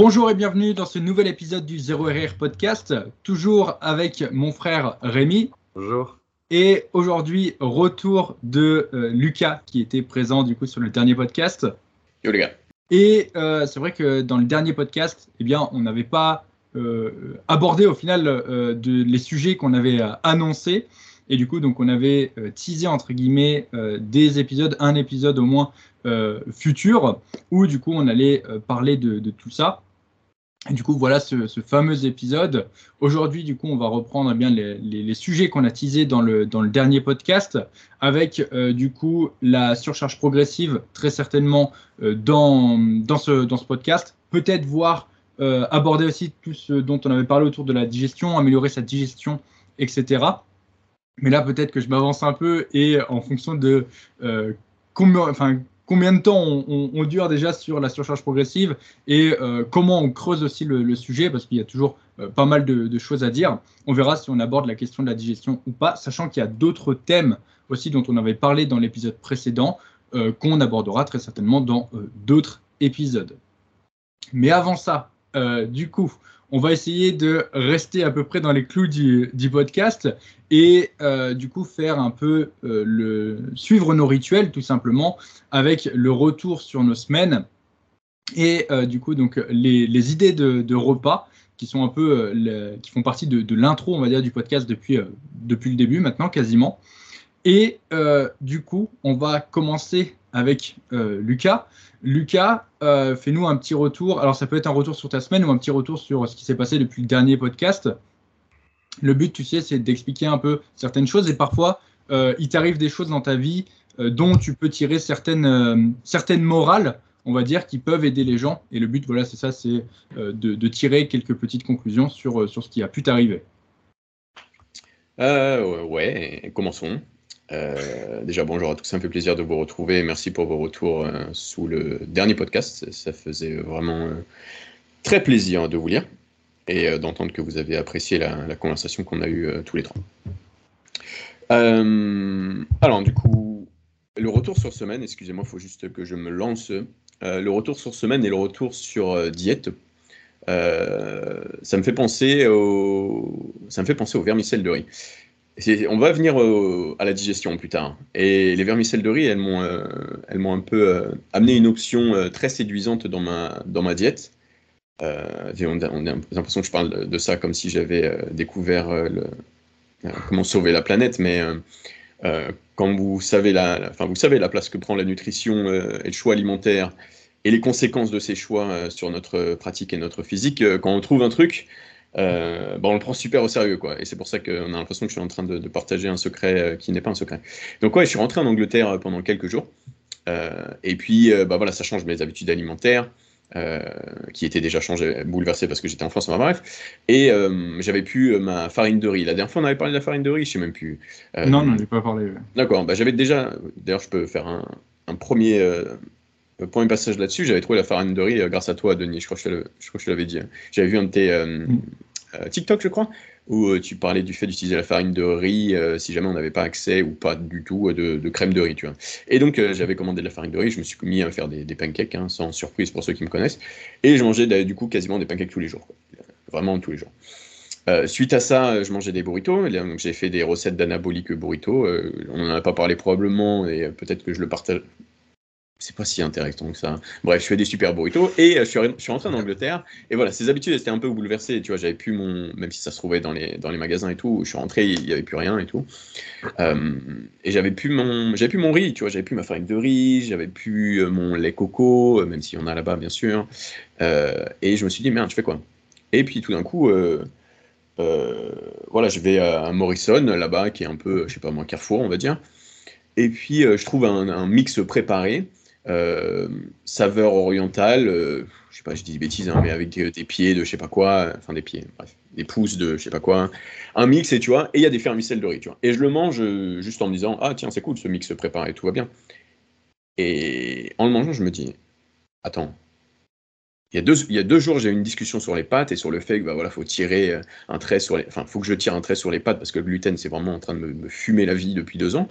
Bonjour et bienvenue dans ce nouvel épisode du 0RR Podcast, toujours avec mon frère Rémi. Bonjour. Et aujourd'hui, retour de euh, Lucas qui était présent du coup sur le dernier podcast. Yo les gars. Et euh, c'est vrai que dans le dernier podcast, eh bien, on n'avait pas euh, abordé au final de, les sujets qu'on avait annoncés. Et du coup, donc, on avait teasé entre guillemets des épisodes, un épisode au moins euh, futur, où du coup on allait euh, parler de, tout ça. Du coup, voilà ce, fameux épisode. Aujourd'hui, du coup, on va reprendre eh bien les, sujets qu'on a teasés dans le, dernier podcast, avec euh, du coup la surcharge progressive, très certainement dans, dans, ce, dans ce podcast. Peut-être voir aborder aussi tout ce dont on avait parlé autour de la digestion, améliorer sa digestion, etc. Mais là, peut-être que je m'avance un peu et en fonction de combien, combien de temps on, dure déjà sur la surcharge progressive et euh, comment on creuse aussi le, sujet, parce qu'il y a toujours euh, pas mal de, choses à dire. On verra si on aborde la question de la digestion ou pas, sachant qu'il y a d'autres thèmes aussi dont on avait parlé dans l'épisode précédent, euh, qu'on abordera très certainement dans d'autres épisodes. Mais avant ça, du coup, on va essayer de rester à peu près dans les clous du, podcast et euh, du coup faire un peu euh, le suivre nos rituels tout simplement avec le retour sur nos semaines et euh, du coup donc les, idées de, repas qui sont un peu qui font partie de, l'intro on va dire du podcast depuis depuis le début maintenant quasiment. Et du coup on va commencer avec Lucas Lucas, euh, fais-nous un petit retour. Alors, ça peut être un retour sur ta semaine ou un petit retour sur ce qui s'est passé depuis le dernier podcast. Le but, tu sais, c'est d'expliquer un peu certaines choses et parfois, euh, il t'arrive des choses dans ta vie euh, dont tu peux tirer certaines, certaines morales, on va dire, qui peuvent aider les gens. Et le but, voilà, c'est ça, c'est de, tirer quelques petites conclusions sur, sur ce qui a pu t'arriver. ouais, commençons. Euh, déjà, bonjour à tous, ça me fait plaisir de vous retrouver. Merci pour vos retours euh, sous le dernier podcast. Ça faisait vraiment euh, très plaisir de vous lire et d'entendre que vous avez apprécié la, conversation qu'on a eue tous les trois. alors, du coup, le retour sur semaine, excusez-moi, il faut juste que je me lance. le retour sur semaine et le retour sur diète. ça me fait penser au, ça me fait penser au vermicelle de riz. On va venir à la digestion plus tard. Et les vermicelles de riz, elles m'ont, euh, un peu euh, amené une option euh, très séduisante dans ma, dans ma diète. on, a, l'impression que je parle de ça comme si j'avais découvert comment sauver la planète, mais quand vous savez la, vous savez la place que prend la nutrition et le choix alimentaire et les conséquences de ces choix sur notre pratique et notre physique, quand on trouve un truc, euh, on le prend super au sérieux, quoi. Et c'est pour ça qu'on a l'impression que je suis en train de, partager un secret euh, qui n'est pas un secret. Donc, ouais, je suis rentré en Angleterre euh, pendant quelques jours. et puis, bah voilà, ça change mes habitudes alimentaires. qui étaient déjà changées, bouleversées parce que j'étais en France, enfin bref. Et j'avais pu ma farine de riz. La dernière fois, on avait parlé de la farine de riz, je sais même plus. non, non, on n'a pas parlé. D'accord, bah, j'avais déjà. D'ailleurs, je peux faire un, un premier premier passage là-dessus, j'avais trouvé la farine de riz grâce à toi, Denis. Je crois que je, te l'avais dit. J'avais vu un de tes, mm. Euh, TikTok, je crois, où euh, tu parlais du fait d'utiliser la farine de riz euh, si jamais on n'avait pas accès ou pas du tout de, crème de riz, tu vois. Et donc j'avais commandé de la farine de riz, je me suis mis à faire des, pancakes, hein, sans surprise pour ceux qui me connaissent, et je mangeais du coup quasiment des pancakes tous les jours, vraiment tous les jours. suite à ça, je mangeais des burritos. Donc j'ai fait des recettes d'anabolique burrito. on n'en a pas parlé probablement, et peut-être que je le partage, c'est pas si intéressant que ça. Bref, je fais des super burritos et euh, je suis, je suis rentré en Angleterre et voilà, ces habitudes étaient un peu bouleversées. Tu vois, j'avais plus mon, même si ça se trouvait dans les, dans les magasins et tout, je suis rentré, il y avait plus rien et tout. Euh, et j'avais plus mon, j'avais plus mon riz, tu vois, j'avais plus ma farine de riz, j'avais plus euh, mon lait coco, même si on a là-bas bien sûr. et je me suis dit merde, je fais quoi? Et puis tout d'un coup. voilà, je vais à Morrison là-bas, qui est un peu, je sais pas moi, Carrefour, on va dire. Et puis, je trouve un, un mix préparé euh, saveur orientale, euh, je sais pas, je dis des bêtises, hein, mais avec des, pieds de je sais pas quoi, enfin des pieds, bref, des pouces de je sais pas quoi, un mix et tu vois, et il y a des fermicelles de riz, tu vois. Et je le mange euh, juste en me disant, ah tiens, c'est cool, ce mix préparé, tout va bien. Et en le mangeant, je me dis, attends, il y, a deux, jours, j'ai eu une discussion sur les pâtes et sur le fait que bah, voilà, faut tirer un trait sur les, enfin, faut que je tire un trait sur les pâtes parce que le gluten, c'est vraiment en train de me fumer la vie depuis deux ans.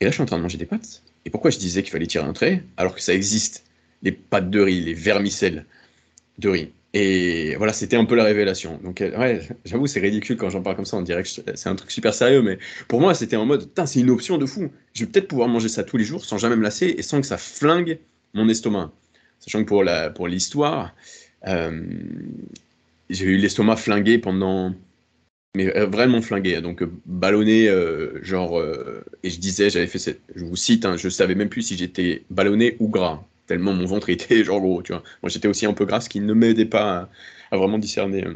Et là, je suis en train de manger des pâtes. Et pourquoi je disais qu'il fallait tirer un trait alors que ça existe Les pâtes de riz, les vermicelles. de riz. Et voilà, c'était un peu la révélation. Donc, euh, ouais, j'avoue, c'est ridicule quand j'en parle comme ça. On dirait que c'est un truc super sérieux, mais pour moi, c'était en mode, c'est une option de fou. Je vais peut-être pouvoir manger ça tous les jours sans jamais me lasser et sans que ça flingue mon estomac. Sachant que pour la pour l'histoire, euh, j'ai eu l'estomac flingué pendant, mais euh, vraiment flingué. Donc ballonné, genre, et je disais, j'avais fait cette, je vous cite, hein, je savais même plus si j'étais ballonné ou gras tellement mon ventre était genre gros, tu vois. Moi, j'étais aussi un peu gras, ce qui ne m'aidait pas à, vraiment discerner euh,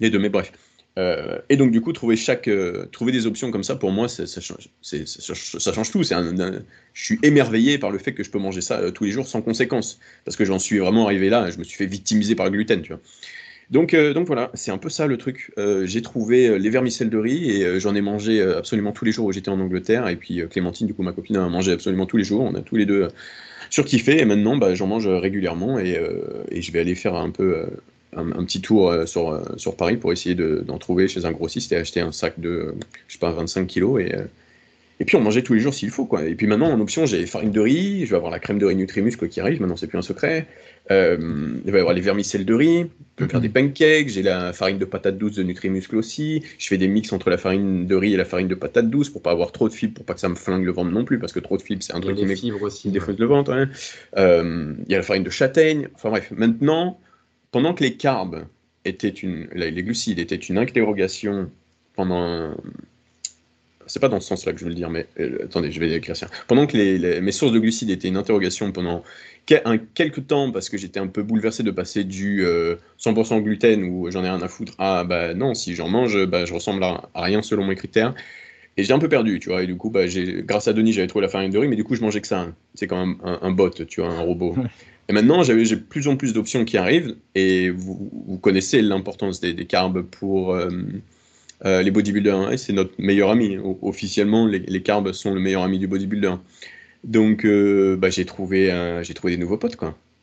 les deux, mais bref. Euh, et donc, du coup, trouver, chaque, euh, trouver des options comme ça, pour moi, ça, change, ça change tout. je suis émerveillé par le fait que je peux manger ça tous les jours sans conséquence, parce que j'en suis vraiment arrivé là, je me suis fait victimiser par le gluten, tu vois. Donc, donc voilà, c'est un peu ça le truc. j'ai trouvé les vermicelles de riz et j'en ai mangé absolument tous les jours où j'étais en Angleterre. Et puis Clémentine, du coup, ma copine, a mangé absolument tous les jours. On a tous les deux surkiffé et maintenant bah, j'en mange régulièrement et, euh, je vais aller faire un euh, petit tour euh, sur, Paris pour essayer d'en trouver chez un grossiste et acheter un sac de je sais pas 25 kilos et puis on mangeait tous les jours s'il faut quoi. Et puis maintenant en option j'ai farine de riz, je vais avoir la crème de riz Nutrimuscle qui arrive, maintenant c'est plus un secret. Euh, il va y avoir les vermicelles de riz, je peux faire des mhm. pancakes, j'ai la farine de patate douce de Nutrimuscle aussi. Je fais des mix entre la farine de riz et la farine de patate douce pour pas avoir trop de fibres, pour pas que ça me flingue le ventre non plus, parce que trop de fibres c'est un truc qui me défonce le ventre. Euh, il y a la farine de châtaigne. Enfin bref, maintenant, pendant que les carbs étaient une, les glucides étaient une interrogation pendant c'est pas dans ce sens-là que je veux le dire, mais euh, attendez, je vais écrire ça. Pendant que les, mes sources de glucides étaient une interrogation pendant un, quelques temps, parce que j'étais un peu bouleversé de passer du 100% euh, gluten où j'en ai rien à foutre à bah non, si j'en mange, bah, je ressemble à, rien selon mes critères. Et j'ai un peu perdu, tu vois. Et du coup, bah, grâce à Denis, j'avais trouvé la farine de riz, mais du coup, je mangeais que ça. C'est quand même un, bot, tu vois, un robot. Et maintenant, j'ai plus en plus d'options qui arrivent. Et vous, vous connaissez l'importance des, des, carbs pour, euh, les bodybuilders, c'est notre meilleur ami. officiellement, les, carbs sont le meilleur ami du bodybuilder. Donc, euh, bah, j'ai trouvé, trouvé des nouveaux potes.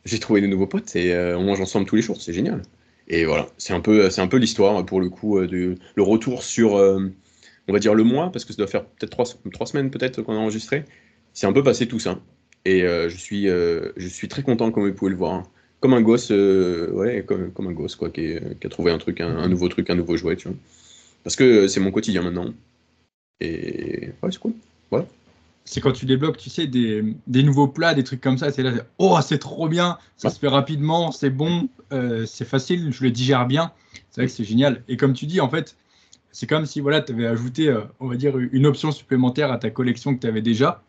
J'ai trouvé des nouveaux potes et euh, on mange ensemble tous les jours, c'est génial. Et voilà, c'est un peu, un peu l'histoire pour le coup de le retour sur, on va dire le mois, parce que ça doit faire peut-être trois, semaines peut-être qu'on a enregistré. C'est un peu passé tout ça. Et je suis, très content, comme vous pouvez le voir comme un gosse, comme, un gosse, quoi, qui, a trouvé un truc, un, nouveau truc, un nouveau jouet, tu vois. Parce que c'est mon quotidien maintenant. Et ouais, c'est cool. Voilà. C'est quand tu débloques, tu sais, des, des, nouveaux plats, des trucs comme ça. C'est là, oh, c'est trop bien, ça se fait rapidement, c'est bon, euh, c'est facile, je le digère bien. C'est vrai que c'est génial. Et comme tu dis, en fait, c'est comme si voilà, tu avais ajouté, euh, on va dire, une option supplémentaire à ta collection que tu avais déjà.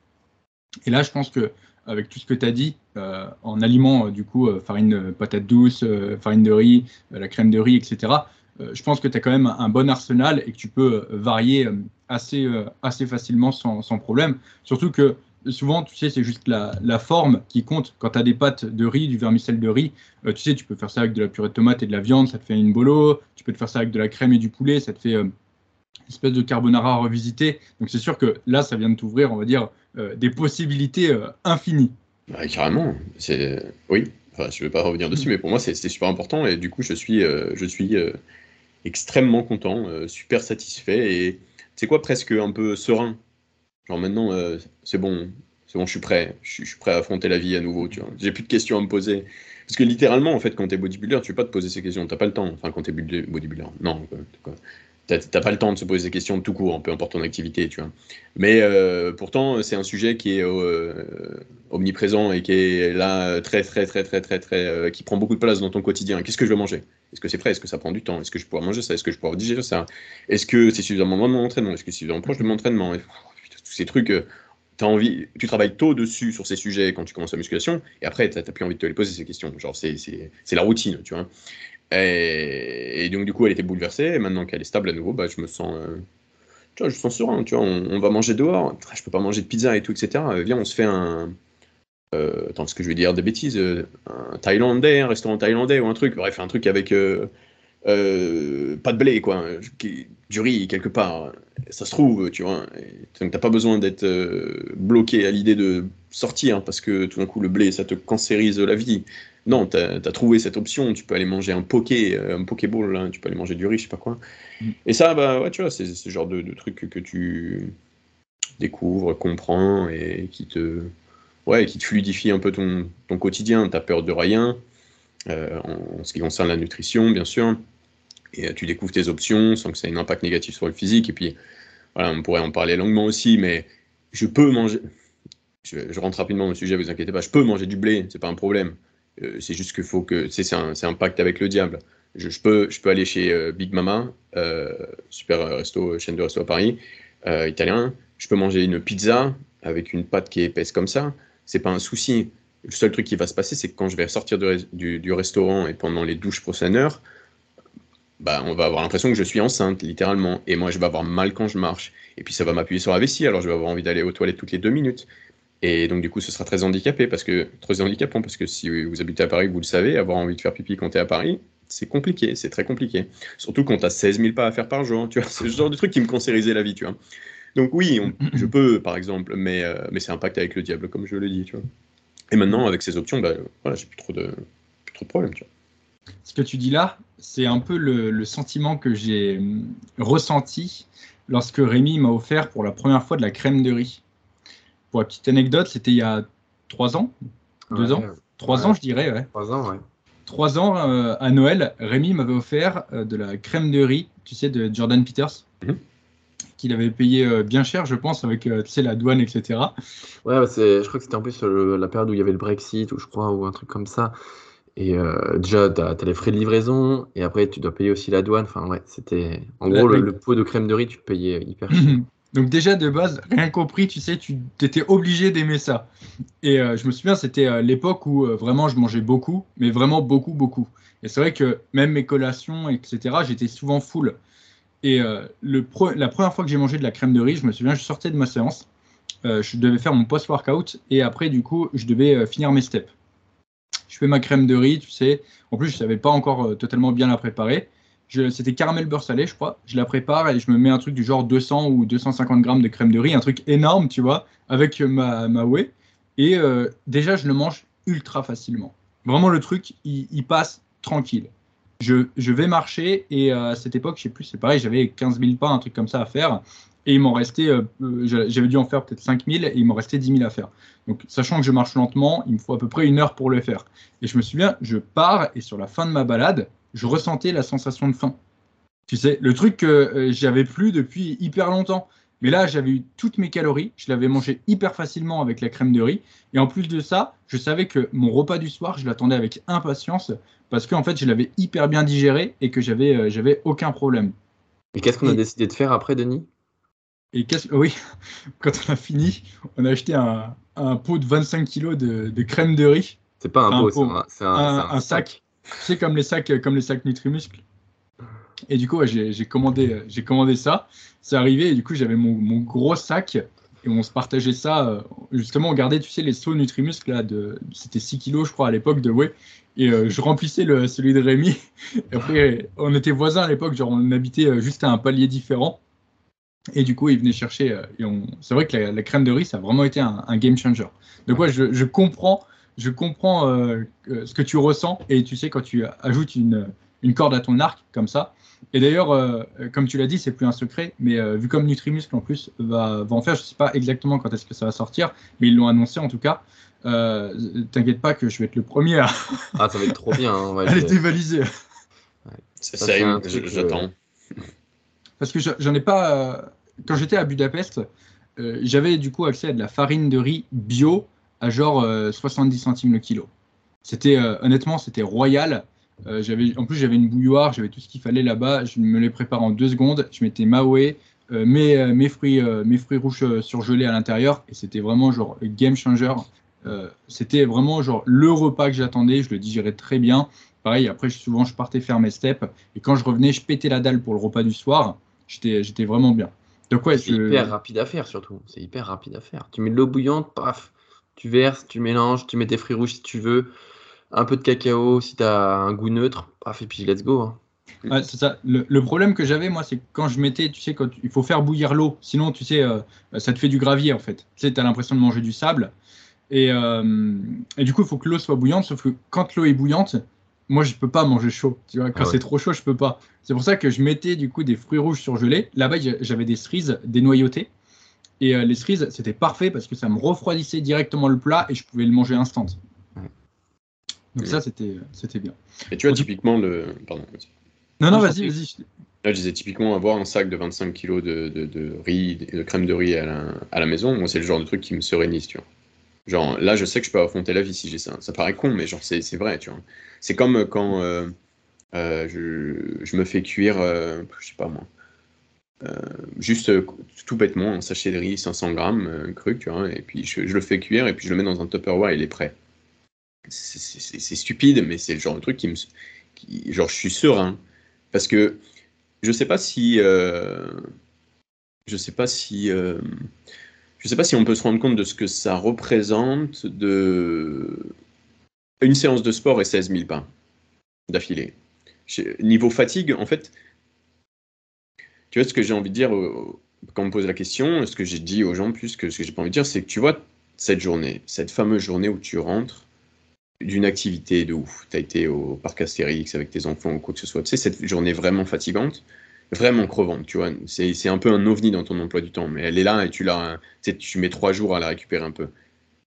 Et là, je pense que avec tout ce que tu as dit, euh, en aliment, du coup, farine patate douce, farine de riz, la crème de riz, etc., je pense que tu as quand même un bon arsenal et que tu peux euh, varier euh, assez, assez facilement sans, sans, problème. Surtout que souvent, tu sais, c'est juste la, la, forme qui compte. Quand tu as des pâtes de riz, du vermicelle de riz, tu sais, tu peux faire ça avec de la purée de tomate et de la viande, ça te fait une bolo. Tu peux te faire ça avec de la crème et du poulet, ça te fait une espèce de carbonara revisité. Donc c'est sûr que là, ça vient de t'ouvrir, on va dire, des possibilités infinies. carrément. C'est oui. Enfin, je ne vais pas revenir dessus, mais pour moi, c'était super important et du coup, je suis, je suis extrêmement content, euh, super satisfait et c'est quoi presque un peu serein. Genre maintenant, euh, c'est bon, c'est bon, je suis prêt, je suis, prêt à affronter la vie à nouveau, tu vois. J'ai plus de questions à me poser. Parce que littéralement, en fait, quand tu es bodybuilder, tu peux pas te poser ces questions, t'as pas le temps. Enfin, quand tu es bodybuilder, non, quoi. T'as pas le temps de se poser des questions tout court, peu importe ton activité, tu vois. Mais euh, pourtant, c'est un sujet qui est euh, omniprésent et qui est là très, très, très, très, très, très, euh, qui prend beaucoup de place dans ton quotidien. Qu'est-ce que je veux manger? Est-ce que c'est prêt Est-ce que ça prend du temps? Est-ce que je pourrais manger ça? Est-ce que je pourrais digérer ça? Est-ce que c'est suffisamment loin de mon entraînement? Est-ce que c'est suffisamment proche de mon entraînement? Tous ces trucs, as envie, tu travailles tôt dessus sur ces sujets quand tu commences la musculation, et après, tu n'as plus envie de te les poser ces questions. Genre, c'est la routine, tu vois. Et, donc, du coup, elle était bouleversée. Et maintenant qu'elle est stable à nouveau, bah, je me sens. Euh, je sens serein. Tu vois, on, va manger dehors. Je peux pas manger de pizza et tout, etc. Viens, on se fait un. Euh, attends, ce que je vais dire des bêtises. Euh, un thaïlandais, un restaurant thaïlandais ou un truc. Bref, un truc avec. Euh, pas de blé, quoi. Du riz, quelque part. Ça se trouve, tu vois. donc, t'as pas besoin d'être bloqué à l'idée de sortir parce que tout d'un coup, le blé, ça te cancérise la vie. Non, tu as, trouvé cette option, tu peux aller manger un poké, euh, un pokéball, hein, tu peux aller manger du riz, je sais pas quoi. Mm. Et ça, bah, ouais, tu vois, c'est ce genre de, truc que tu découvres, comprends et qui te, ouais, qui te fluidifie un peu ton, ton quotidien. Tu peur de rien. en, ce qui concerne la nutrition, bien sûr. Et tu découvres tes options sans que ça ait un impact négatif sur le physique. Et puis, voilà, on pourrait en parler longuement aussi, mais je peux manger. Je, rentre rapidement dans le sujet, vous inquiétez pas. Je peux manger du blé, c'est pas un problème. c'est juste qu'il faut que. C'est un, un, pacte avec le diable. Je, peux, je peux aller chez Big Mama, super resto, chaîne de resto à Paris, italien. Je peux manger une pizza avec une pâte qui est épaisse comme ça. C'est pas un souci. Le seul truc qui va se passer, c'est que quand je vais sortir du, restaurant et pendant les douches prochaines heures, bah, on va avoir l'impression que je suis enceinte, littéralement. Et moi, je vais avoir mal quand je marche. Et puis, ça va m'appuyer sur la vessie, alors je vais avoir envie d'aller aux toilettes toutes les deux minutes. Et donc, du coup, ce sera très handicapé, parce que, très handicapant, parce que si vous habitez à Paris, vous le savez, avoir envie de faire pipi quand tu es à Paris, c'est compliqué, c'est très compliqué. Surtout quand tu as 16 000 pas à faire par jour. Tu vois, c'est le genre de truc qui me cancérisait la vie, tu vois. Donc, oui, je peux, par exemple, mais, euh, mais c'est un pacte avec le diable, comme je le dis, tu vois. Et maintenant, avec ces options, bah, voilà, j'ai plus trop de, plus trop de problèmes, tu vois. Ce que tu dis là, c'est un peu le, sentiment que j'ai hum, ressenti lorsque Rémi m'a offert pour la première fois de la crème de riz. Pour la petite anecdote, c'était il y a trois ans, deux ans, trois ans, je dirais. Ouais. Trois ans, ouais. Trois ans euh, à Noël, Rémi m'avait offert euh, de la crème de riz, tu sais, de Jordan Peters. Mhm. qu'il avait payé euh, bien cher, je pense, avec tu sais, la douane, etc. Ouais, bah, je crois que c'était en plus la période où il y avait le Brexit, ou je crois, ou un truc comme ça. Et euh, déjà, tu as, les frais de livraison, et après, tu dois payer aussi la douane. Enfin, ouais, c'était. En gros, le, pot de crème de riz, tu payais hyper cher. Donc, déjà, de base, rien compris, tu sais, tu étais obligé d'aimer ça. Et euh, je me souviens, c'était euh, l'époque où vraiment je mangeais beaucoup, mais vraiment beaucoup, beaucoup. Et c'est vrai que même mes collations, etc., j'étais souvent full. Et le la première fois que j'ai mangé de la crème de riz, je me souviens, je sortais de ma séance, je devais faire mon post-workout, et après, du coup, je devais finir mes steps je fais ma crème de riz, tu sais. En plus, je ne savais pas encore euh, totalement bien la préparer. C'était caramel beurre salé, je crois. Je la prépare et je me mets un truc du genre 200 ou 250 grammes de crème de riz, un truc énorme, tu vois, avec ma, ma whey. Et euh, déjà, je le mange ultra facilement. Vraiment, le truc, il, passe tranquille. Je, vais marcher et euh, à cette époque, je sais plus, c'est pareil, j'avais 15 000 pas, un truc comme ça à faire. Et il m'en restait, euh, euh, j'avais dû en faire peut-être 5000 et il m'en restait 10 000 à faire. Donc, sachant que je marche lentement, il me faut à peu près une heure pour le faire. Et je me souviens, je pars et sur la fin de ma balade, je ressentais la sensation de faim. Tu sais, le truc que euh, j'avais plus depuis hyper longtemps. Mais là, j'avais eu toutes mes calories, je l'avais mangé hyper facilement avec la crème de riz. Et en plus de ça, je savais que mon repas du soir, je l'attendais avec impatience parce qu'en fait, je l'avais hyper bien digéré et que j'avais j'avais aucun problème. Et qu'est-ce qu'on a décidé de faire après, Denis? Et oui, quand on a fini, on a acheté un, pot de 25 kg de, crème de riz. C'est pas un, pot, c'est un, sac. Tu sais, comme les sacs, comme les sacs Nutrimuscle. Et du coup, j'ai commandé, commandé ça. C'est arrivé et du coup, j'avais mon, gros sac et on se partageait ça. Euh, justement, on gardait, tu sais, les seaux Nutrimuscle là, de, c'était 6 kg, je crois, à l'époque de whey. Et euh, je remplissais le, celui de Rémi. Et après, on était voisins à l'époque, genre on habitait euh, juste à un palier différent. Et du coup, il venait chercher. Euh, c'est vrai que la, crème de riz, ça a vraiment été un, game changer. Donc, ouais, je, comprends, je comprends euh, ce que tu ressens. Et tu sais, quand tu ajoutes une, corde à ton arc, comme ça. Et d'ailleurs, euh, comme tu l'as dit, c'est plus un secret. Mais vu comme Nutrimuscle, en plus, va, en faire, je ne sais pas exactement quand est-ce que ça va sortir. Mais ils l'ont annoncé en tout cas. T'inquiète pas que je vais être le premier à. ah, ça va être trop bien. Hein, à les dévaliser. C'est ça, j'attends. Parce que j'en ai pas. Euh, quand j'étais à Budapest, euh, j'avais du coup accès à de la farine de riz bio à genre 70 euh, centimes le kilo. C'était honnêtement, c'était royal. j'avais, en plus, j'avais une bouilloire, j'avais tout ce qu'il fallait là-bas. Je me les prépare en deux secondes. Je mettais ma whey, mes, fruits, mes fruits rouges surgelés à l'intérieur, et c'était vraiment genre game changer. c'était vraiment genre le repas que j'attendais. Je le digérais très bien. Pareil, après, souvent, je partais faire mes steps, et quand je revenais, je pétais la dalle pour le repas du soir j'étais vraiment bien. Donc ouais, c'est hyper rapide à faire surtout. C'est hyper rapide à faire. Tu mets de l'eau bouillante, paf, tu verses, tu mélanges, tu mets tes fruits rouges si tu veux, un peu de cacao si tu as un goût neutre, paf, et puis let's go. Hein. c'est ça. Le, problème que j'avais, moi, c'est quand je mettais, tu sais, quand il faut faire bouillir l'eau, sinon, tu sais, euh, ça te fait du gravier en fait. Tu sais, tu as l'impression de manger du sable. Et, euh, et du coup, il faut que l'eau soit bouillante, sauf que quand l'eau est bouillante, moi, je peux pas manger chaud. Tu vois, quand ah c'est trop chaud, je peux pas. C'est pour ça que je mettais du coup des fruits rouges surgelés. Là-bas, j'avais des cerises dénoyautées. Et euh, les cerises, c'était parfait parce que ça me refroidissait directement le plat et je pouvais le manger instant. Donc ça, c'était bien. Et tu vois, typiquement, le... Pardon. Non, non, vas-y, vas-y. Là, je disais typiquement avoir un sac de 25 kg de, de, de riz, de crème de riz à la, à la maison, moi, c'est le genre de truc qui me sérénise, tu vois. Genre, là, je sais que je peux affronter la vie si j'ai ça. Ça paraît con, mais genre, c'est vrai, tu vois. C'est comme quand euh, euh, je, je, me fais cuire, euh, je sais pas moi, juste tout bêtement, un sachet de riz, 500 grammes, cru, tu vois, et puis je, je, le fais cuire, et puis je le mets dans un Tupperware, et il est prêt. C'est stupide, mais c'est le genre de truc qui me. Qui, genre, je suis serein. Parce que je sais pas si. je sais pas si je ne sais pas si on peut se rendre compte de ce que ça représente de une séance de sport et 16 000 pas d'affilée. Niveau fatigue, en fait, tu vois ce que j'ai envie de dire quand on me pose la question, ce que j'ai dit aux gens plus que ce que j'ai pas envie de dire, c'est que tu vois cette journée, cette fameuse journée où tu rentres d'une activité de ouf. Tu as été au parc Astérix avec tes enfants ou quoi que ce soit. Tu sais, cette journée vraiment fatigante, vraiment crevante, tu vois. C'est un peu un ovni dans ton emploi du temps, mais elle est là et tu la, tu mets trois jours à la récupérer un peu.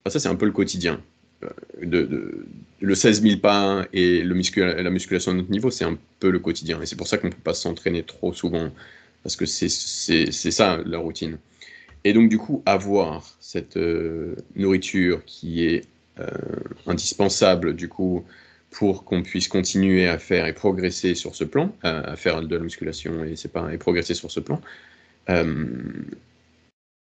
ça, c'est un peu le quotidien. Euh, le 16 000 pas et la musculation à notre niveau, c'est un peu le quotidien. Et c'est pour ça qu'on ne peut pas s'entraîner trop souvent, parce que c'est ça la routine. Et donc, du coup, avoir cette euh, nourriture qui est euh, indispensable, du coup, pour qu'on puisse continuer à faire et progresser sur ce plan, à, faire de la musculation et, c'est pas, et progresser sur ce plan. Euh,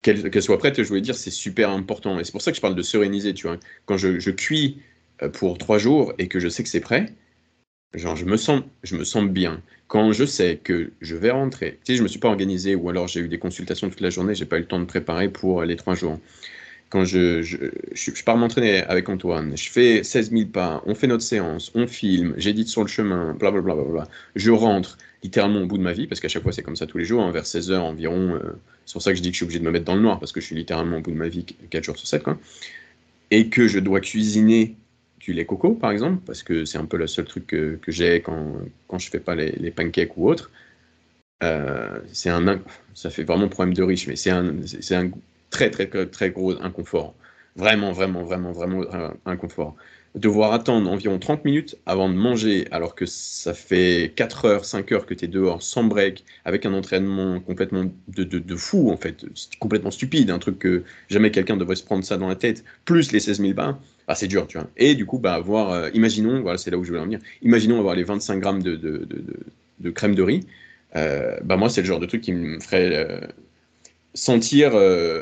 qu'elle soit prête, je voulais dire, c'est super important. Et c'est pour ça que je parle de seréniser, tu vois. Quand je, je cuis euh, pour trois jours et que je sais que c'est prêt, genre, je me, sens, je me sens bien. Quand je sais que je vais rentrer, tu sais, je me suis pas organisé ou alors j'ai eu des consultations toute la journée, j'ai pas eu le temps de préparer pour les trois jours quand je, je, pars m'entraîner avec Antoine, je fais 16 000 pas, on fait notre séance, on filme, j'édite sur le chemin, blablabla. Bla, bla, bla, je rentre littéralement au bout de ma vie, parce qu'à chaque fois c'est comme ça tous les jours, hein, vers 16 heures environ. Euh, c'est pour ça que je dis que je suis obligé de me mettre dans le noir, parce que je suis littéralement au bout de ma vie 4 jours sur 7. Quoi. Et que je dois cuisiner du lait coco, par exemple, parce que c'est un peu le seul truc que, j'ai quand, quand je fais pas les, pancakes ou autre. Euh, c'est un, ça fait vraiment problème de riche, mais c'est un, un très, très, très gros inconfort. Vraiment, vraiment, vraiment, vraiment inconfort. Devoir attendre environ 30 minutes avant de manger, alors que ça fait 4 heures, 5 heures que tu es dehors sans break, avec un entraînement complètement de, de, fou, en fait, complètement stupide, un truc que jamais quelqu'un devrait se prendre ça dans la tête, plus les 16 000 bains, ah, c'est dur, tu vois. Et du coup, bah, avoir, euh, imaginons, voilà, c'est là où je voulais en venir, imaginons avoir les 25 grammes de, de crème de riz. Euh, bah, moi, c'est le genre de truc qui me ferait euh, sentir euh,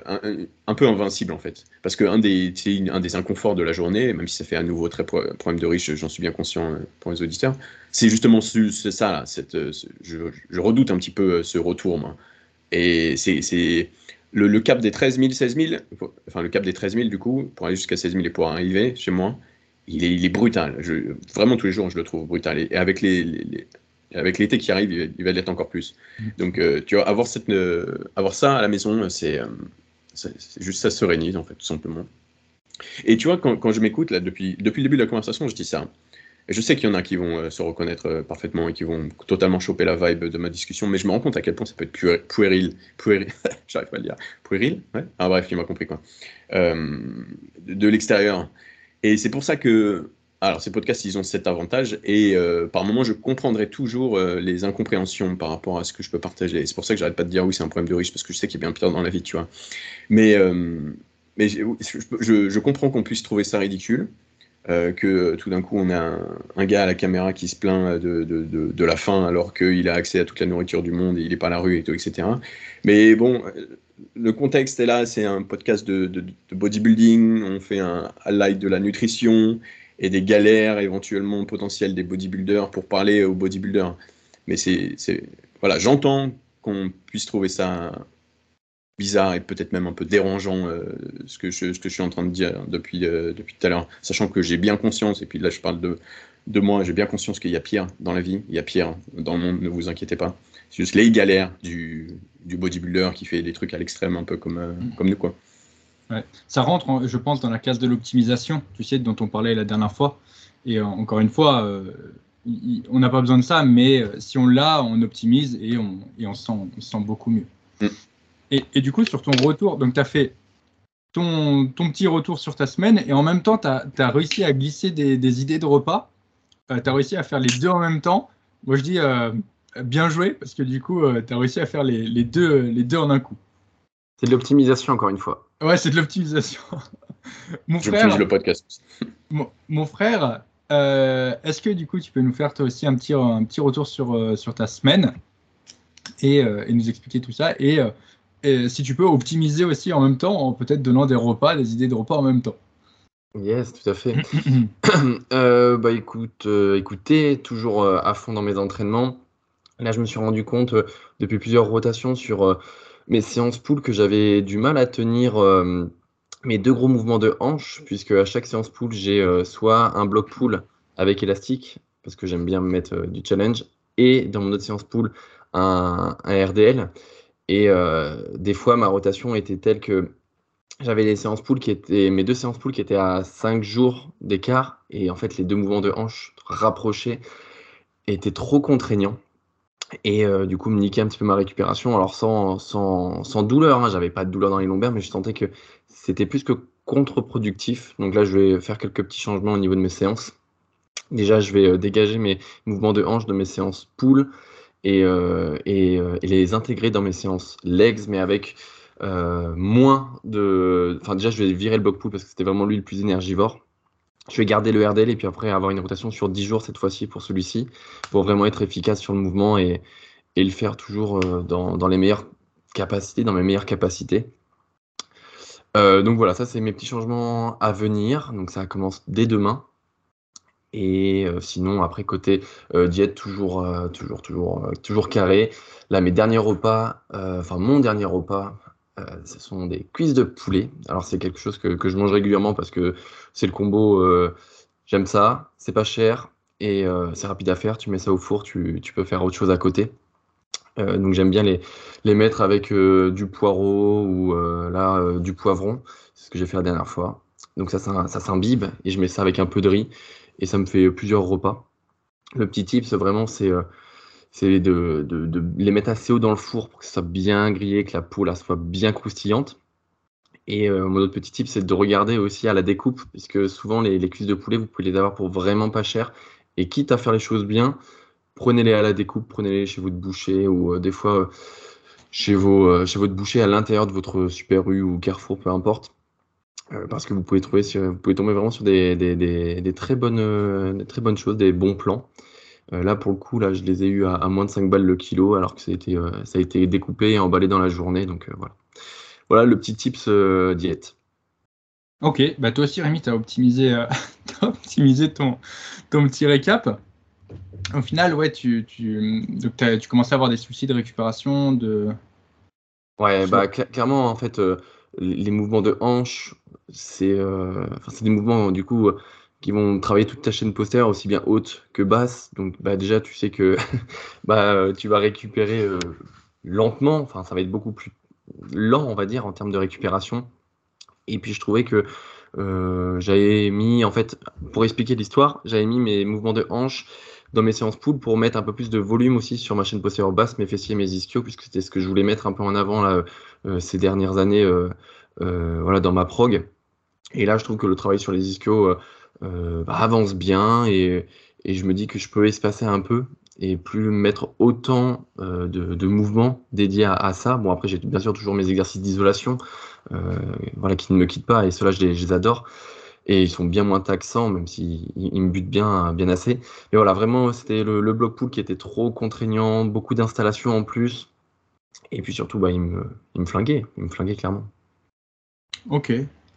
un, peu invincible en fait. Parce qu'un des, un des inconforts de la journée, même si ça fait à nouveau très problème de riche, j'en suis bien conscient euh, pour les auditeurs, c'est justement ce, ça, cette, euh, je, redoute un petit peu ce retour. Moi. Et c'est le, le, cap des 13 000, 16 000, enfin le cap des 13 000 du coup, pour aller jusqu'à 16 000 et pour arriver chez moi, il est, il est brutal. Vraiment tous les jours, je le trouve brutal. Et, avec les avec l'été qui arrive, il va l'être encore plus. Mm. Donc, euh, tu vois, avoir, cette, euh, avoir ça à la maison, euh, c'est juste ça sérénise, en fait, tout simplement. Et tu vois, quand, quand je m'écoute, là, depuis, depuis le début de la conversation, je dis ça. Et je sais qu'il y en a qui vont se reconnaître parfaitement et qui vont totalement choper la vibe de ma discussion, mais je me rends compte à quel point ça peut être puéril. Puéril, j'arrive pas à le dire. Puéril ouais Ah, bref, il m'a compris, quoi. de l'extérieur. Et c'est pour ça que alors, ces podcasts, ils ont cet avantage et euh, par moment, je comprendrai toujours euh, les incompréhensions par rapport à ce que je peux partager. C'est pour ça que j'arrête pas de dire oui, c'est un problème de riche parce que je sais qu'il y a bien pire dans la vie, tu vois. Mais, euh, mais je, je, comprends qu'on puisse trouver ça ridicule, que tout d'un coup, on a un, gars à la caméra qui se plaint de, de, de, de la faim alors qu'il a accès à toute la nourriture du monde et il n'est pas à la rue et tout, etc. Mais bon, le contexte est là, c'est un podcast de, bodybuilding, on fait un highlight de la nutrition et des galères éventuellement potentielles des bodybuilders pour parler aux bodybuilders. Mais c'est, voilà, j'entends qu'on puisse trouver ça bizarre et peut-être même un peu dérangeant euh, ce, que je, ce que je suis en train de dire depuis, euh, depuis tout à l'heure, sachant que j'ai bien conscience, et puis là je parle de, de moi, j'ai bien conscience qu'il y a pire dans la vie, il y a pire dans le monde, ne vous inquiétez pas. C'est juste les galères du, du bodybuilder qui fait des trucs à l'extrême un peu comme, euh, mm. comme nous quoi. Ça rentre, je pense, dans la case de l'optimisation, tu sais, dont on parlait la dernière fois. Et euh, encore une fois, euh, on n'a pas besoin de ça, mais euh, si on l'a, on optimise et on, et on, sent, on sent beaucoup mieux. Mm. Et, et, du coup, sur ton retour, donc tu as fait ton, ton, petit retour sur ta semaine et en même temps, tu as, réussi à glisser des, idées de repas. tu as réussi à faire les deux en même temps. Moi, je dis bien joué parce que du coup, tu as réussi à faire les, les, deux, les deux en un coup. C'est de l'optimisation, encore une fois. Ouais, c'est de l'optimisation. mon frère, le podcast. Mon, frère, euh, est-ce que du coup, tu peux nous faire toi aussi un petit, un petit retour sur, euh, sur ta semaine et, euh, et, nous expliquer tout ça et, si tu peux optimiser aussi en même temps en peut-être donnant des repas, des idées de repas en même temps. Yes, tout à fait. bah écoute, écoutez, toujours à fond dans mes entraînements. Là, je me suis rendu compte depuis plusieurs rotations sur mes séances pool que j'avais du mal à tenir euh, mes deux gros mouvements de hanche, puisque à chaque séance pool, j'ai euh, soit un bloc pool avec élastique, parce que j'aime bien me mettre euh, du challenge, et dans mon autre séance pool, un, RDL. Et des fois, ma rotation était telle que j'avais les séances qui étaient, mes deux séances pool qui étaient à 5 jours d'écart, et en fait, les deux mouvements de hanche rapprochés étaient trop contraignants et euh, du coup me niquer un petit peu ma récupération. Alors sans, sans, douleur, hein, j'avais pas de douleur dans les lombaires, mais je sentais que c'était plus que contre-productif. Donc là, je vais faire quelques petits changements au niveau de mes séances. Déjà, je vais euh, dégager mes mouvements de hanche de mes séances et, euh, et, les intégrer dans mes séances legs, mais avec moins de. Enfin, déjà, je vais virer le bloc pull parce que c'était vraiment lui le plus énergivore. Je vais garder le RDL et puis après avoir une rotation sur 10 jours cette fois-ci pour celui-ci, pour vraiment être efficace sur le mouvement et, le faire toujours euh, dans, les meilleures capacités, dans mes meilleures capacités. Euh, donc voilà, ça c'est mes petits changements à venir. Donc ça commence dès demain. Et euh, sinon, après côté diète, toujours, toujours, toujours, toujours carré. Là, mes derniers repas, enfin mon dernier repas, euh, ce sont des cuisses de poulet. Alors c'est quelque chose que, je mange régulièrement parce que c'est le combo, euh, j'aime ça, c'est pas cher et euh, c'est rapide à faire. Tu mets ça au four, tu, peux faire autre chose à côté. donc j'aime bien les, les mettre avec du poireau ou là du poivron. C'est ce que j'ai fait la dernière fois. Donc ça, ça s'imbibe et je mets ça avec un peu de riz et ça me fait plusieurs repas. Le petit tip, c'est vraiment c'est c'est de, les mettre assez haut dans le four pour que ça soit bien grillé, que la peau là soit bien croustillante. Et euh, mon autre petit tip, c'est de regarder aussi à la découpe, puisque souvent les, cuisses de poulet, vous pouvez les avoir pour vraiment pas cher. Et quitte à faire les choses bien, prenez-les à la découpe, prenez-les chez votre boucher ou euh, des fois euh, chez, vos, chez votre boucher à l'intérieur de votre Super U ou Carrefour, peu importe. parce que vous pouvez, trouver vous pouvez tomber vraiment sur des, très bonnes, des très bonnes choses, des bons plans. Euh, là, pour le coup, là, je les ai eu à, moins de 5 balles le kilo, alors que ça a été, euh, ça a été découpé et emballé dans la journée. Donc euh, voilà. Voilà le petit tips diète. Ok, bah toi aussi Rémi, tu as optimisé, optimisé ton, ton petit récap. Au final, ouais, tu, tu, tu commençais à avoir des soucis de récupération, de... Ouais, bah clairement, en fait, les mouvements de hanche, c'est des mouvements, du coup, qui vont travailler toute ta chaîne poster aussi bien haute que basse. Donc bah, déjà, tu sais que bah, tu vas récupérer euh, lentement, enfin ça va être beaucoup plus lent, on va dire, en termes de récupération. Et puis je trouvais que euh, j'avais mis, en fait, pour expliquer l'histoire, j'avais mis mes mouvements de hanche dans mes séances pool pour mettre un peu plus de volume aussi sur ma chaîne postérieure basse, mes fessiers, mes ischios, puisque c'était ce que je voulais mettre un peu en avant euh, ces dernières années voilà, dans ma prog. Et là, je trouve que le travail sur les ischios euh, bah, avance bien et, je me dis que je peux espacer un peu et plus mettre autant euh, de, mouvements dédiés à, ça. Bon, après, j'ai bien sûr toujours mes exercices d'isolation euh, voilà, qui ne me quittent pas et ceux-là, je les, adore. Et ils sont bien moins taxants, même s'ils ils me butent bien, bien assez. Mais voilà, vraiment, c'était le, le bloc pool qui était trop contraignant, beaucoup d'installations en plus. Et puis surtout, bah, il, me, il me flinguait, il me flinguait clairement. Ok,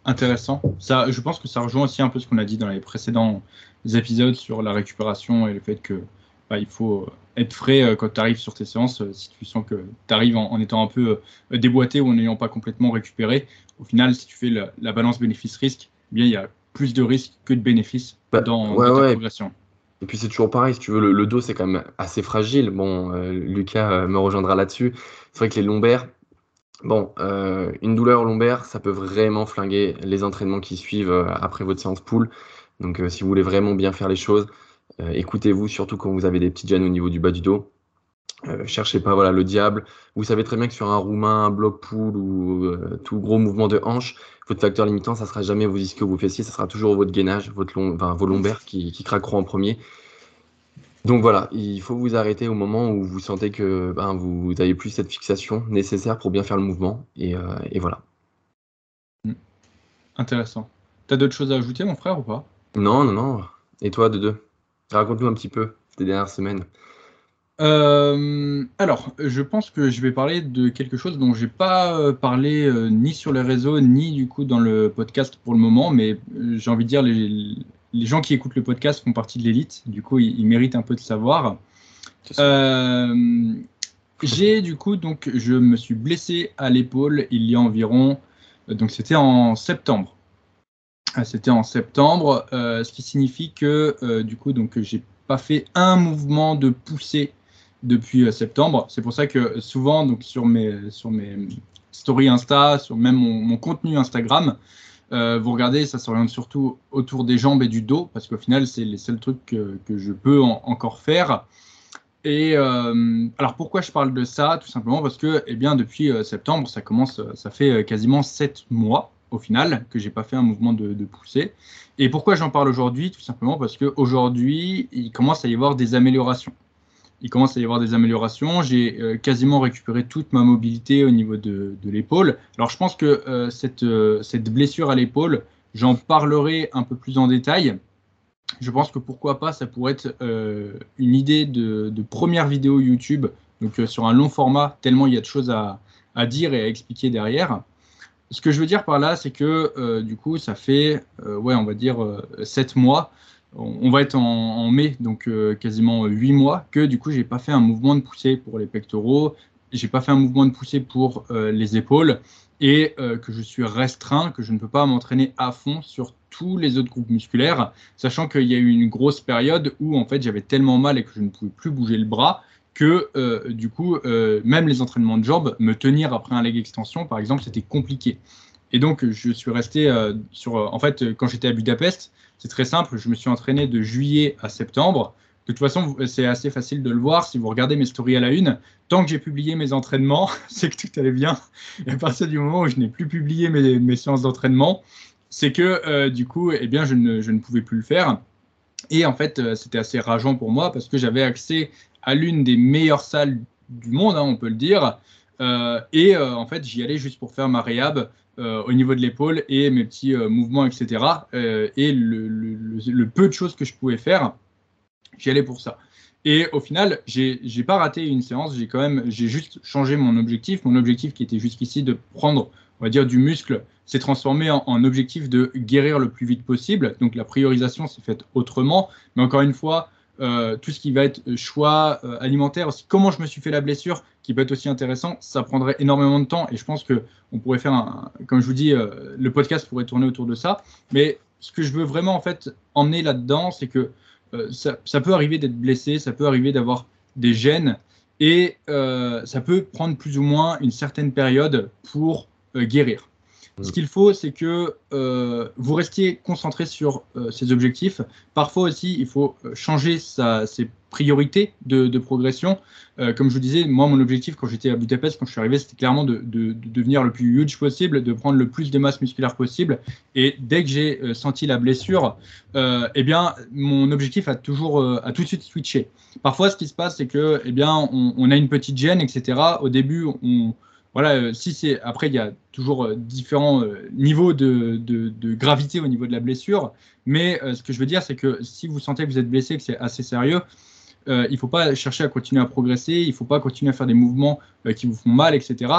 Intéressant. Ça, je pense que ça rejoint aussi un peu ce qu'on a dit dans les précédents épisodes sur la récupération et le fait que bah, il faut euh, être frais euh, quand tu arrives sur tes séances. Euh, si tu sens que tu arrives en, étant un peu déboîté ou en n'ayant pas complètement récupéré, au final, si tu fais la, balance bénéfice-risque, eh bien il y a plus de risques que de bénéfices bah, dans, ta progression. Et puis c'est toujours pareil, si tu veux, le, dos c'est quand même assez fragile. Bon, Lucas me rejoindra là-dessus. C'est vrai que les lombaires, Bon, euh, une douleur lombaire, ça peut vraiment flinguer les entraînements qui suivent euh, après votre séance pool. Donc, euh, si vous voulez vraiment bien faire les choses, écoutez-vous, surtout quand vous avez des petites gênes au niveau du bas du dos. Cherchez pas voilà, le diable. Vous savez très bien que sur un roumain, un bloc pool ou tout gros mouvement de hanche, votre facteur limitant, ça sera jamais vos ischios, vos fessiers, ça sera toujours votre gainage, votre long, vos lombaires qui, craqueront en premier. Donc voilà, il faut vous arrêter au moment où vous sentez que ben, vous n'avez plus cette fixation nécessaire pour bien faire le mouvement. Et, euh, et voilà. Hmm. Intéressant. T'as d'autres choses à ajouter, mon frère, ou pas? Non, non, non. Et toi, de deux? Raconte-nous un petit peu tes dernières semaines. Euh, alors, je pense que je vais parler de quelque chose dont j'ai pas euh, parlé euh, ni sur les réseaux ni du coup dans le podcast pour le moment, mais j'ai envie de dire les, les, gens qui écoutent le podcast font partie de l'élite, du coup ils, méritent un peu de savoir. j'ai du coup donc je me suis blessé à l'épaule il y a environ donc c'était en septembre. Ah, c'était en septembre, ce qui signifie que du coup donc j'ai pas fait un mouvement de poussée depuis euh, septembre. C'est pour ça que souvent, donc sur mes, sur mes stories Insta, sur même mon, contenu Instagram, euh, vous regardez, ça s'oriente surtout autour des jambes et du dos, parce qu'au final, c'est les seuls trucs que, que je peux encore faire. Et euh, alors pourquoi je parle de ça? Tout simplement parce que, eh bien, depuis septembre, ça commence, ça fait quasiment sept mois au final que j'ai pas fait un mouvement de, de poussée. Et pourquoi j'en parle aujourd'hui? Tout simplement parce qu'aujourd'hui, il commence à y avoir des améliorations il commence à y avoir des améliorations. J'ai euh, quasiment récupéré toute ma mobilité au niveau de, l'épaule. Alors je pense que euh, cette, euh, cette, blessure à l'épaule, j'en parlerai un peu plus en détail. Je pense que pourquoi pas, ça pourrait être une idée de, première vidéo YouTube, donc sur un long format, tellement il y a de choses à, à, dire et à expliquer derrière. Ce que je veux dire par là, c'est que du coup, ça fait, ouais, on va dire, 7 mois on va être en, mai, donc euh, quasiment 8 mois, que du coup, j'ai pas fait un mouvement de poussée pour les pectoraux, j'ai pas fait un mouvement de poussée pour euh, les épaules, et euh, que je suis restreint, que je ne peux pas m'entraîner à fond sur tous les autres groupes musculaires, sachant qu'il y a eu une grosse période où en fait j'avais tellement mal et que je ne pouvais plus bouger le bras que du coup, même les entraînements de jambes, me tenir après un leg extension, par exemple, c'était compliqué. Et donc, je suis resté sur. En fait, quand j'étais à Budapest, c'est très simple, je me suis entraîné de juillet à septembre. De toute façon, c'est assez facile de le voir si vous regardez mes stories à la une. Tant que j'ai publié mes entraînements, c'est que tout allait bien. Et à partir du moment où je n'ai plus publié mes, séances d'entraînement, c'est que euh, du coup, eh bien, je ne, pouvais plus le faire. Et en fait, euh, c'était assez rageant pour moi parce que j'avais accès à l'une des meilleures salles du monde, hein, on peut le dire. Euh, et en fait, j'y allais juste pour faire ma réhab euh, au niveau de l'épaule et mes petits euh, mouvements, etc. Euh, et le, peu de choses que je pouvais faire, j'y allais pour ça. Et au final, j'ai pas raté une séance, j'ai quand même, j'ai juste changé mon objectif. Mon objectif qui était jusqu'ici de prendre, on va dire, du muscle, s'est transformé en, objectif de guérir le plus vite possible. Donc la priorisation s'est faite autrement. Mais encore une fois, euh, tout ce qui va être euh, choix euh, alimentaire, aussi comment je me suis fait la blessure, qui peut être aussi intéressant, ça prendrait énormément de temps et je pense que on pourrait faire un, comme je vous dis, le podcast pourrait tourner autour de ça. Mais ce que je veux vraiment en fait emmener là-dedans, c'est que ça, ça, peut arriver d'être blessé, ça peut arriver d'avoir des gènes et ça peut prendre plus ou moins une certaine période pour guérir. Ce qu'il faut, c'est que euh, vous restiez concentré sur euh, ces objectifs. Parfois aussi, il faut euh, changer sa, ses priorités de, progression. comme je vous disais, moi, mon objectif quand j'étais à Budapest, quand je suis arrivé, c'était clairement de, de, de, devenir le plus huge possible, de prendre le plus de masse musculaire possible. Et dès que j'ai senti la blessure, eh bien, mon objectif a toujours a tout de suite switché. Parfois, ce qui se passe, c'est que, eh bien, on, on a une petite gêne, etc. Au début, on voilà, euh, si c'est après il y a toujours euh, différents euh, niveaux de, gravité au niveau de la blessure, mais ce que je veux dire c'est que si vous sentez que vous êtes blessé, que c'est assez sérieux, il ne faut pas chercher à continuer à progresser, il ne faut pas continuer à faire des mouvements qui vous font mal, etc.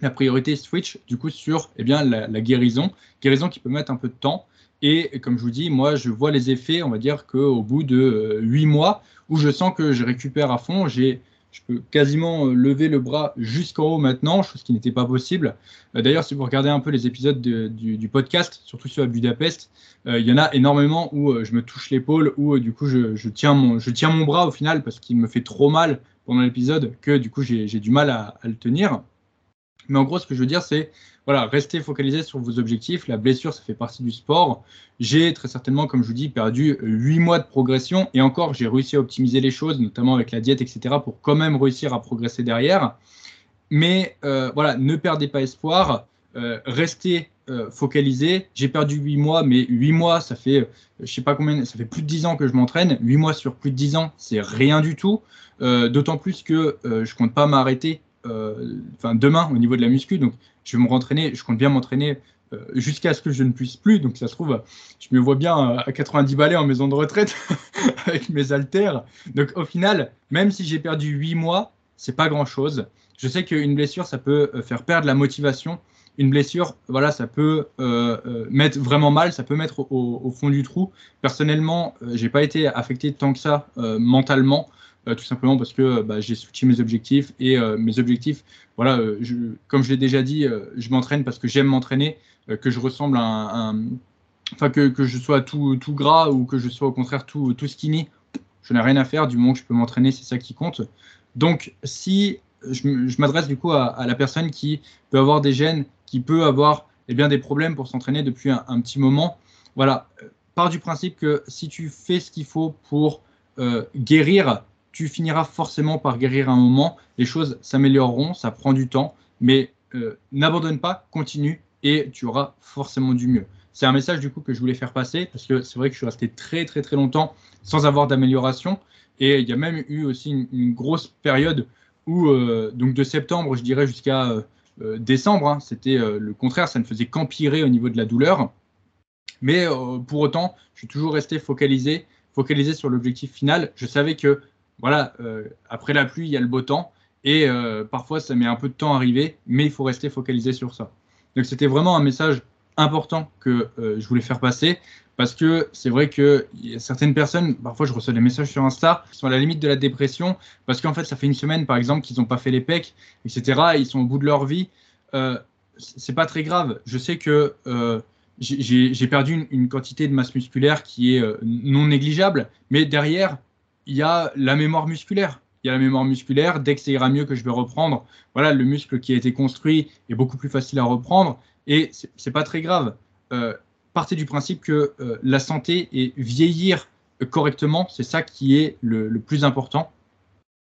La priorité switch du coup sur eh bien la, guérison, guérison qui peut mettre un peu de temps. Et comme je vous dis, moi je vois les effets, on va dire qu'au bout de 8 mois où je sens que je récupère à fond, j'ai je peux quasiment euh, lever le bras jusqu'en haut maintenant, chose qui n'était pas possible. Euh, d'ailleurs, si vous regardez un peu les épisodes du, podcast, surtout à Budapest, euh, il y en a énormément où je me touche l'épaule, où du coup je, tiens mon, je tiens mon bras au final parce qu'il me fait trop mal pendant l'épisode que du coup j'ai du mal à, le tenir. Mais en gros, ce que je veux dire, c'est voilà, restez focalisé sur vos objectifs. La blessure, ça fait partie du sport. J'ai très certainement, comme je vous dis, perdu 8 mois de progression. Et encore, j'ai réussi à optimiser les choses, notamment avec la diète, etc., pour quand même réussir à progresser derrière. Mais euh, voilà, ne perdez pas espoir. Euh, restez euh, focalisé. J'ai perdu 8 mois, mais 8 mois, ça fait, je sais pas combien, ça fait plus de 10 ans que je m'entraîne. 8 mois sur plus de 10 ans, c'est rien du tout. D'autant plus que je compte pas m'arrêter enfin demain au niveau de la muscu. Donc je vais me rentraîner, je compte bien m'entraîner euh, jusqu'à ce que je ne puisse plus. Donc ça se trouve, je me vois bien euh, à 90 balais en maison de retraite avec mes haltères. Donc au final, même si j'ai perdu 8 mois, c'est pas grand chose. Je sais qu'une blessure, ça peut euh, faire perdre la motivation. Une blessure, voilà, ça peut mettre vraiment mal, ça peut mettre au, fond du trou. Personnellement, j'ai pas été affecté tant que ça mentalement. Euh, tout simplement parce que bah, j'ai switché mes objectifs et euh, mes objectifs, voilà, euh, comme je l'ai déjà dit, je m'entraîne parce que j'aime m'entraîner, que je ressemble à un, enfin que, que, je sois tout, tout, gras ou que je sois au contraire tout, tout skinny, je n'ai rien à faire du moment que je peux m'entraîner, c'est ça qui compte. Donc si je, m'adresse du coup à, la personne qui peut avoir des gènes, qui peut avoir eh bien, des problèmes pour s'entraîner depuis un, petit moment, voilà, part du principe que si tu fais ce qu'il faut pour guérir tu finiras forcément par guérir un moment. Les choses s'amélioreront, ça prend du temps, mais euh, n'abandonne pas, continue et tu auras forcément du mieux. C'est un message du coup que je voulais faire passer parce que c'est vrai que je suis resté très très très longtemps sans avoir d'amélioration et il y a même eu aussi une, grosse période où euh, donc de septembre je dirais jusqu'à euh, décembre hein, c'était le contraire ça ne faisait qu'empirer au niveau de la douleur mais pour autant je suis toujours resté focalisé focalisé sur l'objectif final je savais que voilà, euh, après la pluie, il y a le beau temps. Et euh, parfois, ça met un peu de temps à arriver, mais il faut rester focalisé sur ça. Donc, c'était vraiment un message important que euh, je voulais faire passer parce que c'est vrai que certaines personnes, parfois je reçois des messages sur Insta, sont à la limite de la dépression parce qu'en fait, ça fait une semaine par exemple qu'ils n'ont pas fait les pecs, etc. ils sont au bout de leur vie. Euh, c'est pas très grave. Je sais que j'ai perdu une, quantité de masse musculaire qui est non négligeable, mais derrière, il y a la mémoire musculaire. Il y a la mémoire musculaire. Dès que ça ira mieux, que je vais reprendre, voilà, le muscle qui a été construit est beaucoup plus facile à reprendre et c'est pas très grave. Euh, partez du principe que euh, la santé et vieillir correctement, c'est ça qui est le, plus important.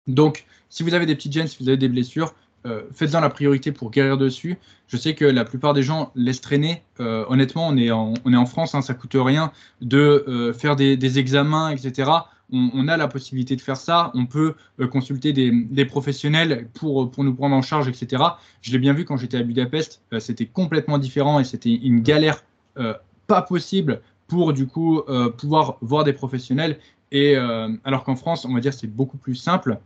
Donc, si vous avez des petites gènes, si vous avez des blessures, euh, faites-en la priorité pour guérir dessus. Je sais que la plupart des gens laissent traîner. honnêtement, on est en, France, hein, ça coûte rien de faire des, examens, etc on, a la possibilité de faire ça. On peut euh, consulter des, professionnels pour, pour nous prendre en charge, etc. Je l'ai bien vu quand j'étais à Budapest, euh, c'était complètement différent et c'était une galère euh, pas possible pour du coup pouvoir voir des professionnels. Et alors qu'en France, on va dire c'est beaucoup plus simple.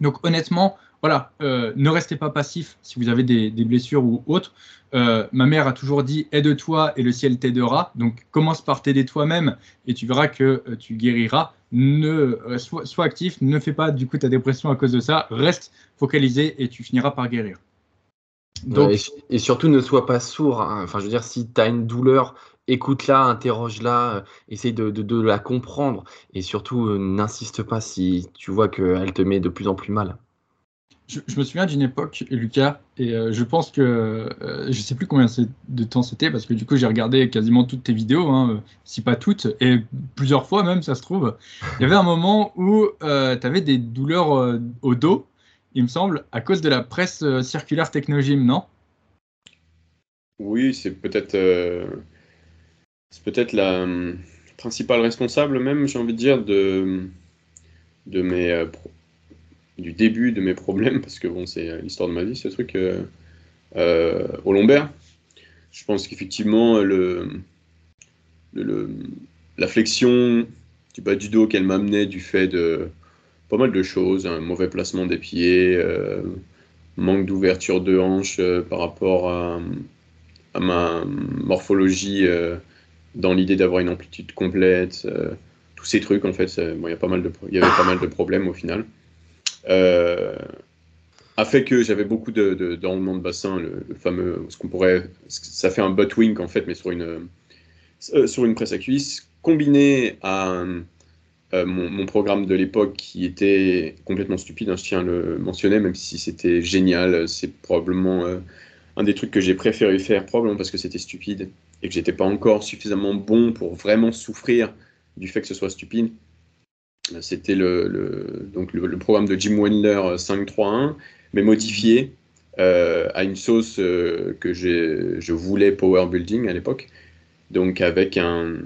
Donc honnêtement, voilà, ne restez pas passif si vous avez des, des blessures ou autres. ma mère a toujours dit aide-toi et le ciel t'aidera. Donc commence par t'aider toi-même et tu verras que tu guériras ne euh, sois, actif, ne fais pas du coup ta dépression à cause de ça, reste focalisé et tu finiras par guérir. Donc, et, surtout ne sois pas sourd. Hein. Enfin, je veux dire, si tu as une douleur, écoute-la, interroge-la, euh, essaye de, la comprendre et surtout euh, n'insiste pas si tu vois qu'elle te met de plus en plus mal je, me souviens d'une époque, Lucas, et euh, je pense que euh, je sais plus combien de temps c'était, parce que du coup j'ai regardé quasiment toutes tes vidéos, hein, si pas toutes, et plusieurs fois même, ça se trouve. Il y avait un moment où euh, tu avais des douleurs au dos, il me semble, à cause de la presse circulaire Technogym, non? Oui, c'est peut-être c'est peut-être la principale responsable même, j'ai envie de dire, de, de mes du début de mes problèmes, parce que bon, c'est l'histoire de ma vie, ce truc, euh, euh, au lombaire. Je pense qu'effectivement, le, la flexion du bas du dos qu'elle m'amenait du fait de pas mal de choses, un mauvais placement des pieds, euh, manque d'ouverture de hanche par rapport à, ma morphologie dans l'idée d'avoir une amplitude complète, tous ces trucs en fait, il y, y avait pas mal de problèmes au final euh, a fait que j'avais beaucoup de, de, bassin, le, fameux, ce qu'on pourrait, ça fait un butt wink en fait, mais sur une, euh, sur une presse à cuisse, combiné à, mon, programme de l'époque qui était complètement stupide, hein, je tiens à le mentionner, même si c'était génial, c'est probablement un des trucs que j'ai préféré faire, probablement parce que c'était stupide et que j'étais pas encore suffisamment bon pour vraiment souffrir du fait que ce soit stupide. C'était le, donc le, programme de Jim Wendler 5.3.1, mais modifié euh, à une sauce euh, que je voulais power building à l'époque, donc avec un,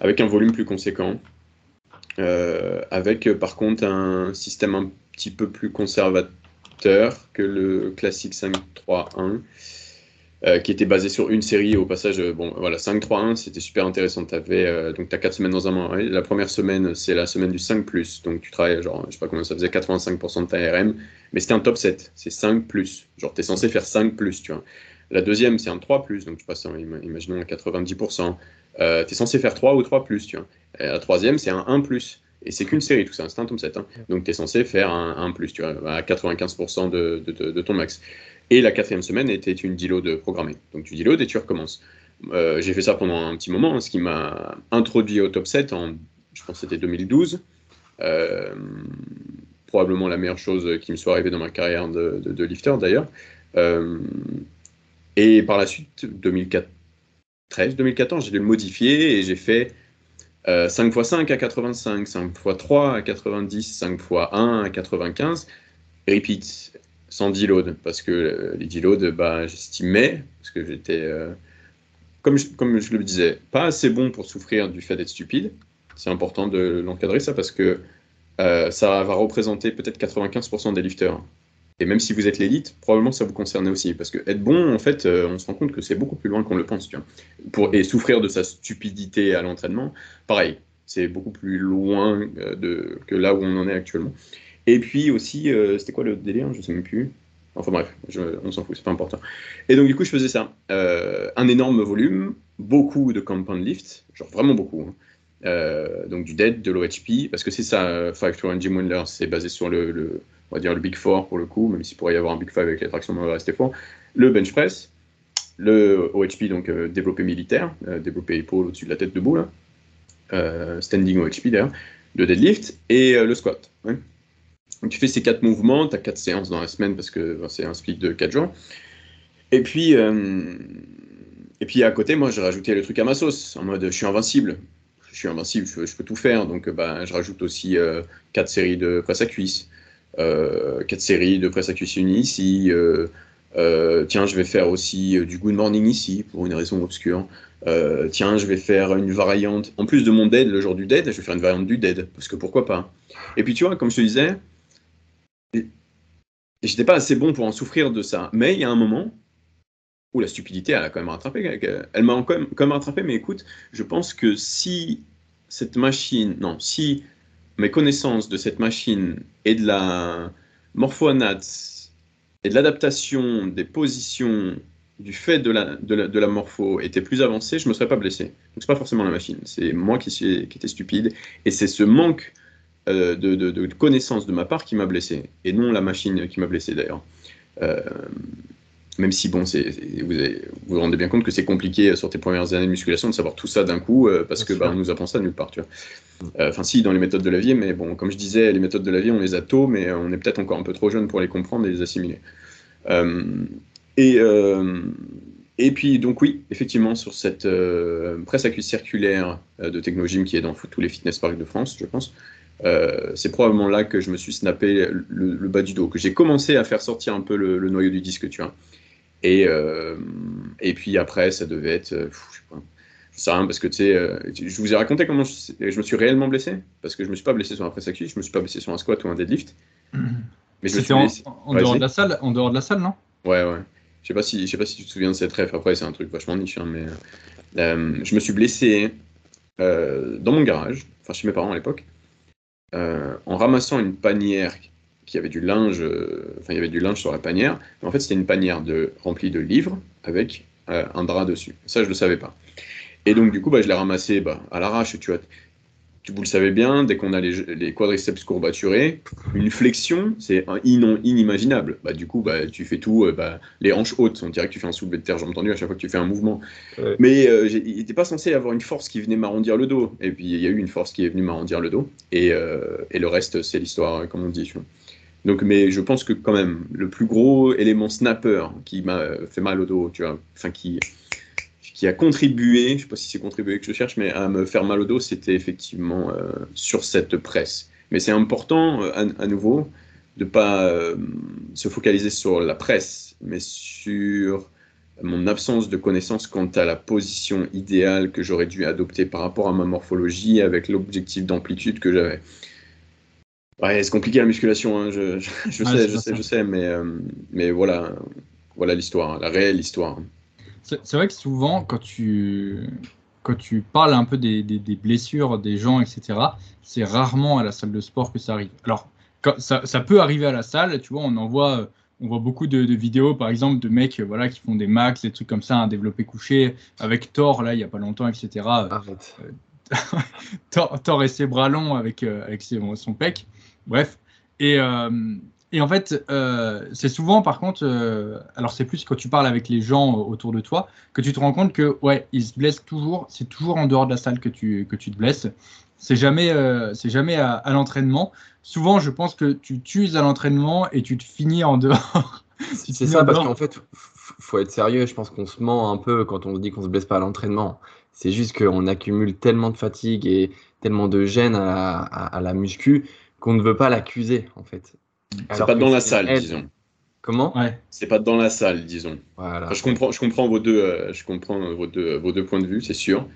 avec un volume plus conséquent, euh, avec par contre un système un petit peu plus conservateur que le classique 5.3.1. Euh, qui était basé sur une série. Au passage, euh, bon, voilà, 5-3-1, c'était super intéressant. Tu euh, donc, tu as 4 semaines dans un mois. La première semaine, c'est la semaine du 5, donc tu travailles, genre, je sais pas combien ça faisait, 85% de ta RM, mais c'était un top 7, c'est 5, genre, tu es censé faire 5, tu vois. La deuxième, c'est un 3, donc tu passes, imaginons, à 90%. Euh, tu es censé faire 3 ou 3, tu vois. Et la troisième, c'est un 1, et c'est qu'une série, tout ça, c'est un top 7. Hein. Donc tu es censé faire un 1, tu vois, à 95% de, de, de ton max. Et la quatrième semaine était une de programmée. Donc tu deload et tu recommences. Euh, j'ai fait ça pendant un petit moment, ce qui m'a introduit au top 7 en, je pense c'était 2012. Euh, probablement la meilleure chose qui me soit arrivée dans ma carrière de, lifter d'ailleurs. Euh, et par la suite, 2013, 2014, j'ai dû le modifier et j'ai fait 5 x 5 à 85, 5 x 3 à 90, 5 x 1 à 95. Repeat sans deload, parce que euh, les deloads, bah, j'estimais, parce que j'étais, euh, comme, je, comme je le disais, pas assez bon pour souffrir du fait d'être stupide. C'est important de l'encadrer, ça, parce que euh, ça va représenter peut-être 95% des lifters. Et même si vous êtes l'élite, probablement ça vous concerne aussi. Parce que être bon, en fait, on se rend compte que c'est beaucoup plus loin qu'on le pense. Pour, et souffrir de sa stupidité à l'entraînement, pareil, c'est beaucoup plus loin de, que là où on en est actuellement. Et puis aussi, euh, c'était quoi le délire Je ne sais même plus. Enfin bref, on s'en fout, c'est pas important. Et donc du coup, je faisais ça. Euh, un énorme volume, beaucoup de compound lift, genre vraiment beaucoup. Hein. Euh, donc du dead, de l'OHP, parce que c'est ça, 5 to Jim Wendler, c'est basé sur le, on va dire le Big Four pour le coup, même s'il pourrait y avoir un Big Five avec les tractions, on va rester fort. Le bench press, le OHP, donc développé militaire, développé épaule au-dessus de la tête debout, là. standing OHP d'ailleurs, le deadlift et le squat. Donc, tu fais ces quatre mouvements, tu as quatre séances dans la semaine parce que c'est un split de quatre jours. Et puis, euh, et puis à côté, moi, j'ai rajouté le truc à ma sauce, en mode je suis invincible. Je suis invincible, je, peux tout faire. Donc, bah, je rajoute aussi euh, quatre séries de presse à cuisse, euh, quatre séries de presse à cuisse unie ici. tiens, je vais faire aussi du good morning ici pour une raison obscure. tiens, je vais faire une variante. En plus de mon dead, le jour du dead, je vais faire une variante du dead parce que pourquoi pas. Et puis, tu vois, comme je te disais, j'étais pas assez bon pour en souffrir de ça. Mais il y a un moment où la stupidité, elle a quand même rattrapé. Elle m'a quand même, rattrapé, mais écoute, je pense que si cette machine, non, si mes connaissances de cette machine et de la morphoanate et de l'adaptation des positions du fait de la, de la, morpho étaient plus avancées, je ne me serais pas blessé. Donc c'est pas forcément la machine, c'est moi qui, suis, qui était stupide. Et c'est ce manque euh, de, de, connaissance de ma part qui m'a blessé, et non la machine qui m'a blessé d'ailleurs. Euh, même si, bon, vous, vous rendez bien compte que c'est compliqué sur tes premières années de musculation de savoir tout ça d'un coup, euh, parce que bah, on nous apprend ça nulle part. Tu vois. Enfin, si, dans les méthodes de la vie, mais bon, comme je disais, les méthodes de la vie, on les a tôt, mais on est peut-être encore un peu trop jeune pour les comprendre et les assimiler. et, et puis, donc oui, effectivement, sur cette presse à cuisse circulaire de Technogym qui est dans tous les fitness parks de France, je pense, euh, c'est probablement là que je me suis snappé le, bas du dos, que j'ai commencé à faire sortir un peu le, noyau du disque, tu vois. Et, euh, et puis après, ça devait être. Euh, je sais pas. Je sais rien parce que tu sais, je vous ai raconté comment je, me suis réellement blessé. Parce que je me suis pas blessé sur un press je me suis pas blessé sur un squat ou un deadlift. Mhm. Mais en, en dehors de la salle, en dehors de la salle, non? Ouais, ouais. Je sais pas si, je sais pas si tu te souviens de cette ref. Après, c'est un truc vachement niche, hein, mais je me suis blessé dans mon garage, enfin chez mes parents à l'époque. Euh, en ramassant une panière qui avait du linge, euh, enfin il y avait du linge sur la panière, mais en fait c'était une panière remplie de livres avec euh, un drap dessus. Ça je ne le savais pas. Et donc du coup bah, je l'ai ramassé bah, à l'arrache, tu vois. Vous le savez bien, dès qu'on a les, quadriceps courbaturés, une flexion, c'est inimaginable. Bah, du coup, bah, tu fais tout, euh, bah, les hanches hautes, on dirait que tu fais un soulevé de terre, j'ai entendu à chaque fois que tu fais un mouvement. Mais euh, il n'était pas censé avoir une force qui venait m'arrondir le dos. Et puis, il y a eu une force qui est venue m'arrondir le dos. Et, euh, et le reste, c'est l'histoire, comme on dit. Donc, mais je pense que quand même, le plus gros élément snapper qui m'a fait mal au dos, tu vois, enfin, qui qui a contribué, je ne sais pas si c'est contribué que je cherche, mais à me faire mal au dos, c'était effectivement euh, sur cette presse. Mais c'est important, euh, à, nouveau, de ne pas euh, se focaliser sur la presse, mais sur mon absence de connaissance quant à la position idéale que j'aurais dû adopter par rapport à ma morphologie avec l'objectif d'amplitude que j'avais. Ouais, c'est compliqué la musculation, hein, je, sais, je sais, je sais, mais, mais voilà, voilà l'histoire, la réelle histoire. C'est vrai que souvent, quand tu, quand tu parles un peu des, des, blessures des gens, etc., c'est rarement à la salle de sport que ça arrive. Alors, ça, ça, peut arriver à la salle, tu vois, on en voit, on voit beaucoup de, vidéos, par exemple, de mecs voilà, qui font des max, des trucs comme ça, un développé couché, avec Thor, là, il n'y a pas longtemps, etc. Arrête. Euh, Thor, Thor, et ses bras longs avec, euh, avec son pec. Bref. Et, euh, et en fait, euh, c'est souvent, par contre, euh, alors c'est plus quand tu parles avec les gens autour de toi, que tu te rends compte que, ouais, ils se blessent toujours, c'est toujours en dehors de la salle que tu, que tu te blesses. C'est jamais, euh, c'est jamais à, l'entraînement. Souvent, je pense que tu tues à l'entraînement et tu te finis en dehors. c'est ça, parce qu'en fait, faut être sérieux. Je pense qu'on se ment un peu quand on dit qu'on se blesse pas à l'entraînement. C'est juste qu'on accumule tellement de fatigue et tellement de gêne à, à la muscu qu'on ne veut pas l'accuser, en fait. C'est pas dans la salle, disons. Comment? Ouais. C'est pas dans la salle, disons. Voilà. je comprends, je comprends vos deux, euh, je comprends vos deux, vos deux points de vue, c'est sûr.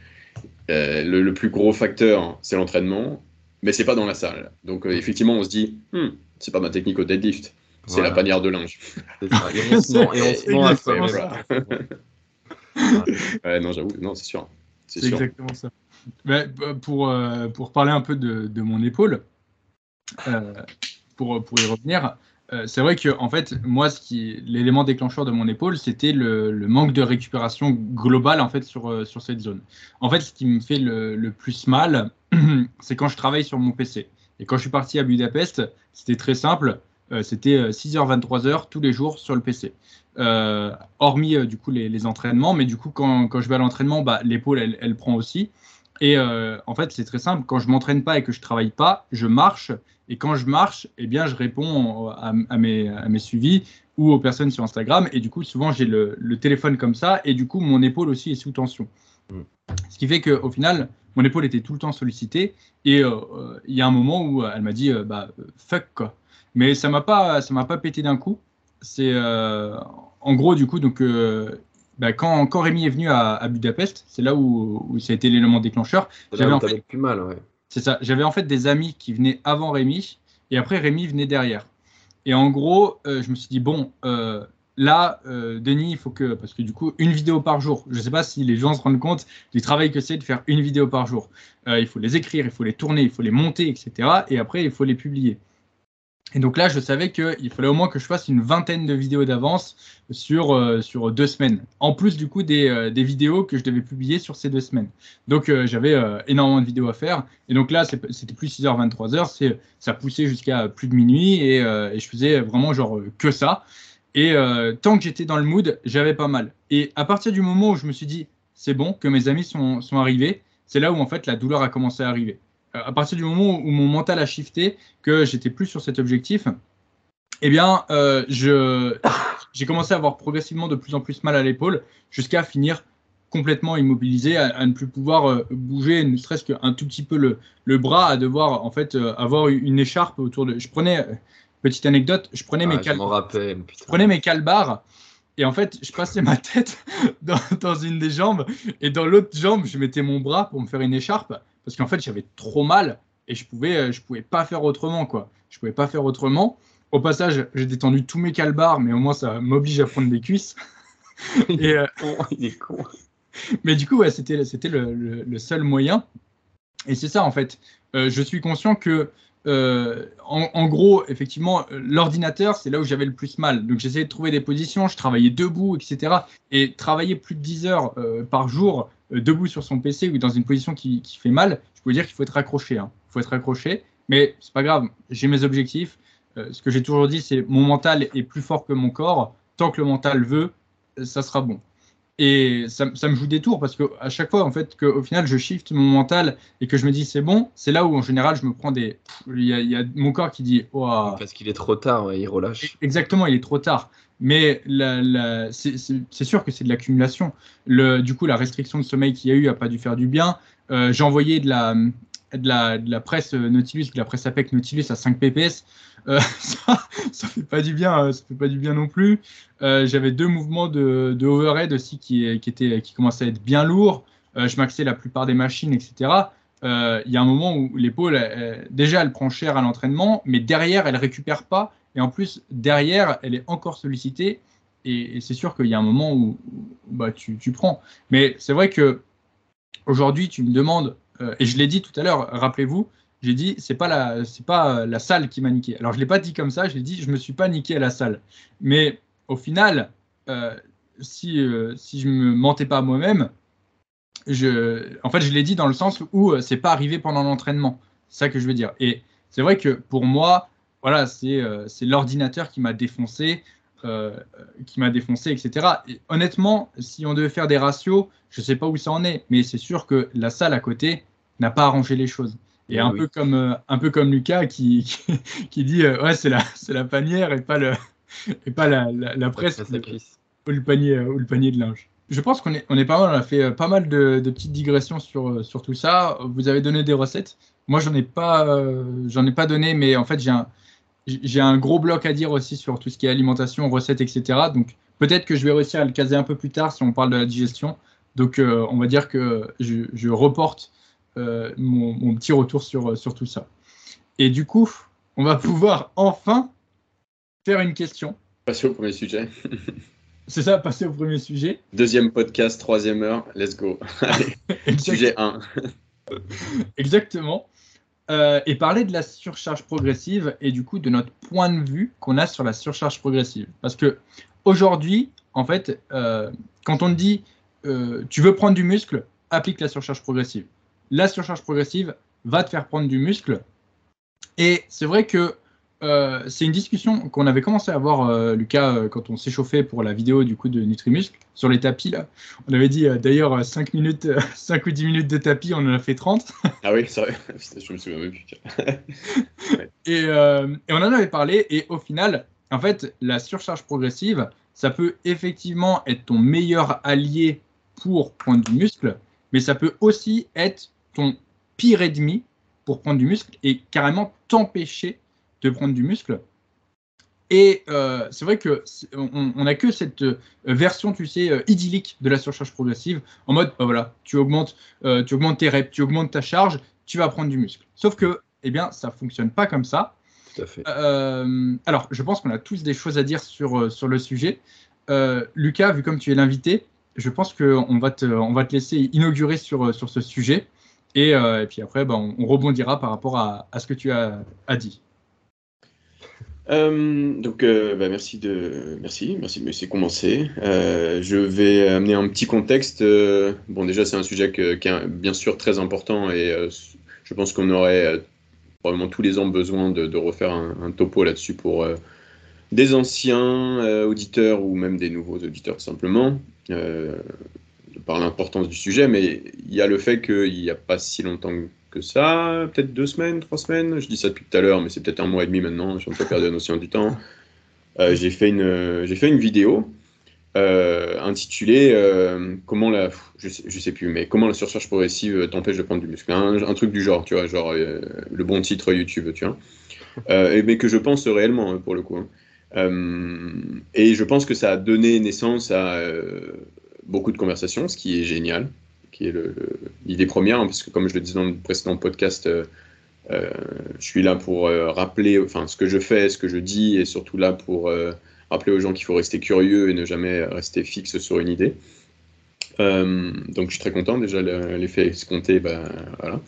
Euh, le, plus gros facteur, c'est l'entraînement, mais c'est pas dans la salle. Donc euh, effectivement, on se dit, hmm, c'est pas ma technique au deadlift, c'est la panière de linge. Ça. Et on se ouais, non, j'avoue, non, c'est sûr. C'est exactement ça. Mais, pour, pour parler un peu de, de mon épaule, pour, y revenir, euh, c'est vrai que en fait, moi, l'élément déclencheur de mon épaule, c'était le, manque de récupération globale en fait sur, euh, sur cette zone. En fait, ce qui me fait le, plus mal, c'est quand je travaille sur mon PC. Et quand je suis parti à Budapest, c'était très simple. Euh, c'était 6h, 23h tous les jours sur le PC. hormis du coup les, entraînements, mais du coup, quand, quand je vais à l'entraînement, bah, l'épaule, elle, elle, prend aussi. Et en fait, c'est très simple. Quand je m'entraîne pas et que je travaille pas, je marche et quand je marche, eh bien, je réponds à, mes, à mes, suivis ou aux personnes sur Instagram. Et du coup, souvent, j'ai le, téléphone comme ça. Et du coup, mon épaule aussi est sous tension. Mm. Ce qui fait qu'au final, mon épaule était tout le temps sollicitée. Et euh, il y a un moment où elle m'a dit, euh, bah, fuck, quoi. Mais ça m'a pas, ça m'a pas pété d'un coup. C'est euh, en gros, du coup, donc, bah, quand, quand Rémi est venu à, Budapest, c'est là où, où, ça a été l'élément déclencheur. J'avais en fait, plus mal, ouais. C'est ça. J'avais en fait des amis qui venaient avant Rémi et après Rémi venait derrière. Et en gros, euh, je me suis dit, bon, euh, là, euh, Denis, il faut que. Parce que du coup, une vidéo par jour. Je ne sais pas si les gens se rendent compte du travail que c'est de faire une vidéo par jour. il faut les écrire, il faut les tourner, il faut les monter, etc. Et après, il faut les publier. Et donc là, je savais qu'il fallait au moins que je fasse une vingtaine de vidéos d'avance sur, euh, sur deux semaines. En plus, du coup, des, euh, des, vidéos que je devais publier sur ces deux semaines. Donc, euh, j'avais énormément de vidéos à faire. Et donc là, c'était plus 6h, 23h. Ça poussait jusqu'à plus de minuit. Et, et, je faisais vraiment genre que ça. Et tant que j'étais dans le mood, j'avais pas mal. Et à partir du moment où je me suis dit, c'est bon, que mes amis sont, sont arrivés, c'est là où en fait la douleur a commencé à arriver. Euh, à partir du moment où mon mental a shifté, que j'étais plus sur cet objectif, eh bien, euh, j'ai commencé à avoir progressivement de plus en plus mal à l'épaule jusqu'à finir complètement immobilisé, à, ne plus pouvoir euh, bouger, ne serait-ce qu'un tout petit peu le, le, bras, à devoir en fait avoir une écharpe autour de. Je prenais, petite anecdote, je prenais mes ah, je prenais mes calbars et en fait, je passais ma tête dans, dans une des jambes et dans l'autre jambe, je mettais mon bras pour me faire une écharpe parce qu'en fait j'avais trop mal et je pouvais euh, je pouvais pas faire autrement quoi. Je pouvais pas faire autrement. Au passage j'ai détendu tous mes calbars mais au moins ça m'oblige à prendre des cuisses. Et, euh, il est con mais du coup ouais, c'était c'était le, le, seul moyen. Et c'est ça en fait. Euh, je suis conscient que en, en, gros, effectivement, l'ordinateur, c'est là où j'avais le plus mal. Donc, j'essayais de trouver des positions, je travaillais debout, etc. Et travailler plus de 10 heures par jour, debout sur son PC ou dans une position qui, fait mal, je peux dire qu'il faut être accroché. Hein. Il faut être accroché, mais c'est pas grave. J'ai mes objectifs. ce que j'ai toujours dit, c'est mon mental est plus fort que mon corps. Tant que le mental veut, ça sera bon. Et ça, me joue des tours parce qu'à chaque fois, en fait, qu'au final, je shift mon mental et que je me dis c'est bon, c'est là où en général, je me prends des. Il y a, mon corps qui dit. Oh, parce qu'il est trop tard, il relâche. Exactement, il est trop tard. Mais c'est sûr que c'est de l'accumulation. Du coup, la restriction de sommeil qu'il y a eu n'a pas dû faire du bien. Euh, j'ai envoyé de la, presse Nautilus, de la presse APEC Nautilus à 5 pps. Euh, ça, ça fait pas du bien, euh, fait pas du bien non plus. Euh, j'avais deux mouvements de, overhead aussi qui, commençaient à être bien lourds. je maxais la plupart des machines, etc. Il y a un moment où l'épaule, déjà, elle prend cher à l'entraînement, mais derrière, elle récupère pas. Et en plus, derrière, elle est encore sollicitée. Et, c'est sûr qu'il y a un moment où, bah, tu, tu prends. Mais c'est vrai que aujourd'hui, tu me demandes, et je l'ai dit tout à l'heure, rappelez-vous, j'ai dit c'est pas pas la salle qui m'a niqué. Alors je l'ai pas dit comme ça, je l'ai dit je me suis pas niqué à la salle. Mais au final, euh, si euh, si je me mentais pas moi-même, je en fait je l'ai dit dans le sens où euh, c'est pas arrivé pendant l'entraînement. C'est ça que je veux dire. Et c'est vrai que pour moi, voilà, c'est c'est l'ordinateur qui m'a défoncé. qui m'a défoncé, etc. Et honnêtement, si on devait faire des ratios, je ne sais pas où ça en est, mais c'est sûr que la salle à côté n'a pas arrangé les choses. Et un, peu comme, euh, un peu comme Lucas qui, qui, dit euh, ouais, c'est la, la panière et pas, le, et pas la, la, presse ou le, panier, ou le panier de linge. Je pense qu'on est, on est pas mal, on a fait euh, pas mal de, de, petites digressions sur, sur tout ça. Vous avez donné des recettes. Moi, j'en ai pas, j'en ai pas donné, mais en fait, j'ai un, j'ai un gros bloc à dire aussi sur tout ce qui est alimentation, recettes, etc. Donc, peut-être que je vais réussir à le caser un peu plus tard si on parle de la digestion. Donc, on va dire que je, je reporte euh, mon, petit retour sur, euh, sur tout ça. Et du coup, on va pouvoir enfin faire une question. Passer au premier sujet. C'est ça, passer au premier sujet. Deuxième podcast, troisième heure, let's go. sujet 1. Exactement. Euh, et parler de la surcharge progressive et du coup de notre point de vue qu'on a sur la surcharge progressive. Parce que aujourd'hui, en fait, quand on dit tu veux prendre du muscle, applique la surcharge progressive la surcharge progressive va te faire prendre du muscle. Et c'est vrai que euh, c'est une discussion qu'on avait commencé à avoir, euh, Lucas, euh, quand on s'échauffait pour la vidéo du coup de Nutrimuscle sur les tapis. Là. On avait dit d'ailleurs 5, minutes, 5 ou 10 minutes de tapis, on en a fait 30. ah oui, c'est vrai, je me souviens même plus. et, et, on en avait parlé, et au final, en fait, la surcharge progressive, ça peut effectivement être ton meilleur allié pour prendre du muscle, mais ça peut aussi être ton pire ennemi pour prendre du muscle et carrément t'empêcher de prendre du muscle. Et euh, c'est vrai que on n'a que cette euh, version, tu sais, euh, idyllique de la surcharge progressive, en mode, bah voilà, tu augmentes, tu augmentes tes reps, tu augmentes ta charge, tu vas prendre du muscle. Sauf que, eh bien, ça fonctionne pas comme ça. Tout à fait. alors, je pense qu'on a tous des choses à dire sur, sur le sujet. Lucas, vu comme tu es l'invité, je pense qu'on va, te, on va te laisser inaugurer sur, sur ce sujet. Euh, et, puis après, ben, on, rebondira par rapport à, ce que tu as, dit. Euh, donc, euh, bah, merci de merci, merci de me laisser commencer. je vais amener un petit contexte. bon, déjà, c'est un sujet qui est bien sûr très important et je pense qu'on aurait probablement tous les ans besoin de, refaire un topo là-dessus pour des anciens auditeurs ou même des nouveaux auditeurs simplement par l'importance du sujet, mais il y a le fait qu'il n'y a pas si longtemps que ça, peut-être deux semaines, trois semaines, je dis ça depuis tout à l'heure, mais c'est peut-être un mois et demi maintenant, je suis pas perdu la notion du temps. Euh, j'ai fait une j'ai fait une vidéo euh, intitulée euh, comment la je sais, sais plus mais comment la surcharge progressive t'empêche de prendre du muscle un, truc du genre tu vois genre le bon titre YouTube tu vois mais que je pense réellement hein, pour le coup hein. et je pense que ça a donné naissance à beaucoup de conversations, ce qui est génial, qui est l'idée première, hein, parce que comme je le disais dans le précédent podcast, euh, euh, je suis là pour euh, rappeler enfin, ce que je fais, ce que je dis, et surtout là pour rappeler aux gens qu'il faut rester curieux et ne jamais rester fixe sur une idée. donc je suis très content, déjà l'effet escompté, ben, voilà.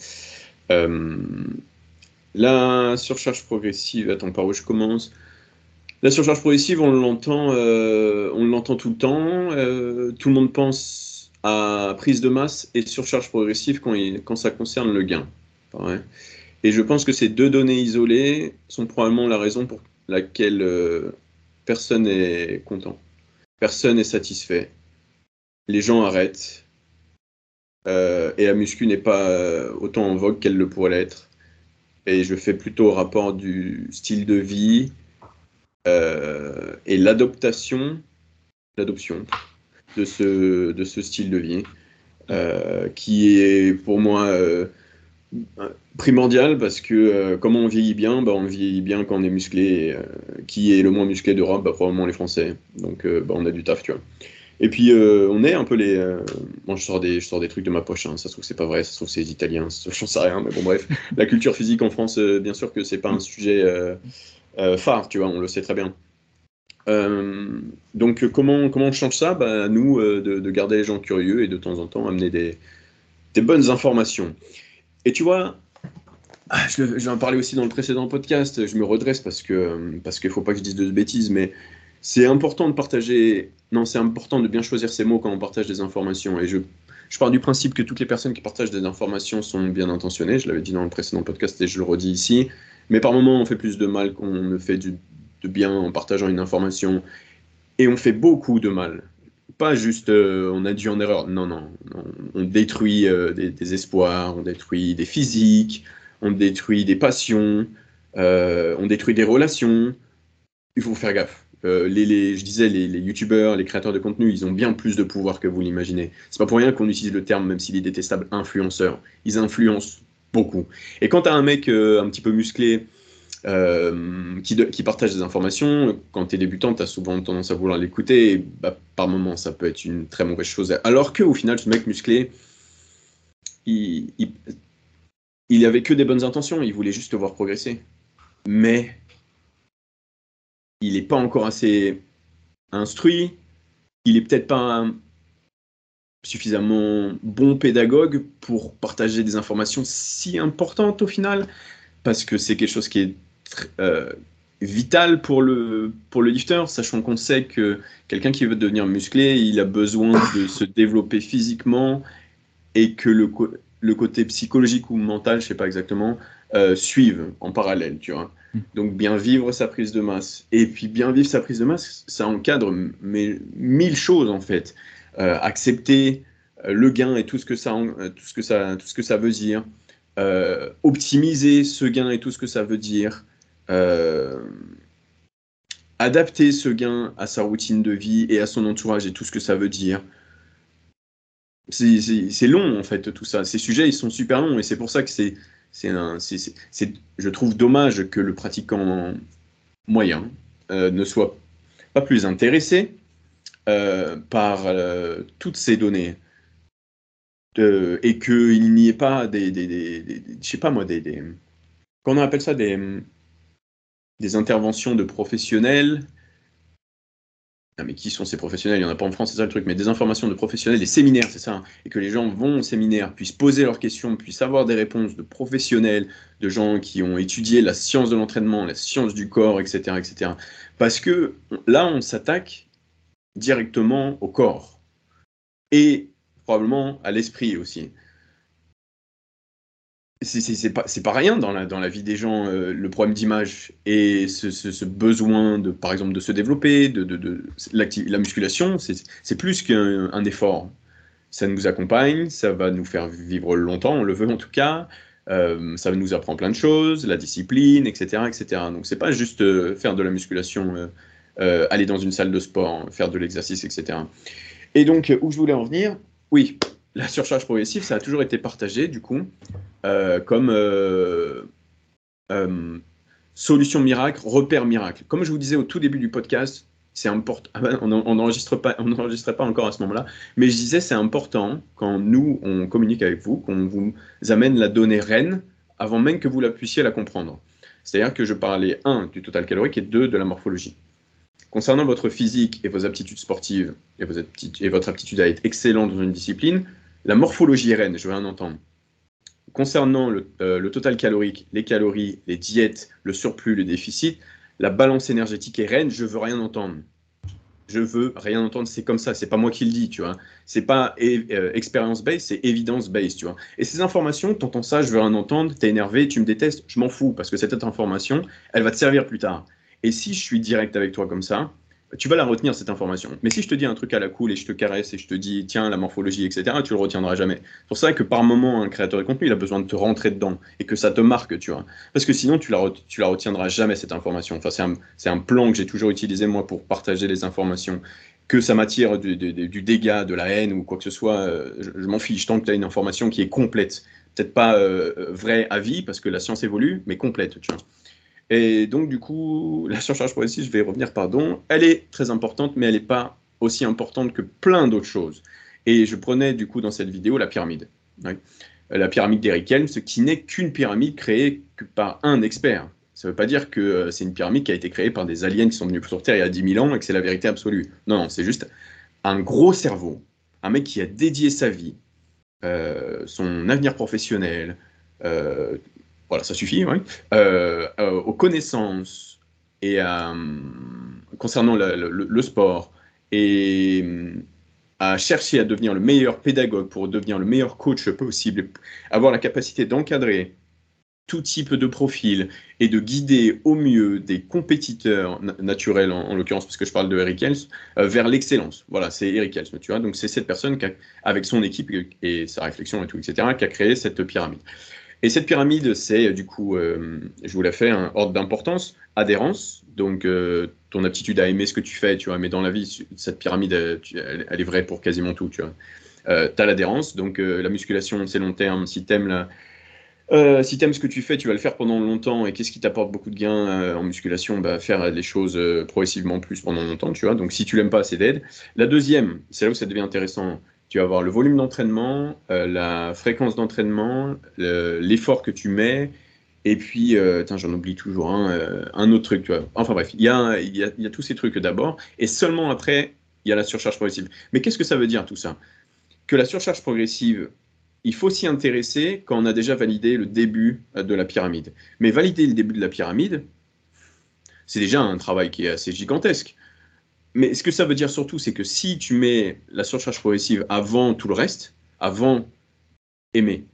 la surcharge progressive, attends, par où je commence? La surcharge progressive, on l'entend, tout le temps. Tout le monde pense à prise de masse et surcharge progressive quand, ça concerne le gain. Et je pense que ces deux données isolées sont probablement la raison pour laquelle euh, personne n'est content. Personne n'est satisfait. Les gens arrêtent. Euh, et la muscu n'est pas euh, autant en vogue qu'elle le pourrait l'être. Et je fais plutôt rapport du style de vie et l'adoption de ce, de ce style de vie, qui est pour moi primordial parce que euh, comment on vieillit bien bah, On vieillit bien quand on est musclé. Euh, qui est le moins musclé d'Europe bah, Probablement les Français. Donc euh, bah, on a du taf, tu vois. Et puis on est un peu les. Bon, je sors des, je sors des trucs de ma poche. Hein. Ça se trouve c'est pas vrai. Ça se trouve c'est les Italiens. J'en sais rien. Mais bon bref, la culture physique en France, bien sûr que c'est pas un sujet phare, tu vois. On le sait très bien. Donc comment comment on change ça? Bah, Nous de, de, garder les gens curieux et de temps en temps amener des, bonnes informations. Et tu vois, ah, je, vais en parler aussi dans le précédent podcast, je me redresse parce que parce qu'il ne faut pas que je dise de bêtises, mais c'est important de partager, non, c'est important de bien choisir ses mots quand on partage des informations. Et je, je pars du principe que toutes les personnes qui partagent des informations sont bien intentionnées, je l'avais dit dans le précédent podcast et je le redis ici, mais par moments on fait plus de mal qu'on ne fait du, bien en partageant une information, et on fait beaucoup de mal pas juste euh, on a dû en erreur. Non, non. On, détruit euh, des, espoirs, on détruit des physiques, on détruit des passions, euh, on détruit des relations. Il faut faire gaffe. Les, je disais, les, youtubeurs, les créateurs de contenu, ils ont bien plus de pouvoir que vous l'imaginez. C'est pas pour rien qu'on utilise le terme, même s'il est détestable, influenceur. Ils influencent beaucoup. Et quand tu as un mec un petit peu musclé, euh, qui, qui, partage des informations. Quand tu es débutant, tu as souvent tendance à vouloir l'écouter. Bah, par moments, ça peut être une très mauvaise chose. Alors qu'au final, ce mec musclé, il, il, avait que des bonnes intentions. Il voulait juste te voir progresser. Mais il n'est pas encore assez instruit. Il est peut-être pas suffisamment bon pédagogue pour partager des informations si importantes au final, parce que c'est quelque chose qui est euh, vital pour le, pour le lifter, sachant qu'on sait que quelqu'un qui veut devenir musclé, il a besoin de se développer physiquement et que le, le côté psychologique ou mental, je sais pas exactement, euh, suive en parallèle, tu vois. Hmm. Donc bien vivre sa prise de masse. Et puis bien vivre sa prise de masse, ça encadre mais mille choses en fait. Euh, accepter le gain et tout ce que ça, tout ce que ça, tout ce que ça veut dire. optimiser ce gain et tout ce que ça veut dire. Euh, adapter ce gain à sa routine de vie et à son entourage et tout ce que ça veut dire. C'est long en fait tout ça. Ces sujets ils sont super longs et c'est pour ça que c'est, je trouve dommage que le pratiquant moyen euh, ne soit pas plus intéressé euh, par toutes ces données et qu'il n'y ait pas des, des, je sais pas moi des, des on appelle ça des des interventions de professionnels. Ah, mais qui sont ces professionnels? Il n'y en a pas en France, c'est ça le truc, mais des informations de professionnels, des séminaires, c'est ça. Hein. et que les gens vont au séminaire, puissent poser leurs questions, puissent avoir des réponses de professionnels, de gens qui ont étudié la science de l'entraînement, la science du corps, etc. etc. Parce que là, on s'attaque directement au corps et probablement à l'esprit aussi c'est pas, rien dans la, vie des gens, euh, le problème d'image et ce, besoin, de, par exemple, de se développer, de, de, la musculation, c'est plus qu'un effort. Ça nous accompagne, ça va nous faire vivre longtemps, on le veut en tout cas, euh, ça nous apprend plein de choses, la discipline, etc. etc. Donc c'est pas juste euh, faire de la musculation, aller dans une salle de sport, faire de l'exercice, etc. Et donc, où je voulais en venir, oui, la surcharge progressive, ça a toujours été partagé, du coup, comme euh, euh, solution miracle, repère miracle. Comme je vous disais au tout début du podcast, c'est important. Ah ben, on n'enregistrait pas, pas encore à ce moment-là, mais je disais c'est important quand nous on communique avec vous, qu'on vous amène la donnée reine avant même que vous la puissiez la comprendre. C'est-à-dire que je parlais un du total calorique et deux de la morphologie. Concernant votre physique et vos aptitudes sportives et, votre aptitude à être excellent dans une discipline, la morphologie est reine, je veux rien entendre. Concernant euh, le, total calorique, les calories, les diètes, le surplus, le déficit, la balance énergétique est reine, je veux rien entendre. Je veux rien entendre, c'est comme ça, c'est pas moi qui le dis, tu vois. C'est pas euh, experience-based, c'est évidence-based, tu vois. Et ces informations, tu entends ça, je veux rien entendre, t'es énervé, tu me détestes, je m'en fous, parce que cette information, elle va te servir plus tard. Et si je suis direct avec toi comme ça, tu vas la retenir cette information. Mais si je te dis un truc à la cool et je te caresse et je te dis tiens la morphologie etc, tu le retiendras jamais. C'est pour ça que par moment un créateur de contenu il a besoin de te rentrer dedans et que ça te marque tu vois. Parce que sinon tu la la retiendras jamais cette information. Enfin c'est un, un plan que j'ai toujours utilisé moi pour partager les informations. Que ça m'attire du, dégât, de la haine ou quoi que ce soit, euh, je, m'en fiche tant que tu as une information qui est complète. Peut-être pas euh, vraie à vie parce que la science évolue, mais complète tu vois. Et donc, du coup, la surcharge progressive, je vais y revenir, pardon, elle est très importante, mais elle n'est pas aussi importante que plein d'autres choses. Et je prenais, du coup, dans cette vidéo, la pyramide. La pyramide d'Eric Helms, qui n'est qu'une pyramide créée par un expert. Ça ne veut pas dire que euh, c'est une pyramide qui a été créée par des aliens qui sont venus sur Terre il y a 10 000 ans et que c'est la vérité absolue. Non, non, c'est juste un gros cerveau, un mec qui a dédié sa vie, euh, son avenir professionnel, euh, voilà, ça suffit, euh, euh, aux connaissances et concernant le, sport et à chercher à devenir le meilleur pédagogue pour devenir le meilleur coach possible, avoir la capacité d'encadrer tout type de profil et de guider au mieux des compétiteurs naturels, en, l'occurrence, parce que je parle de Eric Helms, euh, vers l'excellence. Voilà, c'est Eric Helms, tu vois. Donc, c'est cette personne qui avec son équipe et sa réflexion et tout, etc., qui a créé cette pyramide. Et cette pyramide, c'est du coup, euh, je vous la fais, un ordre d'importance, adhérence, donc euh, ton aptitude à aimer ce que tu fais, tu vois, mais dans la vie, cette pyramide, elle, est vraie pour quasiment tout, tu vois. Euh, as l'adhérence, donc la musculation, c'est long terme, si tu aimes si ce que tu fais, tu vas le faire pendant longtemps. Et qu'est-ce qui t'apporte beaucoup de gains en musculation? Bah, Faire les choses progressivement plus pendant longtemps, tu vois. Donc si tu l'aimes pas, c'est d'aide. La deuxième, c'est là où ça devient intéressant tu vas avoir le volume d'entraînement, euh, la fréquence d'entraînement, l'effort que tu mets, et puis, euh, j'en oublie toujours un, euh, un autre truc, tu vois. Enfin bref, il y a, tous ces trucs d'abord, et seulement après, il y a la surcharge progressive. Mais qu'est-ce que ça veut dire tout ça? Que la surcharge progressive, il faut s'y intéresser quand on a déjà validé le début de la pyramide. Mais valider le début de la pyramide, c'est déjà un travail qui est assez gigantesque. Mais ce que ça veut dire surtout, c'est que si tu mets la surcharge progressive avant tout le reste, avant aimer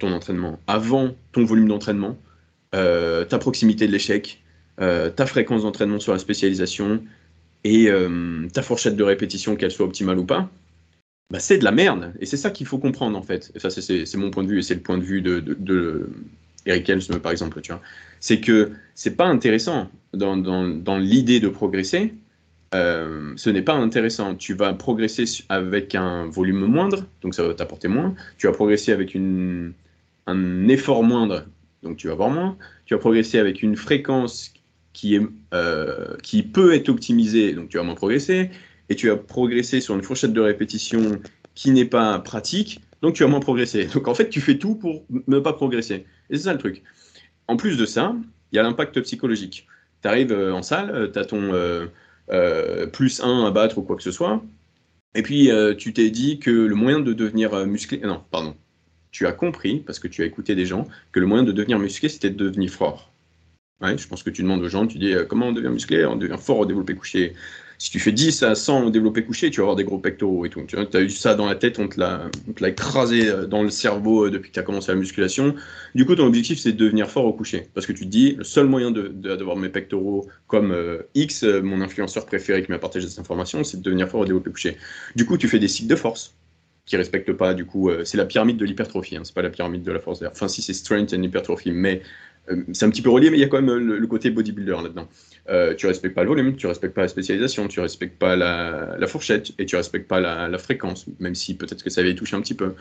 ton entraînement, avant ton volume d'entraînement, euh, ta proximité de l'échec, euh, ta fréquence d'entraînement sur la spécialisation et euh, ta fourchette de répétition, qu'elle soit optimale ou pas, bah, c'est de la merde. Et c'est ça qu'il faut comprendre en fait. Et ça, c'est mon point de vue et c'est le point de vue de, Eric Helms, par exemple. Tu vois c'est que c'est pas intéressant dans, dans, l'idée de progresser. Euh, ce n'est pas intéressant. Tu vas progresser avec un volume moindre, donc ça va t'apporter moins. Tu vas progresser avec une, un effort moindre, donc tu vas avoir moins. Tu vas progresser avec une fréquence qui, est, euh, qui peut être optimisée, donc tu vas moins progresser. Et tu vas progresser sur une fourchette de répétition qui n'est pas pratique, donc tu vas moins progresser. Donc en fait, tu fais tout pour ne pas progresser. Et c'est ça le truc. En plus de ça, il y a l'impact psychologique. Tu arrives euh, en salle, euh, tu as ton euh, plus 1 à battre ou quoi que ce soit, et puis tu t'es dit que le moyen de devenir musclé. Non, pardon. Tu as compris, parce que tu as écouté des gens, que le moyen de devenir musclé, c'était de devenir fort. Ouais, je pense que tu demandes aux gens, tu dis comment on devient musclé? On devient fort au développé couché si tu fais 10 à 100 développé couché, tu vas avoir des gros pectoraux et tout. Tu as eu ça dans la tête, on te l'a écrasé euh, dans le cerveau euh, depuis que tu as commencé la musculation. Du coup, ton objectif, c'est de devenir fort au coucher. Parce que tu te dis, le seul moyen d'avoir de, mes pectoraux comme euh, X, mon influenceur préféré qui m'a partagé cette information, c'est de devenir fort au développé couché. Du coup, tu fais des cycles de force qui respectent pas, du coup, c'est la pyramide de l'hypertrophie, hein, c'est pas la pyramide de la force d'air. Enfin, si c'est strength and hypertrophy, mais c'est un petit peu relié, mais il y a quand même le côté bodybuilder là-dedans. Euh, tu respectes pas le volume, tu respectes pas la spécialisation, tu respectes pas la, fourchette et tu respectes pas la, fréquence, même si peut-être que ça avait touché un petit peu.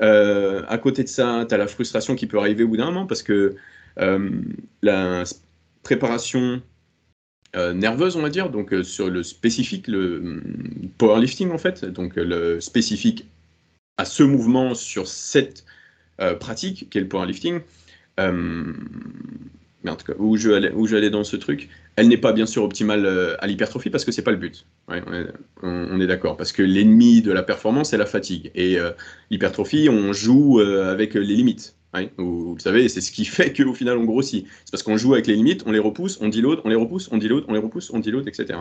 Euh, à côté de ça, tu as la frustration qui peut arriver au bout d'un moment parce que euh, la préparation nerveuse, on va dire, donc sur le spécifique, le mm, powerlifting en fait, donc le spécifique à ce mouvement sur cette pratique qu'est le powerlifting, merde, où je où j'allais dans ce truc, elle n'est pas bien sûr optimale euh, à l'hypertrophie parce que c'est pas le but. on est, d'accord. Parce que l'ennemi de la performance, c'est la fatigue. Et euh, l'hypertrophie, on joue euh, avec les limites. Vous, savez, c'est ce qui fait qu'au final, on grossit. C'est parce qu'on joue avec les limites, on les repousse, on dit l'autre, on les repousse, on dit l'autre, on les repousse, on dit l'autre, etc.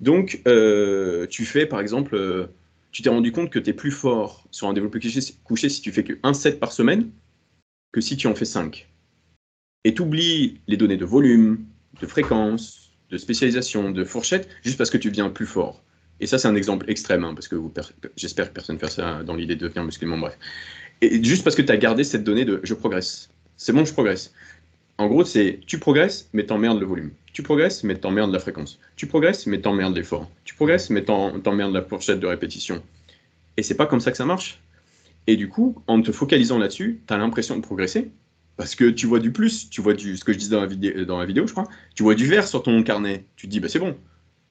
Donc, euh, tu fais, par exemple, tu t'es rendu compte que tu es plus fort sur un développé couché, si tu fais que 1 set par semaine que si tu en fais 5. Et tu oublies les données de volume, de fréquence, de spécialisation, de fourchette, juste parce que tu deviens plus fort. Et ça, c'est un exemple extrême, hein, parce que j'espère que personne ne fait ça dans l'idée de devenir musclément, bref. Et juste parce que tu as gardé cette donnée de je progresse. C'est bon, je progresse. En gros, c'est tu progresses, mais t'emmerdes le volume. Tu progresses, mais t'emmerdes la fréquence. Tu progresses, mais t'emmerdes l'effort. Tu progresses, mais t'emmerdes la fourchette de répétition. Et c'est pas comme ça que ça marche. Et du coup, en te focalisant là-dessus, tu as l'impression de progresser. Parce que tu vois du plus, tu vois du, ce que je disais dans la, vidéo, je crois, tu vois du vert sur ton carnet. Tu te dis, bah, c'est bon.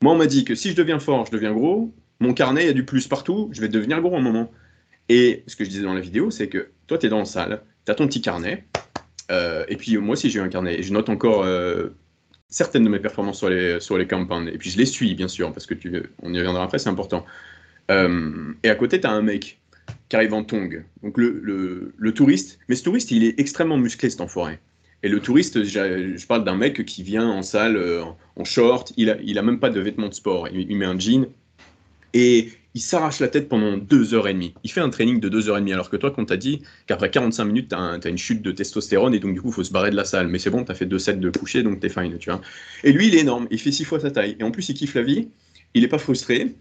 Moi, on m'a dit que si je deviens fort, je deviens gros. Mon carnet, il y a du plus partout, je vais devenir gros à un moment. Et ce que je disais dans la vidéo, c'est que toi, tu es dans la salle, tu as ton petit carnet, euh, et puis moi aussi j'ai un carnet, et je note encore euh, certaines de mes performances sur les, sur les campagnes, et puis je les suis bien sûr, parce que tu, on y reviendra après, c'est important. Euh, et à côté, tu as un mec qui arrive en tong, donc le, le, le, touriste, mais ce touriste, il est extrêmement musclé, cet enfoiré. Et le touriste, je parle d'un mec qui vient en salle en short, il a, il a même pas de vêtements de sport, il, met un jean, et il s'arrache la tête pendant deux heures et demie. Il fait un training de deux heures et demie, alors que toi, quand t'a dit qu'après 45 minutes, tu as, une chute de testostérone et donc du coup, faut se barrer de la salle. Mais c'est bon, tu as fait deux sets de coucher, donc t'es fine, tu vois. Et lui, il est énorme, il fait six fois sa taille. Et en plus, il kiffe la vie, il n'est pas frustré.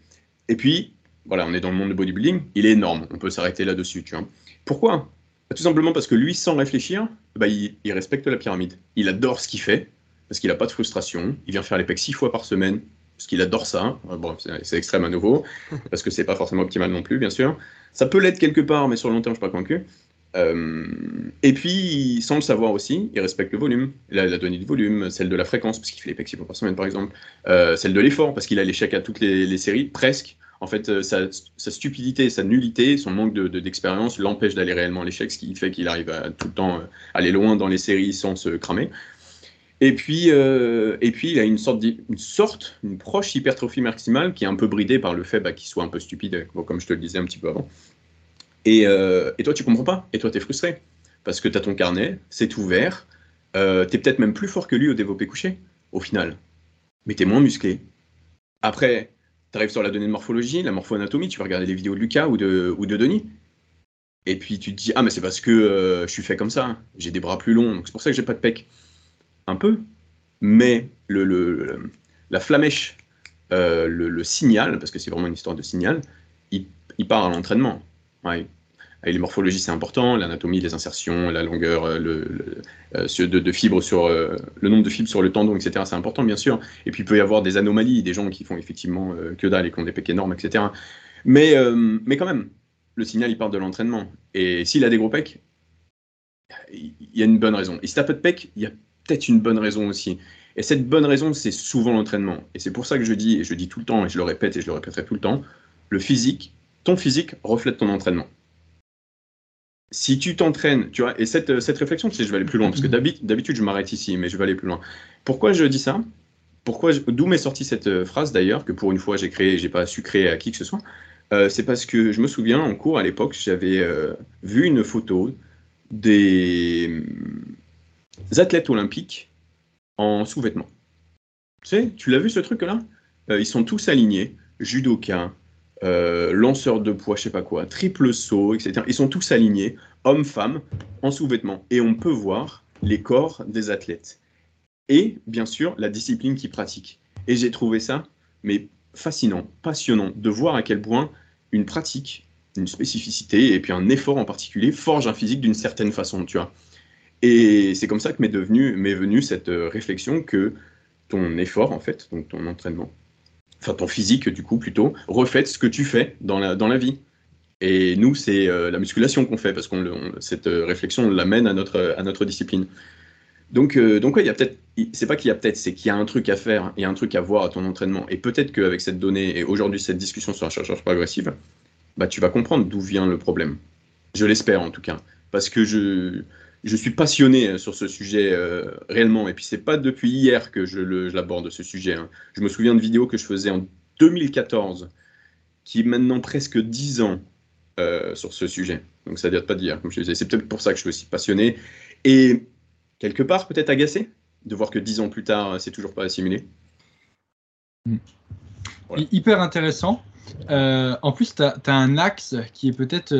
Et puis, voilà, on est dans le monde de bodybuilding, il est énorme. On peut s'arrêter là-dessus, tu vois. Pourquoi? Bah, Tout simplement parce que lui, sans réfléchir, bah, il, il respecte la pyramide. Il adore ce qu'il fait, parce qu'il n'a pas de frustration. Il vient faire les pecs six fois par semaine, parce qu'il adore ça. Bon, c'est extrême à nouveau, parce que c'est pas forcément optimal non plus, bien sûr. Ça peut l'être quelque part, mais sur le long terme, je suis pas convaincu. Euh, et puis, sans le savoir aussi, il respecte le volume, la, la donnée du volume, celle de la fréquence, parce qu'il fait les pecs par semaine, par exemple, euh, celle de l'effort, parce qu'il a l'échec à toutes les, séries, presque. En fait, euh, sa, stupidité, sa nullité, son manque d'expérience de, l'empêche d'aller réellement à l'échec, ce qui fait qu'il arrive à tout le temps aller loin dans les séries sans se cramer. Et puis, euh, et puis, il a une sorte, une sorte, une proche hypertrophie maximale qui est un peu bridée par le fait bah, qu'il soit un peu stupide, comme je te le disais un petit peu avant. Et, euh, et toi, tu comprends pas. Et toi, tu es frustré. Parce que tu as ton carnet, c'est ouvert. Euh, tu es peut-être même plus fort que lui au développé couché, au final. Mais tu es moins musclé. Après, tu arrives sur la donnée de morphologie, la morpho-anatomie, tu vas regarder les vidéos de Lucas ou de, Denis. Et puis tu te dis, ah, mais c'est parce que euh, je suis fait comme ça. J'ai des bras plus longs, donc c'est pour ça que j'ai pas de pec un peu, mais le, la flamèche, euh, le, signal, parce que c'est vraiment une histoire de signal, il, part à l'entraînement. Les morphologies, c'est important, l'anatomie, les insertions, la longueur euh, le, euh, de, fibres sur le nombre de fibres sur le tendon, etc. C'est important, bien sûr. Et puis il peut y avoir des anomalies, des gens qui font effectivement que dalle et qui ont des pecs énormes, etc. Mais, mais quand même, le signal, il part de l'entraînement. Et s'il a des gros pecs, il y a une bonne raison. Et si t'as peu de pecs, il y a peut-être une bonne raison aussi. Et cette bonne raison, c'est souvent l'entraînement. Et c'est pour ça que je dis, et je dis tout le temps, et je le répète, et je le répéterai tout le temps, le physique, ton physique reflète ton entraînement. Si tu t'entraînes, tu vois, et cette, cette réflexion, tu sais, je vais aller plus loin, parce que d'habitude, je m'arrête ici, mais je vais aller plus loin. Pourquoi je dis ça? Pourquoi D'où m'est sortie cette euh, phrase d'ailleurs, que pour une fois j'ai créé, j'ai pas su créer à qui que ce soit? Euh, C'est parce que je me souviens, en cours à l'époque, j'avais euh, vu une photo des athlètes olympiques en sous-vêtements. Tu sais, tu l'as vu ce truc-là? Euh, Ils sont tous alignés, judoka, euh, lanceurs de poids, je sais pas quoi, triple saut, etc. Ils sont tous alignés, hommes, femmes, en sous-vêtements. Et on peut voir les corps des athlètes. Et, bien sûr, la discipline qu'ils pratiquent. Et j'ai trouvé ça, mais fascinant, passionnant, de voir à quel point une pratique, une spécificité, et puis un effort en particulier, forge un physique d'une certaine façon, tu vois. Et c'est comme ça que m'est m'est venue cette euh, réflexion que ton effort, en fait, donc ton entraînement, enfin ton physique, du coup, plutôt, reflète ce que tu fais dans la, dans la vie. Et nous, c'est euh, la musculation qu'on fait, parce que cette euh, réflexion, on l'amène à notre, à notre discipline. Donc, donc il y a peut-être, c'est pas qu'il y a peut-être, c'est qu'il y a un truc à faire, il y a un truc à voir à ton entraînement. Et peut-être qu'avec cette donnée, et aujourd'hui cette discussion sur la charge progressive, bah, tu vas comprendre d'où vient le problème. Je l'espère en tout cas. Parce que je, je suis passionné euh, sur ce sujet euh, réellement. Et puis, c'est pas depuis hier que je l'aborde, ce sujet. Hein. Je me souviens de vidéos que je faisais en 2014, qui est maintenant presque 10 ans euh, sur ce sujet. Donc, ça date pas d'hier, comme je disais. C'est peut-être pour ça que je suis aussi passionné. Et quelque part, peut-être agacé de voir que 10 ans plus tard, c'est toujours pas assimilé. Mm. hyper intéressant. en plus, tu as, un axe qui est peut-être,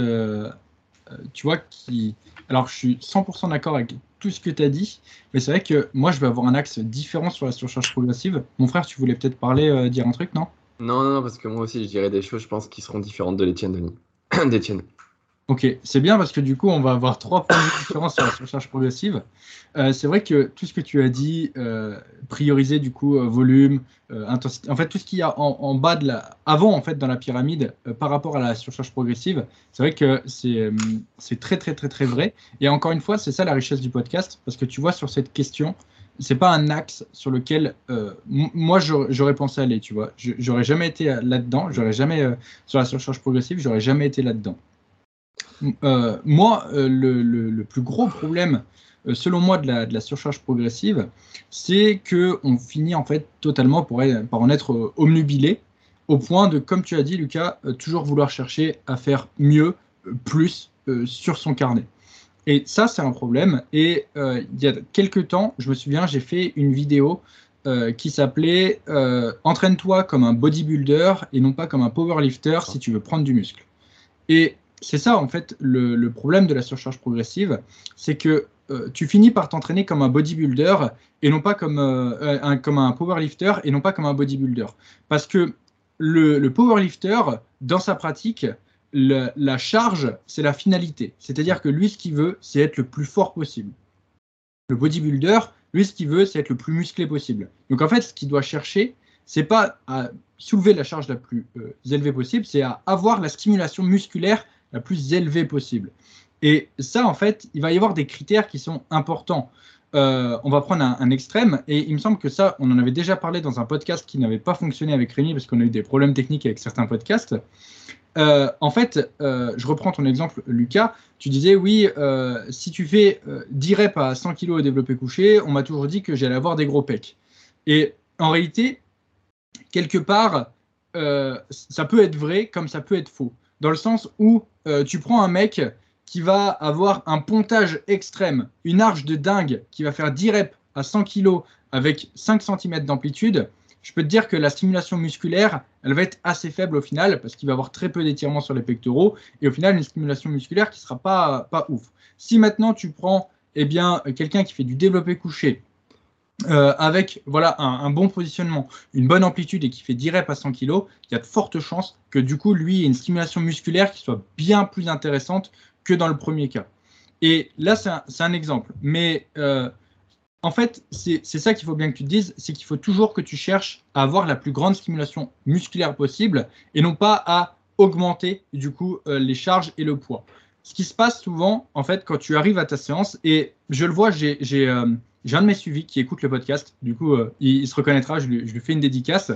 tu vois, qui... Alors, je suis 100% d'accord avec tout ce que tu as dit, mais c'est vrai que moi, je vais avoir un axe différent sur la surcharge progressive. Mon frère, tu voulais peut-être parler, dire un truc, non? Non, non, parce que moi aussi, je dirais des choses, je pense, qui seront différentes de l'Étienne, Denis. d'Étienne. Ok, c'est bien parce que du coup, on va avoir trois points de différence sur la surcharge progressive. Euh, c'est vrai que tout ce que tu as dit, euh, prioriser du coup euh, volume, intensité, en fait tout ce qu'il y a en, bas de la, avant en fait dans la pyramide par rapport à la surcharge progressive, c'est vrai que c'est très très très très vrai. Et encore une fois, c'est ça la richesse du podcast parce que tu vois sur cette question, c'est pas un axe sur lequel moi j'aurais pensé aller, tu vois. J'aurais jamais été là-dedans, j'aurais jamais sur la surcharge progressive, j'aurais jamais été là-dedans. Euh, moi, euh, le, plus gros problème, euh, selon moi, de la, surcharge progressive, c'est que on finit en fait totalement pour par en être omnubilé, au point de, comme tu as dit, Lucas, toujours vouloir chercher à faire mieux, plus sur son carnet. Et ça, c'est un problème. Et il y a quelques temps, je me souviens, j'ai fait une vidéo qui s'appelait Entraîne-toi comme un bodybuilder et non pas comme un powerlifter si tu veux prendre du muscle. C'est ça en fait le, problème de la surcharge progressive, c'est que euh, tu finis par t'entraîner comme un bodybuilder et non pas comme, euh, un, comme un powerlifter et non pas comme un bodybuilder. Parce que le, powerlifter, dans sa pratique, la charge, c'est la finalité. C'est-à-dire que lui, ce qu'il veut, c'est être le plus fort possible. Le bodybuilder, lui, ce qu'il veut, c'est être le plus musclé possible. Donc en fait, ce qu'il doit chercher, c'est pas à soulever la charge la plus euh, élevée possible, c'est à avoir la stimulation musculaire la plus élevée possible. Et ça, en fait, il va y avoir des critères qui sont importants. Euh, on va prendre un, extrême, et il me semble que ça, on en avait déjà parlé dans un podcast qui n'avait pas fonctionné avec Rémi parce qu'on a eu des problèmes techniques avec certains podcasts. Euh, en fait, euh, je reprends ton exemple, Lucas. Tu disais, oui, si tu fais 10 reps à 100 kg au développé couché, on m'a toujours dit que j'allais avoir des gros pecs. Et en réalité, quelque part, ça peut être vrai comme ça peut être faux dans le sens où euh, tu prends un mec qui va avoir un pontage extrême, une arche de dingue, qui va faire 10 reps à 100 kg avec 5 cm d'amplitude, je peux te dire que la stimulation musculaire, elle va être assez faible au final, parce qu'il va avoir très peu d'étirement sur les pectoraux, et au final, une stimulation musculaire qui ne sera pas, pas ouf. Si maintenant tu prends eh bien, quelqu'un qui fait du développé couché, euh, avec voilà un, bon positionnement, une bonne amplitude et qui fait 10 reps à 100 kg, il y a de fortes chances que du coup, lui ait une stimulation musculaire qui soit bien plus intéressante que dans le premier cas. Et là, c'est un, exemple. Mais euh, en fait, c'est ça qu'il faut bien que tu te dises, c'est qu'il faut toujours que tu cherches à avoir la plus grande stimulation musculaire possible et non pas à augmenter du coup euh, les charges et le poids. Ce qui se passe souvent, en fait, quand tu arrives à ta séance, et je le vois, j'ai j'ai un de mes suivis qui écoute le podcast, du coup, euh, il, se reconnaîtra, je lui, fais une dédicace.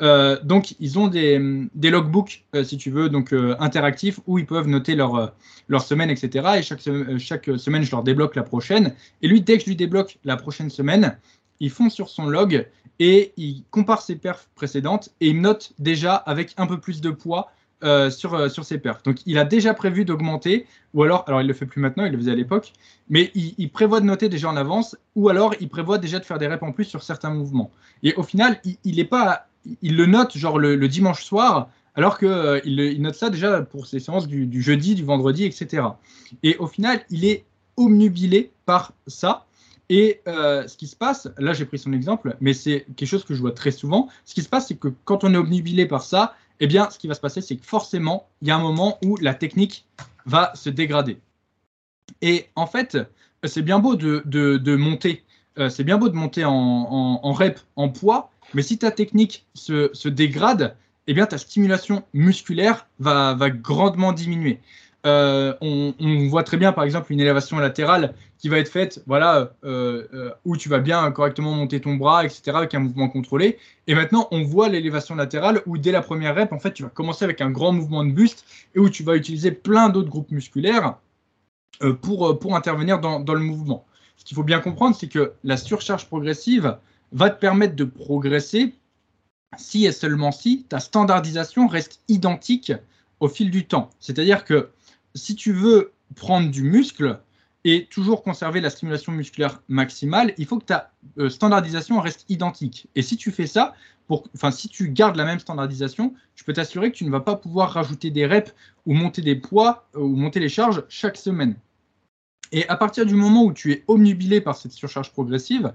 Euh, donc, ils ont des, logbooks, euh, si tu veux, donc interactifs, où ils peuvent noter leur, leur semaine, etc. Et chaque, chaque semaine, je leur débloque la prochaine. Et lui, dès que je lui débloque la prochaine semaine, il fond sur son log et il compare ses perfs précédentes et il note déjà avec un peu plus de poids euh, sur, euh, sur ses perfs. Donc il a déjà prévu d'augmenter, ou alors, alors il le fait plus maintenant, il le faisait à l'époque, mais il, prévoit de noter déjà en avance, ou alors il prévoit déjà de faire des reps en plus sur certains mouvements. Et au final, il, est pas, il le note genre le, dimanche soir, alors qu'il euh, il note ça déjà pour ses séances du, jeudi, du vendredi, etc. Et au final, il est omnubilé par ça. Et ce qui se passe, là j'ai pris son exemple, mais c'est quelque chose que je vois très souvent. Ce qui se passe, c'est que quand on est omnubilé par ça, eh bien, ce qui va se passer, c'est que forcément, il y a un moment où la technique va se dégrader. Et en fait, c'est bien beau de, monter, euh, c'est bien beau de monter en, rep, en poids, mais si ta technique se, dégrade, eh bien, ta stimulation musculaire va grandement diminuer. Euh, on, voit très bien, par exemple, une élévation latérale qui va être faite, voilà, euh, euh, où tu vas bien correctement monter ton bras, etc., avec un mouvement contrôlé. Et maintenant, on voit l'élévation latérale où dès la première rep, en fait, tu vas commencer avec un grand mouvement de buste et où tu vas utiliser plein d'autres groupes musculaires pour, pour intervenir dans, dans le mouvement. Ce qu'il faut bien comprendre, c'est que la surcharge progressive va te permettre de progresser si et seulement si ta standardisation reste identique au fil du temps. C'est-à-dire que si tu veux prendre du muscle, et toujours conserver la stimulation musculaire maximale, il faut que ta euh, standardisation reste identique. Et si tu fais ça, pour, si tu gardes la même standardisation, je peux t'assurer que tu ne vas pas pouvoir rajouter des reps ou monter des poids euh, ou monter les charges chaque semaine. Et à partir du moment où tu es omnubilé par cette surcharge progressive,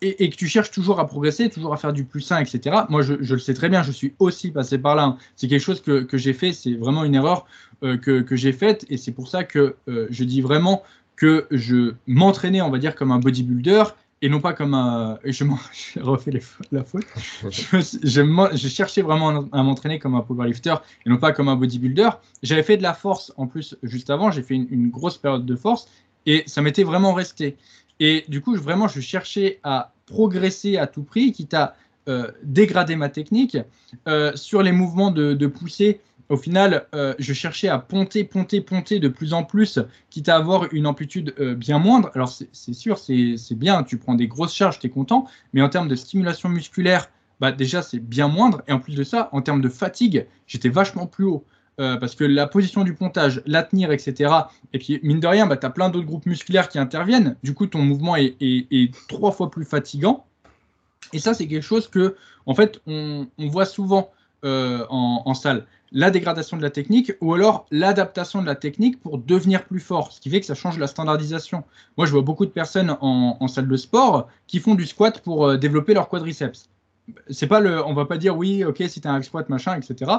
et, que tu cherches toujours à progresser, toujours à faire du plus sain, etc. Moi, je, le sais très bien, je suis aussi passé par là. Hein. C'est quelque chose que, j'ai fait, c'est vraiment une erreur euh, que, j'ai faite, et c'est pour ça que je dis vraiment que je m'entraînais, on va dire, comme un bodybuilder et non pas comme un. Je, je refais la faute. Je, je, cherchais vraiment à m'entraîner comme un powerlifter et non pas comme un bodybuilder. J'avais fait de la force en plus juste avant, j'ai fait une, grosse période de force et ça m'était vraiment resté. Et du coup, vraiment, je cherchais à progresser à tout prix, quitte à euh, dégrader ma technique. Euh, sur les mouvements de, poussée, au final, euh, je cherchais à ponter, ponter, ponter de plus en plus, quitte à avoir une amplitude bien moindre. Alors, c'est sûr, c'est bien, tu prends des grosses charges, tu es content, mais en termes de stimulation musculaire, bah, déjà, c'est bien moindre. Et en plus de ça, en termes de fatigue, j'étais vachement plus haut. Euh, parce que la position du pontage, la tenir, etc. Et puis, mine de rien, bah, tu as plein d'autres groupes musculaires qui interviennent. Du coup, ton mouvement est, trois fois plus fatigant. Et ça, c'est quelque chose que, en fait, on, voit souvent en, salle la dégradation de la technique ou alors l'adaptation de la technique pour devenir plus fort, ce qui fait que ça change la standardisation. Moi, je vois beaucoup de personnes en, salle de sport qui font du squat pour euh, développer leur quadriceps. C'est pas le, on va pas dire oui, ok, si tu as un squat machin, etc.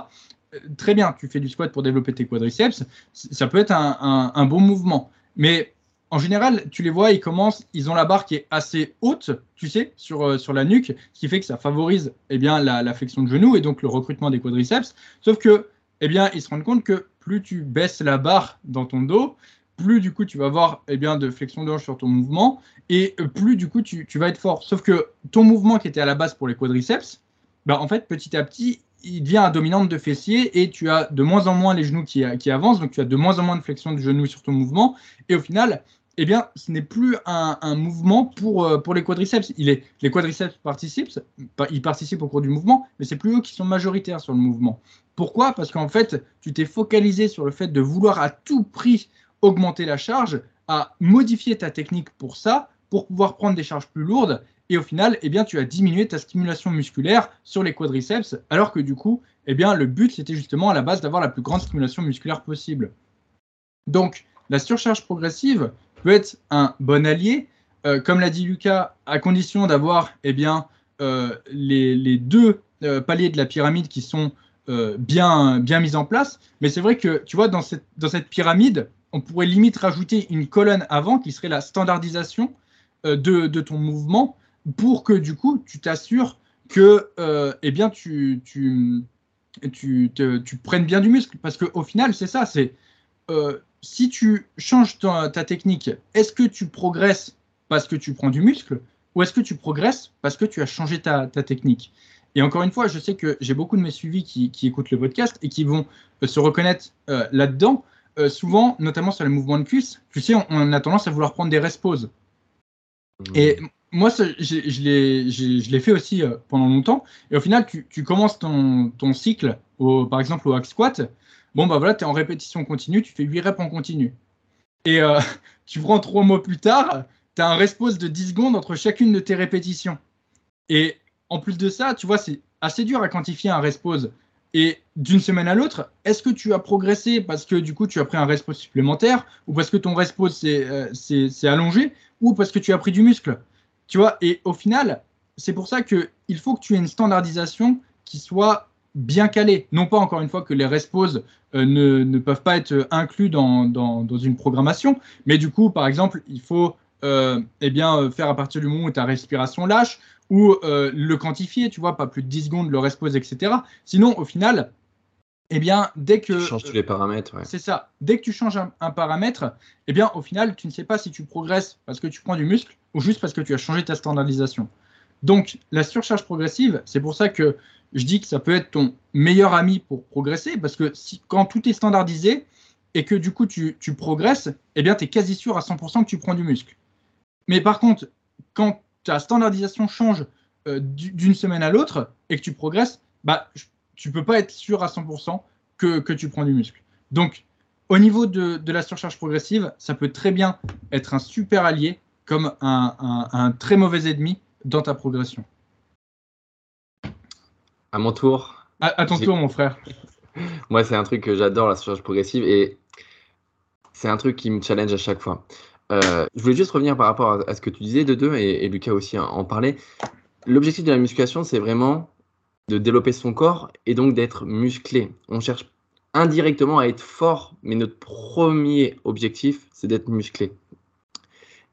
Très bien, tu fais du squat pour développer tes quadriceps, ça peut être un, bon mouvement. Mais en général, tu les vois, ils commencent, ils ont la barre qui est assez haute, tu sais, sur, euh, la nuque, ce qui fait que ça favorise eh bien, la, flexion de genou et donc le recrutement des quadriceps. Sauf que, eh bien, ils se rendent compte que plus tu baisses la barre dans ton dos, plus du coup tu vas avoir eh bien, de flexion de hanche sur ton mouvement et plus du coup tu, vas être fort. Sauf que ton mouvement qui était à la base pour les quadriceps, bah, en fait, petit à petit, il devient un dominante de fessier et tu as de moins en moins les genoux qui, qui avancent, donc tu as de moins en moins de flexion de genou sur ton mouvement. Et au final, eh bien, ce n'est plus un, mouvement pour, euh, pour les quadriceps. Il les quadriceps participent, ils participent au cours du mouvement, mais c'est plus eux qui sont majoritaires sur le mouvement. Pourquoi? Parce qu'en fait, tu t'es focalisé sur le fait de vouloir à tout prix augmenter la charge, à modifier ta technique pour ça, pour pouvoir prendre des charges plus lourdes. Et au final, eh bien, tu as diminué ta stimulation musculaire sur les quadriceps, alors que du coup, eh bien, le but, c'était justement à la base d'avoir la plus grande stimulation musculaire possible. Donc, la surcharge progressive, peut être un bon allié, euh, comme l'a dit Lucas, à condition d'avoir eh bien, euh, les, deux euh, paliers de la pyramide qui sont bien, bien mis en place. Mais c'est vrai que, tu vois, dans cette, dans cette pyramide, on pourrait limite rajouter une colonne avant qui serait la standardisation de, de, ton mouvement pour que, du coup, tu t'assures que eh bien, tu, tu, tu, tu, prennes bien du muscle. Parce qu'au final, c'est ça, c'est si tu changes ta, technique, est-ce que tu progresses parce que tu prends du muscle ou est-ce que tu progresses parce que tu as changé ta, technique? Et encore une fois, je sais que j'ai beaucoup de mes suivis qui, écoutent le podcast et qui vont euh, se reconnaître euh, là-dedans. Euh, souvent, notamment sur les mouvements de cuisse, tu sais, on, a tendance à vouloir prendre des. Mmh. Et moi, je l'ai fait aussi pendant longtemps. Et au final, tu, commences ton, cycle, par exemple au hack squat, Bon, bah voilà, tu es en répétition continue, tu fais 8 reps en continu. Et euh, tu prends 3 mois plus tard, tu as un respose de 10 secondes entre chacune de tes répétitions. Et en plus de ça, tu vois, c'est assez dur à quantifier un respose. Et d'une semaine à l'autre, est-ce que tu as progressé parce que du coup tu as pris un respose supplémentaire ou parce que ton s'est euh, allongé ou parce que tu as pris du muscle? Tu vois, et au final, c'est pour ça qu'il faut que tu aies une standardisation qui soit bien calé. Non pas encore une fois que les resposes euh, ne, peuvent pas être inclus dans, une programmation, mais du coup, par exemple, il faut euh, eh bien, faire à partir du moment où ta respiration lâche ou euh, le quantifier, tu vois, pas plus de 10 secondes, le respose, etc. Sinon, au final, eh bien, dès que. Tu changes tous les paramètres. C'est ça. Dès que tu changes un, un, paramètre, eh bien, au final, tu ne sais pas si tu progresses parce que tu prends du muscle ou juste parce que tu as changé ta standardisation. Donc, la surcharge progressive, c'est pour ça que je dis que ça peut être ton meilleur ami pour progresser, parce que si, quand tout est standardisé et que du coup tu, progresses, eh bien tu es quasi sûr à 100% que tu prends du muscle. Mais par contre, quand ta standardisation change euh, d'une semaine à l'autre et que tu progresses, bah, tu peux pas être sûr à 100% que, que tu prends du muscle. Donc, au niveau de, la surcharge progressive, ça peut très bien être un super allié comme un, très mauvais ennemi dans ta progression. À mon tour. À, ton tour, mon frère. Moi, c'est un truc que j'adore, la surcharge progressive, et c'est un truc qui me challenge à chaque fois. Euh, je voulais juste revenir par rapport à, ce que tu disais de deux, et, et Lucas aussi en parlait. L'objectif de la musculation, c'est vraiment de développer son corps et donc d'être musclé. On cherche indirectement à être fort, mais notre premier objectif, c'est d'être musclé.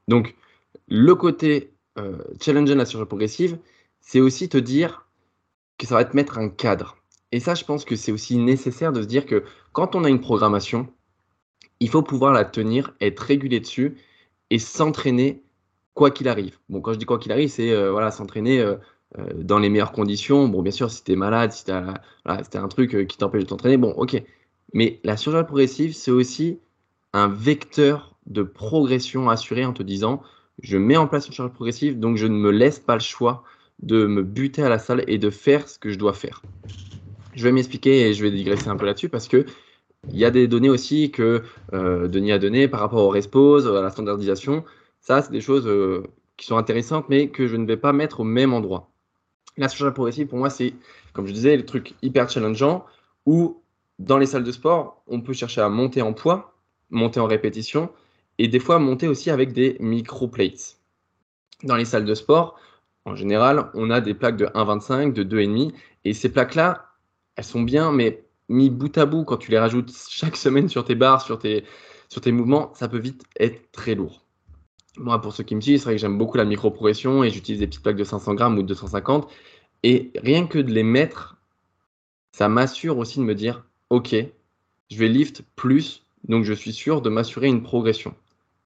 Donc, le côté euh, challenger la surcharge progressive, c'est aussi te dire que ça va te mettre un cadre. Et ça, je pense que c'est aussi nécessaire de se dire que quand on a une programmation, il faut pouvoir la tenir, être régulé dessus et s'entraîner quoi qu'il arrive. Bon, quand je dis quoi qu'il arrive, c'est euh, voilà, s'entraîner euh, dans les meilleures conditions. Bon, bien sûr, si tu es malade, si tu un truc qui t'empêche de t'entraîner, bon, ok. Mais la surcharge progressive, c'est aussi un vecteur de progression assuré en te disant je mets en place une surcharge progressive, donc je ne me laisse pas le choix de me buter à la salle et de faire ce que je dois faire. Je vais m'expliquer et je vais digresser un peu là-dessus parce que il y a des données aussi que euh, Denis a données par rapport au respose, à la standardisation. Ça, c'est des choses euh, qui sont intéressantes, mais que je ne vais pas mettre au même endroit. La surcharge progressive, pour moi, c'est, comme je disais, le truc hyper challengeant où, dans les salles de sport, on peut chercher à monter en poids, monter en répétition, et des fois monter aussi avec des micro-plates. Dans les salles de sport, en général, on a des plaques de 1,25, de 2,5, et ces plaques-là, elles sont bien, mais mis bout à bout, quand tu les rajoutes chaque semaine sur tes barres, sur tes, sur tes mouvements, ça peut vite être très lourd. Moi, pour ceux qui me suivent, c'est vrai que j'aime beaucoup la micro-progression et j'utilise des petites plaques de 500 grammes ou de 250. Et rien que de les mettre, ça m'assure aussi de me dire, OK, je vais lift plus, donc je suis sûr de m'assurer une progression.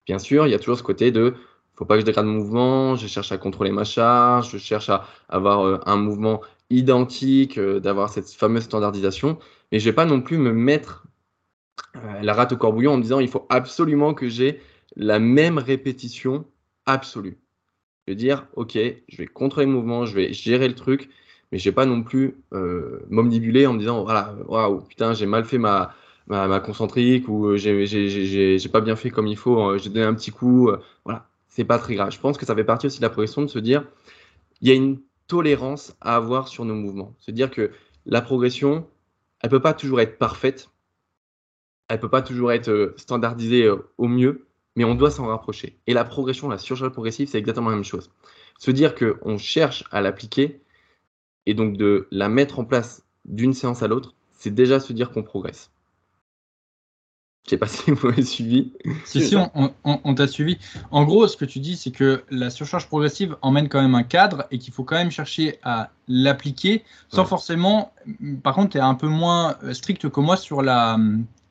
Bien sûr, il y a toujours ce côté de, faut pas que je dégrade mon mouvement, je cherche à contrôler ma charge, je cherche à avoir euh, un mouvement identique, euh, d'avoir cette fameuse standardisation. Mais je vais pas non plus me mettre euh, la rate au corbouillon en me disant, il faut absolument que j'ai la même répétition absolue. Je vais dire, OK, je vais contrôler le mouvement, je vais gérer le truc, mais je vais pas non plus euh, m'omnibuler en me disant, voilà, waouh, putain, j'ai mal fait ma, ma, concentrique ou euh, j'ai pas bien fait comme il faut, euh, j'ai donné un petit coup. Euh, voilà, c'est pas très grave. Je pense que ça fait partie aussi de la progression de se dire, il y a une tolérance à avoir sur nos mouvements. Se dire que la progression, elle peut pas toujours être parfaite, elle peut pas toujours être standardisée au mieux, mais on doit s'en rapprocher. Et la progression, la surcharge progressive, c'est exactement la même chose. Se dire qu'on cherche à l'appliquer et donc de la mettre en place d'une séance à l'autre, c'est déjà se dire qu'on progresse. Je sais pas si vous m'avez suivi. Si, si, on, t'a suivi. En gros, ce que tu dis, c'est que la surcharge progressive emmène quand même un cadre et qu'il faut quand même chercher à l'appliquer sans forcément. Par contre, tu es un peu moins strict que moi sur la,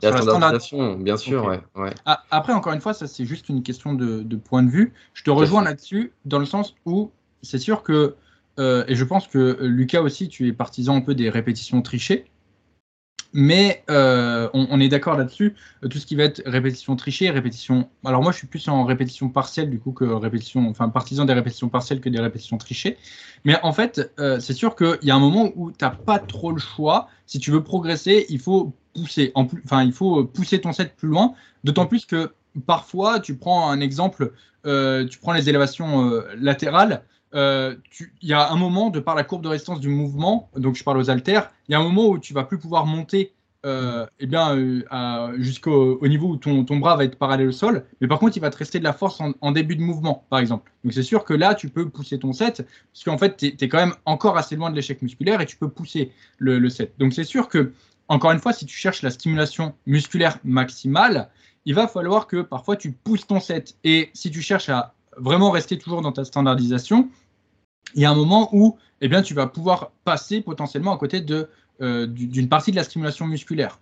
la, standardisation, bien sûr. Ouais, ah, après, encore une fois, ça c'est juste une question de, point de vue. Je te rejoins là-dessus dans le sens où c'est sûr que, euh, et je pense que Lucas aussi, tu es partisan un peu des répétitions trichées. Mais euh, on, est d'accord là-dessus. Tout ce qui va être répétition trichée, répétition. Alors moi, je suis plus en répétition partielle du coup que répétition, enfin partisan des répétitions partielles que des répétitions trichées. Mais en fait, euh, c'est sûr qu'il y a un moment où tu n'as pas trop le choix. Si tu veux progresser, il faut pousser. Enfin, il faut pousser ton set plus loin. D'autant plus que parfois, tu prends un exemple, euh, tu prends les élévations latérales. Euh, il y a un moment, de par la courbe de résistance du mouvement, donc je parle aux haltères, il y a un moment où tu vas plus pouvoir monter euh, eh bien, euh, jusqu'au niveau où ton, ton, bras va être parallèle au sol, mais par contre, il va te rester de la force en, début de mouvement, par exemple. Donc, c'est sûr que là, tu peux pousser ton set, parce qu'en fait, tu es, quand même encore assez loin de l'échec musculaire et tu peux pousser le, le set. Donc, c'est sûr que, encore une fois, si tu cherches la stimulation musculaire maximale, il va falloir que parfois tu pousses ton set. Et si tu cherches à vraiment rester toujours dans ta standardisation, il y a un moment où eh bien, tu vas pouvoir passer potentiellement à côté euh, d'une partie de la stimulation musculaire.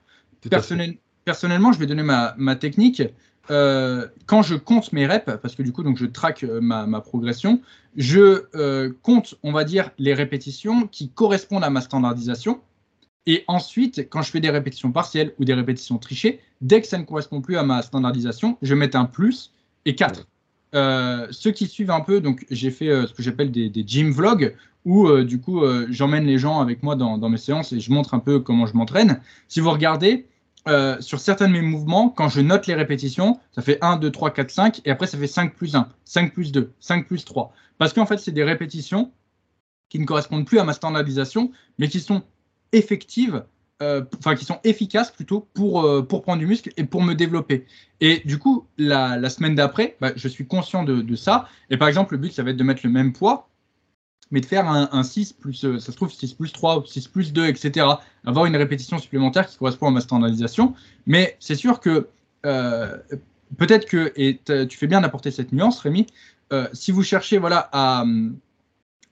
personnellement, je vais donner ma, technique. Euh, quand je compte mes reps, parce que du coup, donc, je traque euh, ma, progression, je compte, on va dire, les répétitions qui correspondent à ma standardisation. Et ensuite, quand je fais des répétitions partielles ou des répétitions trichées, dès que ça ne correspond plus à ma standardisation, je mets un plus et 4. Euh, ceux qui suivent un peu, donc j'ai fait euh, ce que j'appelle des, gym vlogs où euh, du coup j'emmène les gens avec moi dans, mes séances et je montre un peu comment je m'entraîne. Si vous regardez, euh, sur certains de mes mouvements, quand je note les répétitions, ça fait 1, 2, 3, 4, 5, et après ça fait 5 plus 1, 5 plus 2, 5 plus 3. Parce qu'en fait, c'est des répétitions qui ne correspondent plus à ma standardisation, mais qui sont effectives, euh, enfin qui sont efficaces plutôt pour, euh, pour prendre du muscle et pour me développer. Et du coup, la, semaine d'après, bah, je suis conscient de, ça. Et par exemple, le but, ça va être de mettre le même poids, mais de faire un, 6 plus, euh, ça se trouve 6 plus 3 ou 6 plus 2, etc. Avoir une répétition supplémentaire qui correspond à ma standardisation. Mais c'est sûr que euh, peut-être que, et tu fais bien d'apporter cette nuance, Rémi, euh, si vous cherchez voilà, à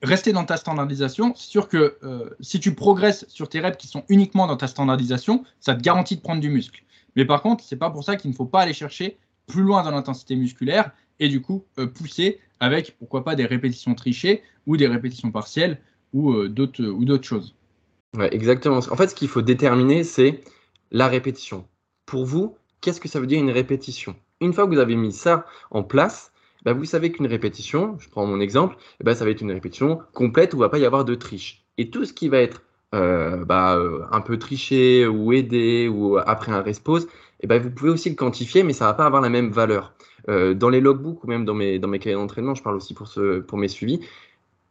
rester dans ta standardisation, c'est sûr que si tu progresses sur tes reps qui sont uniquement dans ta standardisation, ça te garantit de prendre du muscle. Mais par contre, c'est pas pour ça qu'il ne faut pas aller chercher plus loin dans l'intensité musculaire et du coup pousser avec pourquoi pas des répétitions trichées ou des répétitions partielles ou euh, d'autres ou d'autres choses. Exactement. En fait, ce qu'il faut déterminer, c'est la répétition. Pour vous, qu'est-ce que ça veut dire une répétition? Une fois que vous avez mis ça en place, bah, vous savez qu'une répétition, je prends mon exemple, ben, ça va être une répétition complète où il ne va pas y avoir de triche. Et tout ce qui va être euh, bah, euh, un peu triché ou aidé ou après un respose, eh ben, vous pouvez aussi le quantifier, mais ça ne va pas avoir la même valeur. Euh, dans les logbooks ou même dans mes, dans mes cahiers d'entraînement, je parle aussi pour, ce, pour mes suivis,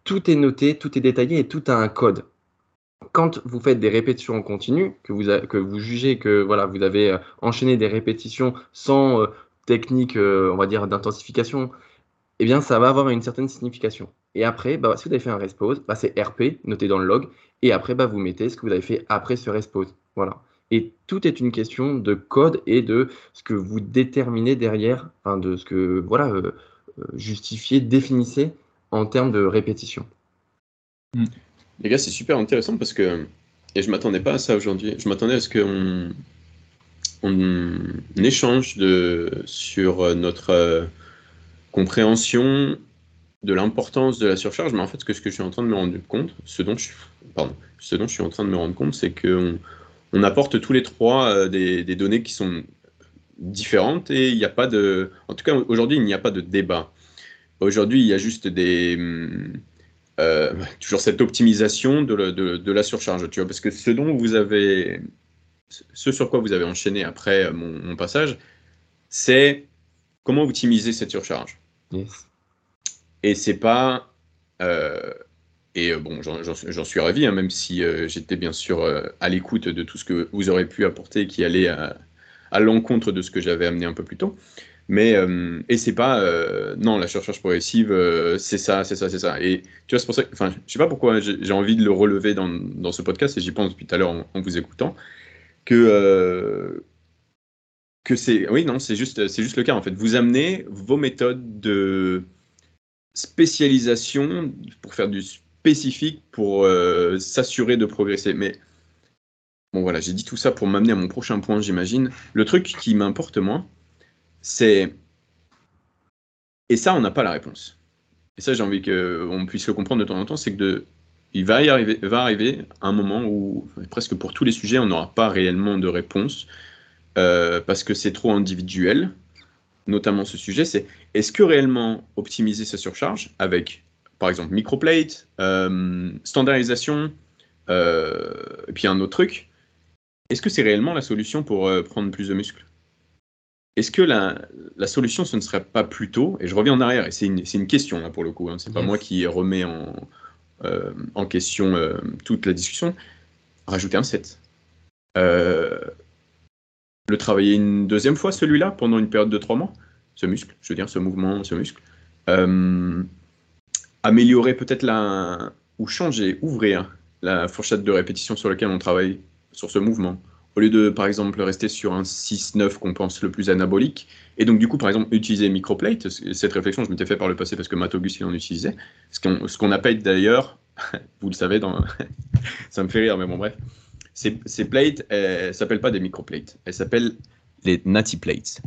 tout est noté, tout est détaillé et tout a un code. Quand vous faites des répétitions en continu, que vous, que vous jugez que voilà, vous avez euh, enchaîné des répétitions sans euh, technique, on va dire, d'intensification, eh bien, ça va avoir une certaine signification. Et après, bah, si vous avez fait un respose, bah, c'est RP, noté dans le log, et après, bah, vous mettez ce que vous avez fait après ce respose. Voilà. Et tout est une question de code et de ce que vous déterminez derrière, de ce que voilà, euh, euh, justifiez, définissez en termes de répétition. Hmm. Les gars, c'est super intéressant parce que, et je m'attendais pas à ça aujourd'hui, je m'attendais à ce qu'on on échange de, sur notre euh, compréhension de l'importance de la surcharge, mais en fait, ce que, je suis en train de me rendre compte, ce dont je, suis en train de me rendre compte, c'est qu'on on apporte tous les trois euh, des, données qui sont différentes et il n'y a pas de. En tout cas, aujourd'hui, il n'y a pas de débat. Aujourd'hui, il y a juste des. Euh, toujours cette optimisation de, la surcharge, tu vois, parce que ce dont vous avez. Ce sur quoi vous avez enchaîné après mon, passage, c'est comment optimiser cette surcharge. Et c'est pas. Euh, et euh, bon, j'en suis ravi, hein, même si euh, j'étais bien sûr euh, à l'écoute de tout ce que vous aurez pu apporter qui allait à, l'encontre de ce que j'avais amené un peu plus tôt. Mais, et c'est pas, non, la surcharge progressive, c'est ça, c'est ça, c'est ça. Et tu vois, c'est pour ça que, enfin, je sais pas pourquoi j'ai envie de le relever dans, dans ce podcast, et j'y pense depuis tout à l'heure en, vous écoutant, que, que c'est, oui, non, c'est juste, c'est juste le cas, en fait. Vous amenez vos méthodes de spécialisation pour faire du spécifique pour euh, s'assurer de progresser. Mais bon, voilà, j'ai dit tout ça pour m'amener à mon prochain point, j'imagine. Le truc qui m'importe moins, c'est. Et ça, on n'a pas la réponse. Et ça, j'ai envie qu'on puisse le comprendre de temps en temps, c'est que de... il va y arriver, va arriver un moment où, presque pour tous les sujets, on n'aura pas réellement de réponse euh, parce que c'est trop individuel, notamment ce sujet, c'est est-ce que réellement optimiser sa surcharge avec par exemple microplate, euh, standardisation, euh, et puis un autre truc, est-ce que c'est réellement la solution pour prendre plus de muscles? Est-ce que la, solution, ce ne serait pas plutôt, et je reviens en arrière, et c'est une, question là pour le coup, hein, c'est pas moi qui remets en, en question toute la discussion, rajouter un set. le travailler une deuxième fois, celui-là, pendant une période de trois mois, ce muscle, je veux dire, ce mouvement, ce muscle améliorer peut-être la ou changer, ouvrir la fourchette de répétition sur laquelle on travaille sur ce mouvement. Au lieu de, par exemple, rester sur un 6-9 qu'on pense le plus anabolique, et donc du coup, par exemple, utiliser microplate, cette réflexion, je m'étais fait par le passé parce que Matt il en utilisait, ce qu'on appelle d'ailleurs, vous le savez, ça me fait rire, mais bon, bref, ces, plates, elles ne s'appellent pas des microplates, elles s'appellent les natty plates.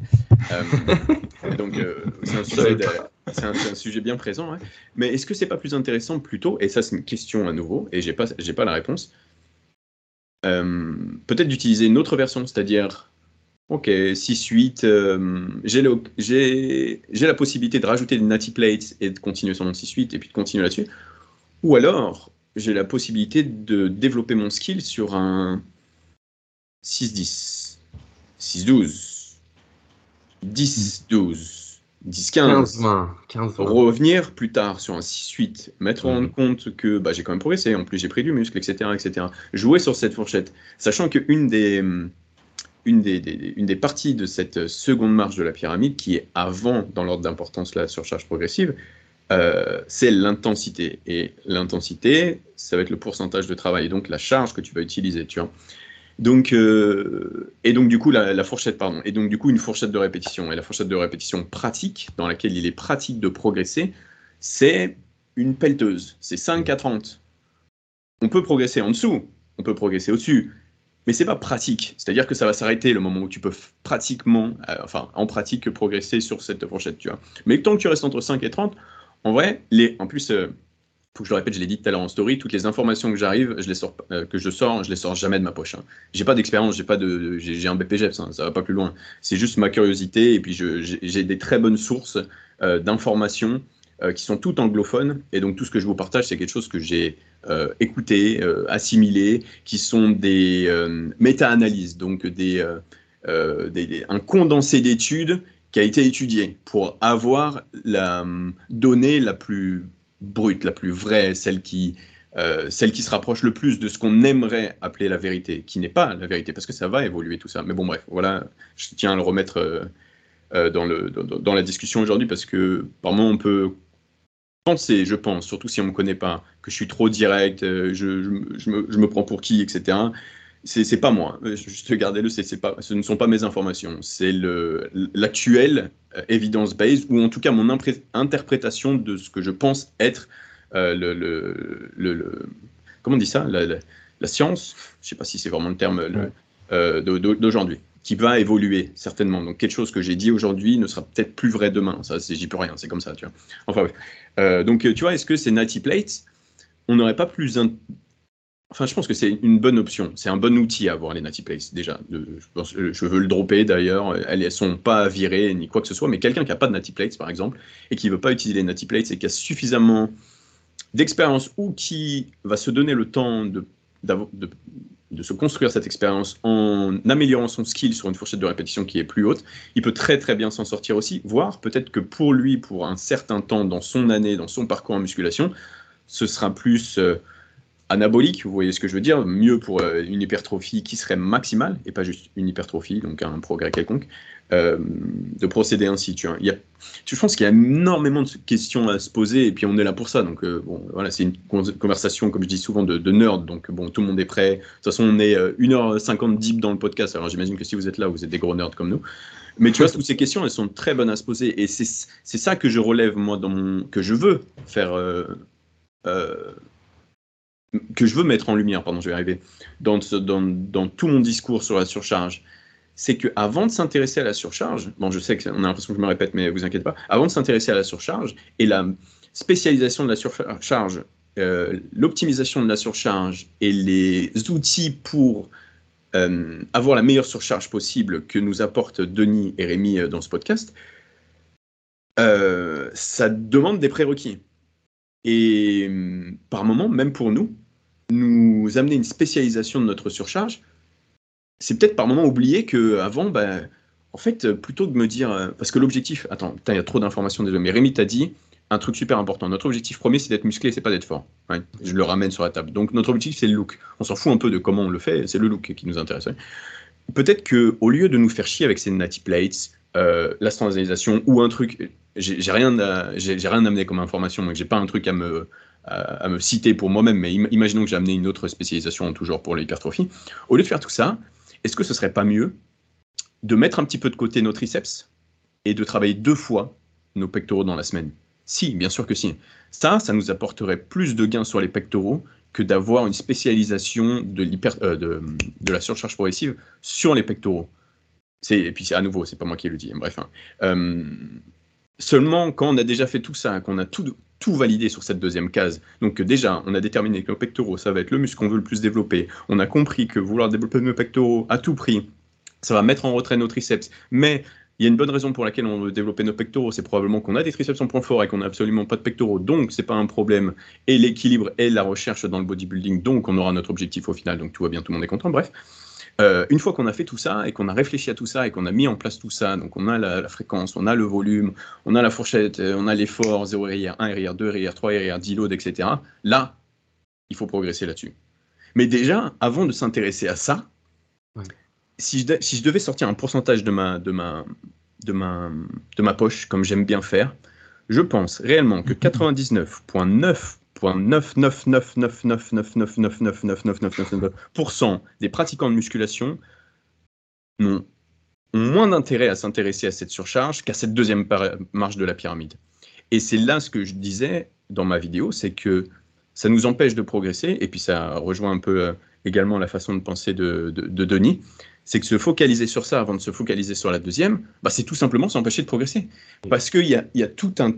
Euh, donc, euh, c'est un, sujet bien présent. Mais est-ce que c'est pas plus intéressant plutôt, et ça c'est une question à nouveau, et j'ai pas, pas la réponse, peut-être d'utiliser une autre version, c'est-à-dire, ok, 6-8, j'ai, j'ai la possibilité de rajouter des natty plates et de continuer sur mon 6-8 et puis de continuer là-dessus. Ou alors, j'ai la possibilité de développer mon skill sur un 6-10 6-12, 10-12, 10-15. 15, Revenir plus tard sur un 6-8, mettre en compte que bah, j'ai quand même progressé, en plus j'ai pris du muscle, etc., etc. Jouer sur cette fourchette, sachant qu'une des, une des, des- une des parties de cette seconde marche de la pyramide, qui est avant dans l'ordre d'importance la surcharge progressive, euh, c'est l'intensité. Et l'intensité, ça va être le pourcentage de travail, et donc la charge que tu vas utiliser, tu vois. Donc, euh, et donc du coup, la, fourchette, pardon, et donc du coup, une fourchette de répétition. Et la fourchette de répétition pratique, dans laquelle il est pratique de progresser, c'est une pelleteuse. C'est 5 à 30. On peut progresser en dessous, on peut progresser au-dessus, mais c'est pas pratique. C'est-à-dire que ça va s'arrêter le moment où tu peux pratiquement, euh, enfin, en pratique, progresser sur cette fourchette, tu vois. Mais tant que tu restes entre 5 et 30, en vrai, les, en plus, euh, faut que je le répète, je l'ai dit tout à l'heure en story, toutes les informations que j'arrive, euh, que je sors, je les sors jamais de ma poche. Hein. J'ai pas d'expérience, j'ai pas de, j'ai un BPGEPS, hein, ça va pas plus loin. C'est juste ma curiosité et puis j'ai des très bonnes sources euh, d'informations euh, qui sont toutes anglophones et donc tout ce que je vous partage, c'est quelque chose que j'ai euh, écouté, assimilé, qui sont des méta-analyses, donc des- un condensé d'études qui a été étudié pour avoir la hum, donnée la plus brute, la plus vraie, celle qui, euh, celle qui se rapproche le plus de ce qu'on aimerait appeler la vérité, qui n'est pas la vérité, parce que ça va évoluer tout ça. Mais bon, bref, voilà, je tiens à le remettre euh, euh, dans, le, dans, la discussion aujourd'hui, parce que par moment, on peut penser, je pense, surtout si on ne me connaît pas, que je suis trop direct, je me, je me prends pour qui, etc. C'est c'est pas moi, Euh, juste gardez-le, c'est c'est ce ne sont pas mes informations, c'est le- l'actuel euh, evidence-based, ou en tout cas mon interprétation de ce que je pense être euh, le, le, le- le- Comment on dit ça? La, la- la science, je ne sais pas si c'est vraiment le terme euh, d'aujourd'hui, qui va évoluer certainement. Donc quelque chose que j'ai dit aujourd'hui ne sera peut-être plus vrai demain, ça c'est- j'y peux rien, c'est comme ça, tu vois. Enfin. Euh, donc tu vois, est-ce que ces Natty Plates, on n'aurait pas plus... Enfin, je pense que c'est une bonne option. C'est un bon outil à avoir, les Natty Plates, déjà. De- je, veux le dropper, d'ailleurs. Elles ne sont pas virées, ni quoi que ce soit. Mais quelqu'un qui n'a pas de Natty Plates, par exemple, et qui ne veut pas utiliser les Natty Plates, et qui a suffisamment d'expérience, ou qui va se donner le temps de, de se construire cette expérience en améliorant son skill sur une fourchette de répétition qui est plus haute, il peut très très bien s'en sortir aussi, voire peut-être que pour lui, pour un certain temps dans son année, dans son parcours en musculation, ce sera plus... euh, anabolique, vous voyez ce que je veux dire, mieux pour euh, une hypertrophie qui serait maximale, et pas juste une hypertrophie, donc un progrès quelconque, euh, de procéder ainsi. Tu vois. Il y a, je pense qu'il y a énormément de questions à se poser, et puis on est là pour ça. Donc euh, bon, voilà, c'est une con- conversation, comme je dis souvent, de, de nerd, donc bon, tout le monde est prêt. De toute façon, on est euh, 1h50 deep dans le podcast, alors j'imagine que si vous êtes là, vous êtes des gros nerds comme nous. Mais tu vois, toutes ces questions, elles sont très bonnes à se poser, et c'est ça que je relève, moi, dans que je veux faire... que je veux mettre en lumière, pardon, je vais arriver, dans, tout mon discours sur la surcharge, c'est que avant de s'intéresser à la surcharge, bon, je sais qu'on a l'impression que je me répète, mais vous inquiétez pas, avant de s'intéresser à la surcharge et la spécialisation de la surcharge, euh, l'optimisation de la surcharge et les outils pour euh, avoir la meilleure surcharge possible que nous apportent Denis et Rémi euh, dans ce podcast, ça demande des prérequis. Et hum, par moment, même pour nous, nous amener une spécialisation de notre surcharge, c'est peut-être par moment oublier que avant, ben, en fait, plutôt que de me dire, euh, parce que l'objectif, attends, il y a trop d'informations déjà, mais Rémi t'a dit un truc super important. Notre objectif premier, c'est d'être musclé, c'est pas d'être fort. Ouais, je le ramène sur la table. Donc notre objectif, c'est le look. On s'en fout un peu de comment on le fait, c'est le look qui nous intéresse. ouais. Peut-être que au lieu de nous faire chier avec ces natty plates, euh, la standardisation ou un truc, j'ai rien, à- j'ai rien amené comme information, donc j'ai pas un truc à me à, me citer pour moi-même, mais im- imaginons que j'ai amené une autre spécialisation toujours pour l'hypertrophie. Au lieu de faire tout ça, est-ce que ce serait pas mieux de mettre un petit peu de côté nos triceps et de travailler deux fois nos pectoraux dans la semaine? Si, bien sûr que si. Ça, ça nous apporterait plus de gains sur les pectoraux que d'avoir une spécialisation de, euh, de, de la surcharge progressive sur les pectoraux. Et puis c'est à nouveau, c'est pas moi qui le dis. Bref. hein. Euh, seulement quand on a déjà fait tout ça, qu'on a tout, validé sur cette deuxième case, donc que déjà on a déterminé que nos pectoraux, ça va être le muscle qu'on veut le plus développer, on a compris que vouloir développer nos pectoraux à tout prix, ça va mettre en retrait nos triceps, mais il y a une bonne raison pour laquelle on veut développer nos pectoraux, c'est probablement qu'on a des triceps en point fort et qu'on n'a absolument pas de pectoraux, donc c'est pas un problème. Et l'équilibre et la recherche dans le bodybuilding, donc on aura notre objectif au final, donc tout va bien, tout le monde est content, bref. Euh, une fois qu'on a fait tout ça et qu'on a réfléchi à tout ça et qu'on a mis en place tout ça, donc on a la, fréquence, on a le volume, on a la fourchette, euh, on a l'effort, 0 RIR, 1 RIR, 2 RIR, 3 RIR, 10 load, etc. Là, il faut progresser là-dessus. Mais déjà, avant de s'intéresser à ça, si, je si, je devais sortir un pourcentage de ma, de ma, de ma, de ma poche, comme j'aime bien faire, je pense réellement que 99,9999999999999% des pratiquants de musculation ont moins d'intérêt à s'intéresser à cette surcharge qu'à cette deuxième marche de la pyramide. Et c'est là ce que je disais dans ma vidéo, c'est que ça nous empêche de progresser, et puis ça rejoint un peu également la façon de penser de, de Denis, c'est que se focaliser sur ça avant de se focaliser sur la deuxième, bah, c'est tout simplement s'empêcher de progresser. Parce qu'il y, a tout un,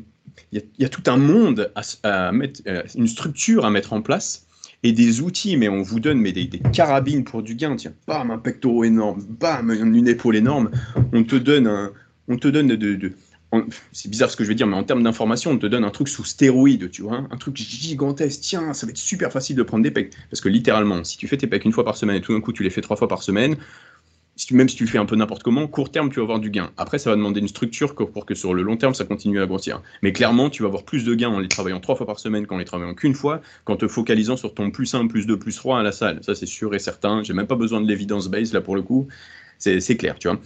y, y a tout un monde à, mettre, euh, une structure à mettre en place et des outils, mais on vous donne mais des, carabines pour du gain. Tiens, bam, un pectoral énorme, bam, une épaule énorme. On te donne un, on te donne de, de, c'est bizarre ce que je vais dire, mais en termes d'information, on te donne un truc sous stéroïde, tu vois, hein. un truc gigantesque. Tiens, ça va être super facile de prendre des pecs. Parce que littéralement, si tu fais tes pecs une fois par semaine et tout d'un coup tu les fais trois fois par semaine, même si tu fais un peu n'importe comment, court terme, tu vas avoir du gain. Après, ça va demander une structure pour que sur le long terme, ça continue à grossir. Mais clairement, tu vas avoir plus de gains en les travaillant trois fois par semaine qu'en les travaillant qu'une fois, qu'en te focalisant sur ton plus 1, plus 2, plus 3 à la salle. Ça, c'est sûr et certain. J'ai même pas besoin de l'évidence base là pour le coup. C'est clair, tu vois.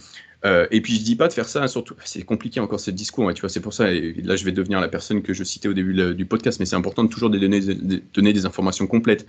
Euh, et puis je dis pas de faire ça, surtout, c'est compliqué encore ce discours, tu vois, c'est pour ça, et là je vais devenir la personne que je citais au début du podcast, mais c'est important de toujours donner des informations complètes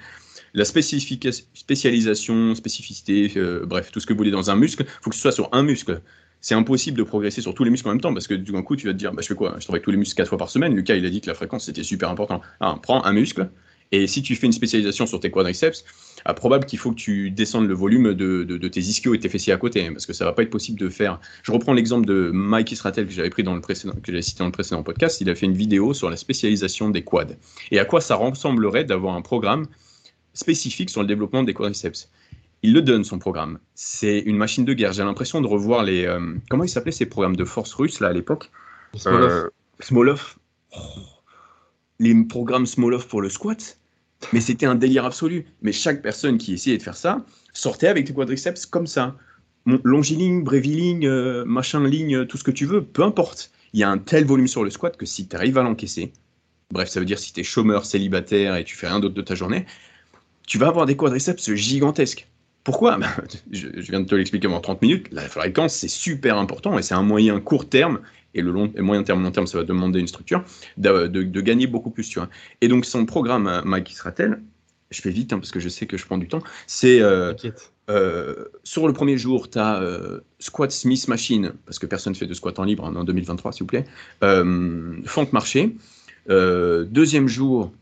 la spécialisation, spécificité, euh, bref, tout ce que vous voulez dans un muscle, il faut que ce soit sur un muscle. C'est impossible de progresser sur tous les muscles en même temps parce que du coup, tu vas te dire, bah, je fais quoi? Je travaille tous les muscles quatre fois par semaine. Lucas, il a dit que la fréquence, c'était super important. Ah, prends un muscle et si tu fais une spécialisation sur tes quadriceps, ah, probable qu'il faut que tu descendes le volume de, tes ischios et tes fessiers à côté, parce que ça va pas être possible de faire. Je reprends l'exemple de Mike Isratel que j'avais pris dans le précédent, que j'avais cité dans le précédent podcast. Il a fait une vidéo sur la spécialisation des quads et à quoi ça ressemblerait d'avoir un programme spécifique sur le développement des quadriceps. Il le donne, son programme. C'est une machine de guerre. J'ai l'impression de revoir les. Euh, comment ils s'appelaient ces programmes de force russes, là, à l'époque? Smolov. Smolov. Oh. les programmes Smolov pour le squat. Mais c'était un délire absolu. Mais chaque personne qui essayait de faire ça sortait avec des quadriceps comme ça. Longiligne, bréviligne, euh, machin ligne, tout ce que tu veux, peu importe. Il y a un tel volume sur le squat que si tu arrives à l'encaisser, bref, ça veut dire si tu es chômeur, célibataire et tu fais rien d'autre de ta journée, tu vas avoir des quadriceps gigantesques. Pourquoi? Bah, je, viens de te l'expliquer en 30 minutes. La fréquence, c'est super important et c'est un moyen court terme, et le long, moyen terme, long terme, ça va demander une structure, de, gagner beaucoup plus. Tu vois. Et donc, son programme, euh, Mike Isratel, je fais vite hein, parce que je sais que je prends du temps, c'est euh, euh, sur le premier jour, tu as squat Smith Machine, parce que personne ne fait de squat en libre hein, en 2023, s'il vous plaît, fente marché. deuxième jour,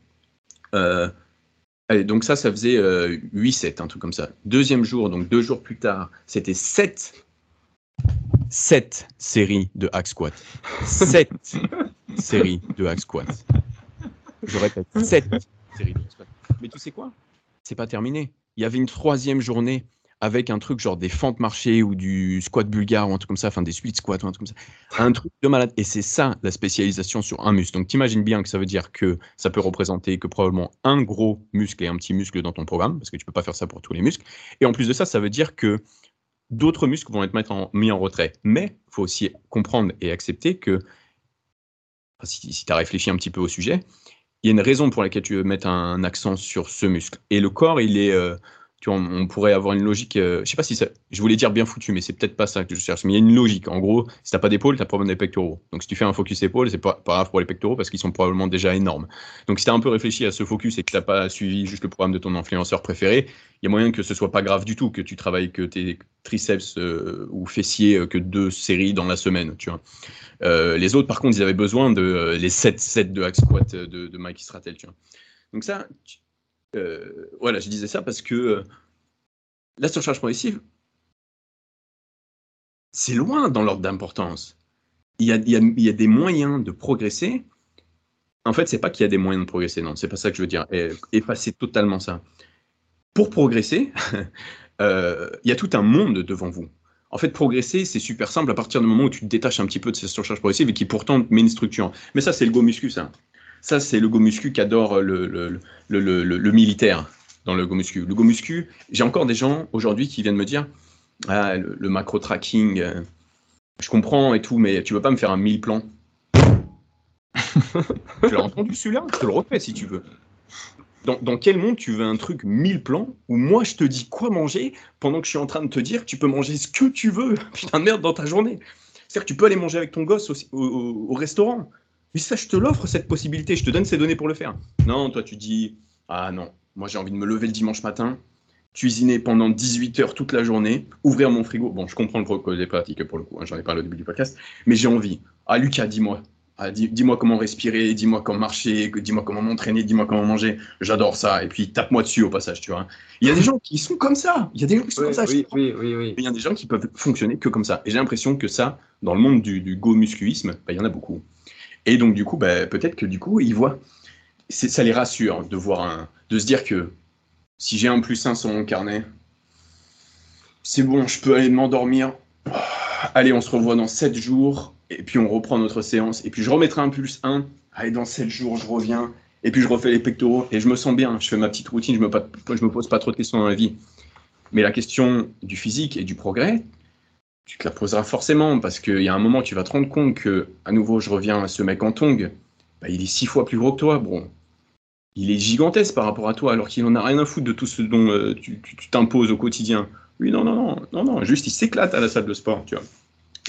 donc ça, ça faisait 8-7, euh, un truc comme ça. Deuxième jour, donc deux jours plus tard, c'était 7, 7 séries de hack squat. 7 séries de hack squat. Je répète, 7 séries de hack squat. Mais tu sais quoi? C'est pas terminé. Il y avait une troisième journée avec un truc genre des fentes marchées ou du squat bulgare ou un truc comme ça, enfin des split squats ou un truc comme ça. Un truc de malade. Et c'est ça la spécialisation sur un muscle. Donc t'imagines bien que ça veut dire que ça peut représenter que probablement un gros muscle et un petit muscle dans ton programme, parce que tu peux pas faire ça pour tous les muscles. Et en plus de ça, ça veut dire que d'autres muscles vont être mis en retrait. Mais il faut aussi comprendre et accepter que si, tu as réfléchi un petit peu au sujet, il y a une raison pour laquelle tu veux mettre un accent sur ce muscle. Et le corps, il est... Euh, on, pourrait avoir une logique. Euh, je sais pas si ça. Je voulais dire bien foutu, mais c'est peut-être pas ça que je cherche. Mais il y a une logique. En gros, si t'as pas d'épaule, t'as problème des pectoraux. Donc si tu fais un focus épaule, c'est pas, pas grave pour les pectoraux parce qu'ils sont probablement déjà énormes. Donc si t'as un peu réfléchi à ce focus et que t'as pas suivi juste le programme de ton influenceur préféré, il y a moyen que ce soit pas grave du tout, que tu travailles que tes triceps euh, ou fessiers euh, que deux séries dans la semaine. Tu vois. les autres, par contre, ils avaient besoin de les 7 sets de hack squat de, de Mike Stratel. Tu vois. Donc ça, euh, voilà, je disais ça parce que euh, la surcharge progressive, c'est loin dans l'ordre d'importance. Il il, y a, des moyens de progresser. En fait, c'est pas qu'il y a des moyens de progresser, non, c'est pas ça que je veux dire. effacer totalement ça. Pour progresser, euh, il y a tout un monde devant vous. En fait, progresser, c'est super simple à partir du moment où tu te détaches un petit peu de cette surcharge progressive et qui pourtant met une structure. Mais ça, c'est le go muscu, ça. Ça, c'est le go muscu qu'adore le, le, le, le, militaire. dans le go muscu. Le go muscu, j'ai encore des gens aujourd'hui qui viennent me dire ah, le, macro tracking, euh, je comprends et tout, mais tu veux pas me faire un 1000 plans Tu l'as entendu celui-là Je te le refais si tu veux. Dans, dans, quel monde tu veux un truc 1000 plans où moi je te dis quoi manger pendant que je suis en train de te dire que tu peux manger ce que tu veux, putain de merde, dans ta journée C'est-à-dire que tu peux aller manger avec ton gosse au, au restaurant. Mais ça, je te l'offre cette possibilité, je te donne ces données pour le faire. Non, toi tu dis, ah non, moi j'ai envie de me lever le dimanche matin, cuisiner pendant 18 heures toute la journée, ouvrir mon frigo. Bon, je comprends le protocole des pratiques pour le coup, hein, j'en ai parlé au début du podcast, mais j'ai envie. Ah, Lucas, dis-moi. Ah, dis-moi comment respirer, dis-moi comment marcher, dis-moi comment m'entraîner, dis-moi comment manger. J'adore ça. Et puis tape-moi dessus au passage, tu vois. Il y a des gens qui sont comme ça. Il y a des gens qui sont comme ça. Oui, oui, oui, oui. Il y a des gens qui peuvent fonctionner que comme ça. Et j'ai l'impression que ça, dans le monde du, du go muscuisme, bah, il y en a beaucoup. Et donc du coup, bah, peut-être que du coup, ils voient. Ça les rassure de voir un, de se dire que si j'ai un plus 1 sur mon carnet, c'est bon, je peux aller m'endormir. Allez, on se revoit dans 7 jours, et puis on reprend notre séance, et puis je remettrai un plus 1. Allez, dans 7 jours, je reviens, et puis je refais les pectoraux, et je me sens bien, je fais ma petite routine, je me, je me pose pas trop de questions dans la vie. Mais la question du physique et du progrès, tu te la poseras forcément, parce qu'il y a un moment, tu vas te rendre compte que, à nouveau, je reviens à ce mec en tongue, bah, il est six fois plus gros que toi. Bon, il est gigantesque par rapport à toi, alors qu'il en a rien à foutre de tout ce dont euh, tu t'imposes au quotidien. Lui, non, non, non, non, non, juste il s'éclate à la salle de sport, tu vois.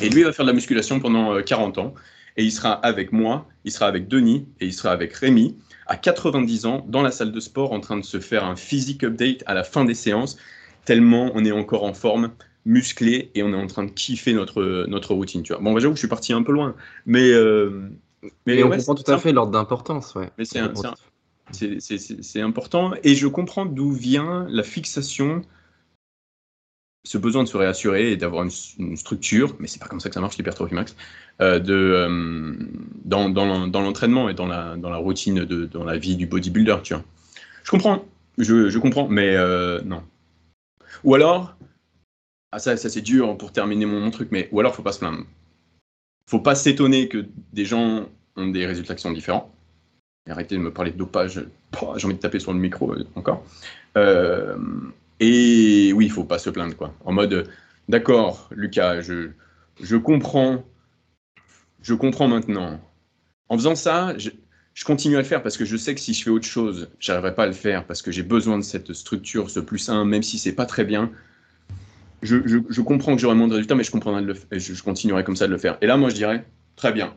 Et lui, il va faire de la musculation pendant 40 euh, ans, et il sera avec moi, il sera avec Denis, et il sera avec Rémi, à 90 ans, dans la salle de sport, en train de se faire un physique update à la fin des séances, tellement on est encore en forme, musclé, et on est en train de kiffer notre, notre routine, tu vois. Bon, bah, j'avoue que je suis parti un peu loin, mais... Euh, mais, on comprend tout à fait l'ordre d'importance, ouais. Mais c'est important. Et je comprends d'où vient la fixation, ce besoin de se réassurer et d'avoir une, structure, mais c'est pas comme ça que ça marche l'hypertrophie max, euh, de, euh, dans, dans l'entraînement et dans la, dans la routine, de, dans la vie du bodybuilder, tu vois. Je comprends, je, je comprends, mais euh, non. Ou alors, ah ça, c'est dur pour terminer mon, truc, mais ou alors faut pas se plaindre. Faut pas s'étonner que des gens ont des résultats qui sont différents arrêtez de me parler de dopage, j'ai envie de taper sur le micro euh, encore. Euh, et oui, il faut pas se plaindre, quoi. En mode, d'accord, Lucas, je, je comprends, je comprends maintenant. En faisant ça, je, continue à le faire parce que je sais que si je fais autre chose, j'arriverai pas à le faire parce que j'ai besoin de cette structure, ce plus 1, même si c'est pas très bien. Je, comprends que j'aurai moins de résultats, mais je comprendrai de je, continuerai comme ça de le faire. Et là, moi, je dirais, très bien,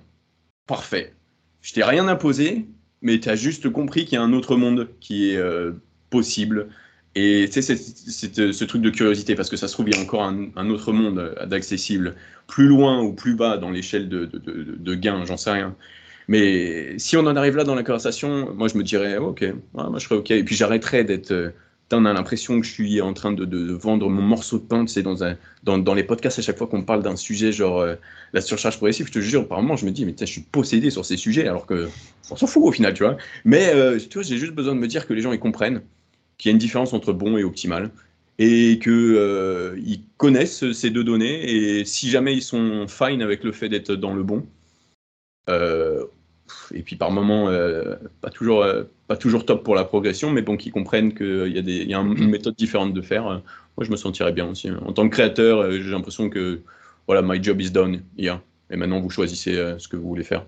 parfait. Je t'ai rien imposé, mais tu as juste compris qu'il y a un autre monde qui est euh, possible. Et tu c'est ce truc de curiosité, parce que ça se trouve, il y a encore un, autre monde euh, d'accessible, plus loin ou plus bas dans l'échelle de, de, gain, j'en sais rien. Mais si on en arrive là dans la conversation, moi je me dirais, ok, moi je serais ok. Et puis j'arrêterais d'être euh, on a l'impression que je suis en train de, vendre mon morceau de pain. Tu sais, dans, les podcasts, à chaque fois qu'on parle d'un sujet, genre euh, la surcharge progressive, je te jure, par moment, je me dis, mais je suis possédé sur ces sujets, alors que on s'en fout au final, tu vois. Mais euh, tu vois, j'ai juste besoin de me dire que les gens ils comprennent qu'il y a une différence entre bon et optimal et qu'ils euh, connaissent ces deux données. Et si jamais ils sont fine avec le fait d'être dans le bon, et puis par moment, euh, pas, toujours, euh, pas toujours top pour la progression, mais bon, qui comprennent qu'il y a, des, y a une méthode différente de faire. moi, je me sentirais bien aussi. En tant que créateur, euh, j'ai l'impression que voilà, my job is done here. Et maintenant, vous choisissez ce que vous voulez faire.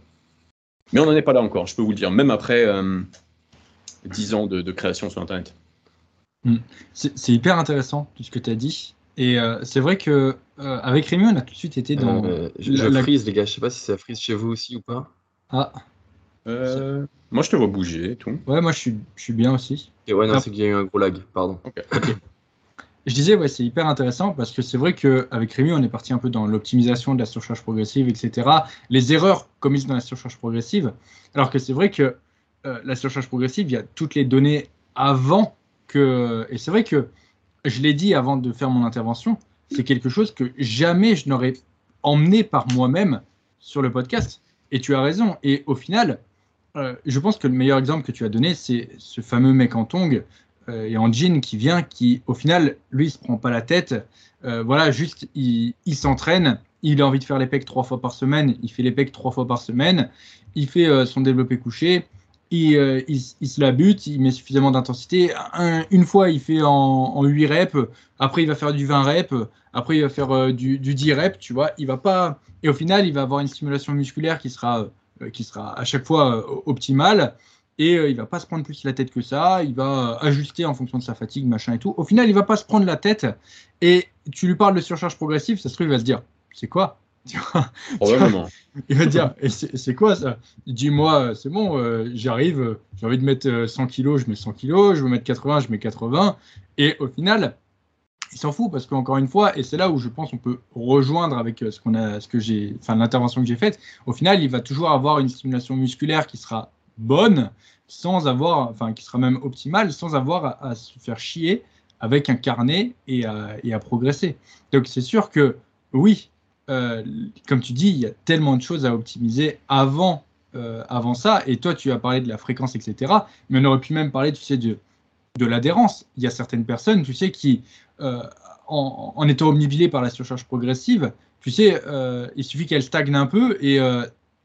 Mais on n'en est pas là encore, je peux vous le dire, même après 10 ans de, création sur Internet. Hmm. C'est hyper intéressant tout ce que tu as dit. Et c'est vrai que avec Rémi, on a tout de suite été dans. je, la, frise, les gars. Je sais pas si ça frise chez vous aussi ou pas. Ah. Euh, moi, je te vois bouger et tout. Ouais, moi, je suis, je suis bien aussi. Et ouais, non, c'est qu'il y a eu un gros lag, pardon. Je disais, ouais, c'est hyper intéressant parce que c'est vrai qu'avec Rémi, on est parti un peu dans l'optimisation de la surcharge progressive, etc. Les erreurs commises dans la surcharge progressive. Alors que c'est vrai que euh, la surcharge progressive, il y a toutes les données avant que. Et c'est vrai que je l'ai dit avant de faire mon intervention, c'est quelque chose que jamais je n'aurais emmené par moi-même sur le podcast. Et tu as raison. Et au final, euh, je pense que le meilleur exemple que tu as donné, c'est ce fameux mec en tongue euh, et en jean qui vient, qui au final, lui, il se prend pas la tête. Euh, voilà, juste, il, s'entraîne. Il a envie de faire les pecs trois fois par semaine. Il fait les pecs trois fois par semaine. Il fait son développé couché. il, il, se la bute, il met suffisamment d'intensité. une fois, il fait en, en, 8 reps, après, il va faire du 20 reps, après, il va faire du, du, 10 reps, tu vois. Il va pas. Et au final, il va avoir une stimulation musculaire qui sera, qui sera à chaque fois optimale et euh, il va pas se prendre plus la tête que ça, il va ajuster en fonction de sa fatigue, machin et tout. Au final, il va pas se prendre la tête et tu lui parles de surcharge progressive, ça se trouve, il va se dire, c'est quoi? Probablement. il va dire, c'est quoi ça? Dis-moi, c'est bon, euh, j'arrive, j'ai envie de mettre 100 euh, kilos, je mets 100 kilos, je veux mettre 80, je mets 80. Et au final, il s'en fout parce qu'encore une fois, et c'est là où je pense on peut rejoindre avec ce qu'on a, ce que j'ai, enfin l'intervention que j'ai faite. Au final, il va toujours avoir une stimulation musculaire qui sera bonne, sans avoir, enfin qui sera même optimale, sans avoir à, se faire chier avec un carnet et à, et à progresser. Donc c'est sûr que oui, euh, comme tu dis, il y a tellement de choses à optimiser avant, euh, avant ça. Et toi, tu as parlé de la fréquence, etc. Mais on aurait pu même parler, tu sais, de, de l'adhérence. Il y a certaines personnes, tu sais, qui, euh, en, en, étant omnibilées par la surcharge progressive, tu sais, il suffit qu'elles stagnent un peu et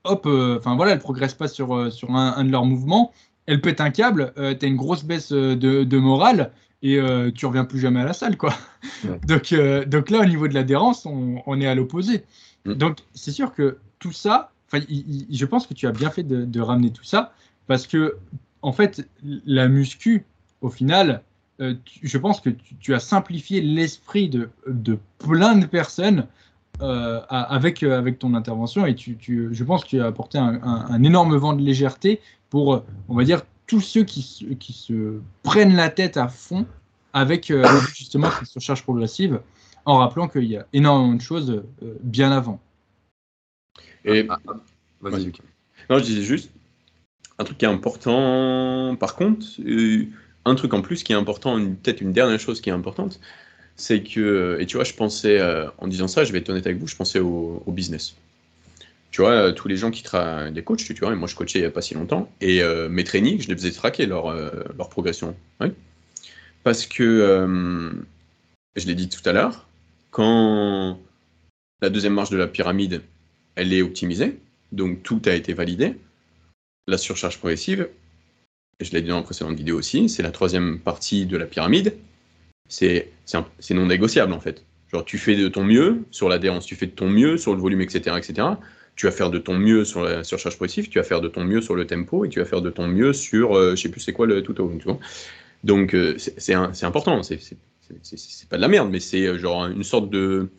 hop, euh, enfin voilà, elle progresse pas sur, euh, sur un, de leurs mouvements, elle pète un câble, euh, tu as une grosse baisse de, morale et tu reviens plus jamais à la salle, quoi. donc, donc là, au niveau de l'adhérence, on, est à l'opposé. Mm. Donc c'est sûr que tout ça, je pense que tu as bien fait de, ramener tout ça parce que en fait, la muscu, au final, je pense que tu, as simplifié l'esprit de, de, plein de personnes euh, avec, euh, avec ton intervention et tu, tu, je pense que tu as apporté un, un, énorme vent de légèreté pour, euh, on va dire, tous ceux qui, qui se prennent la tête à fond avec justement cette surcharge progressive, en rappelant qu'il y a énormément de choses bien avant. Et ah, ah, vas-y, Non, je disais juste un truc qui est important. Par contre, un truc en plus qui est important, peut-être une dernière chose qui est importante, c'est que, et tu vois, je pensais, euh, en disant ça, je vais être honnête avec vous, je pensais au, business. Tu vois, euh, tous les gens qui travaillent, des coachs, tu vois, et moi je coachais il n'y a pas si longtemps, et euh, mes trainings, je les faisais traquer leur, leur progression. Parce que, je l'ai dit tout à l'heure, quand la deuxième marche de la pyramide, elle est optimisée, donc tout a été validé, la surcharge progressive, je l'ai dit dans la précédente vidéo aussi, c'est la troisième partie de la pyramide, c'est non négociable en fait. Genre, tu fais de ton mieux sur l'adhérence, tu fais de ton mieux sur le volume, etc., etc. Tu vas faire de ton mieux sur la surcharge progressive, tu vas faire de ton mieux sur le tempo et tu vas faire de ton mieux sur, euh, je sais plus c'est quoi le tout au vois. Donc, euh, c'est important. C'est pas de la merde, mais c'est euh, genre une sorte de.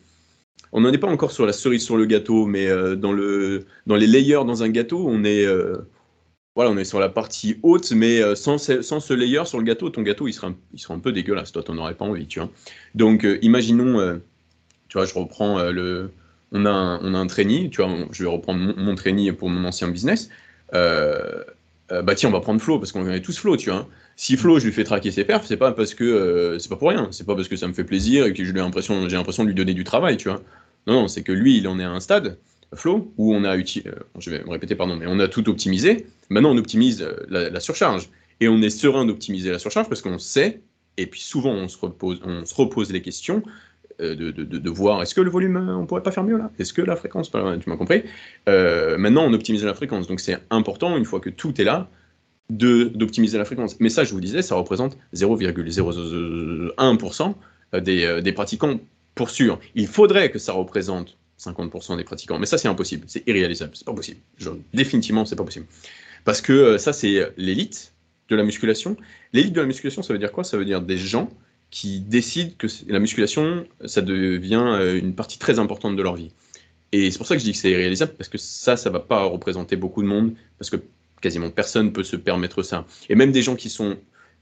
On n'en est pas encore sur la cerise sur le gâteau, mais dans, le, dans les layers dans un gâteau, on est, voilà, on est sur la partie haute, mais euh, sans, sans ce layer sur le gâteau, ton gâteau, il sera il sera un peu dégueulasse. Toi, t'en aurais pas envie, tu vois. Donc, euh, imaginons, euh, tu vois, je reprends le. On a, un, on un trainee, tu vois, je vais reprendre mon, mon pour mon ancien business. bah tiens, on va prendre Flo, parce qu'on est tous Flo, tu vois. Si Flo, je lui fais traquer ses perfs, c'est pas parce que c'est pas pour rien, c'est pas parce que ça me fait plaisir et que j'ai l'impression de lui donner du travail, tu vois. Non, non, c'est que lui, il en est à un stade Flow, où on a utilisé, euh, pardon, mais on a tout optimisé. Maintenant, on optimise euh, la, surcharge. Et on est serein d'optimiser la surcharge parce qu'on sait, et puis souvent on se repose, on se repose les questions euh, de, de, de, voir est-ce que le volume, on pourrait pas faire mieux là Est-ce que la fréquence, tu m'as compris Maintenant, on optimise la fréquence. Donc c'est important, une fois que tout est là, d'optimiser la fréquence. Mais ça, je vous disais, ça représente 0,001% des, des pratiquants pour sûr. Il faudrait que ça représente 50% des pratiquants. Mais ça, c'est impossible, c'est irréalisable, c'est pas possible. Définitivement, c'est pas possible. Parce que euh, ça, c'est l'élite de la musculation. L'élite de la musculation, ça veut dire quoi? Ça veut dire des gens qui décident que la musculation, ça devient euh, une partie très importante de leur vie. Et c'est pour ça que je dis que c'est irréalisable, parce que ça, ça va pas représenter beaucoup de monde, parce que quasiment personne peut se permettre ça. Et même des gens qui sont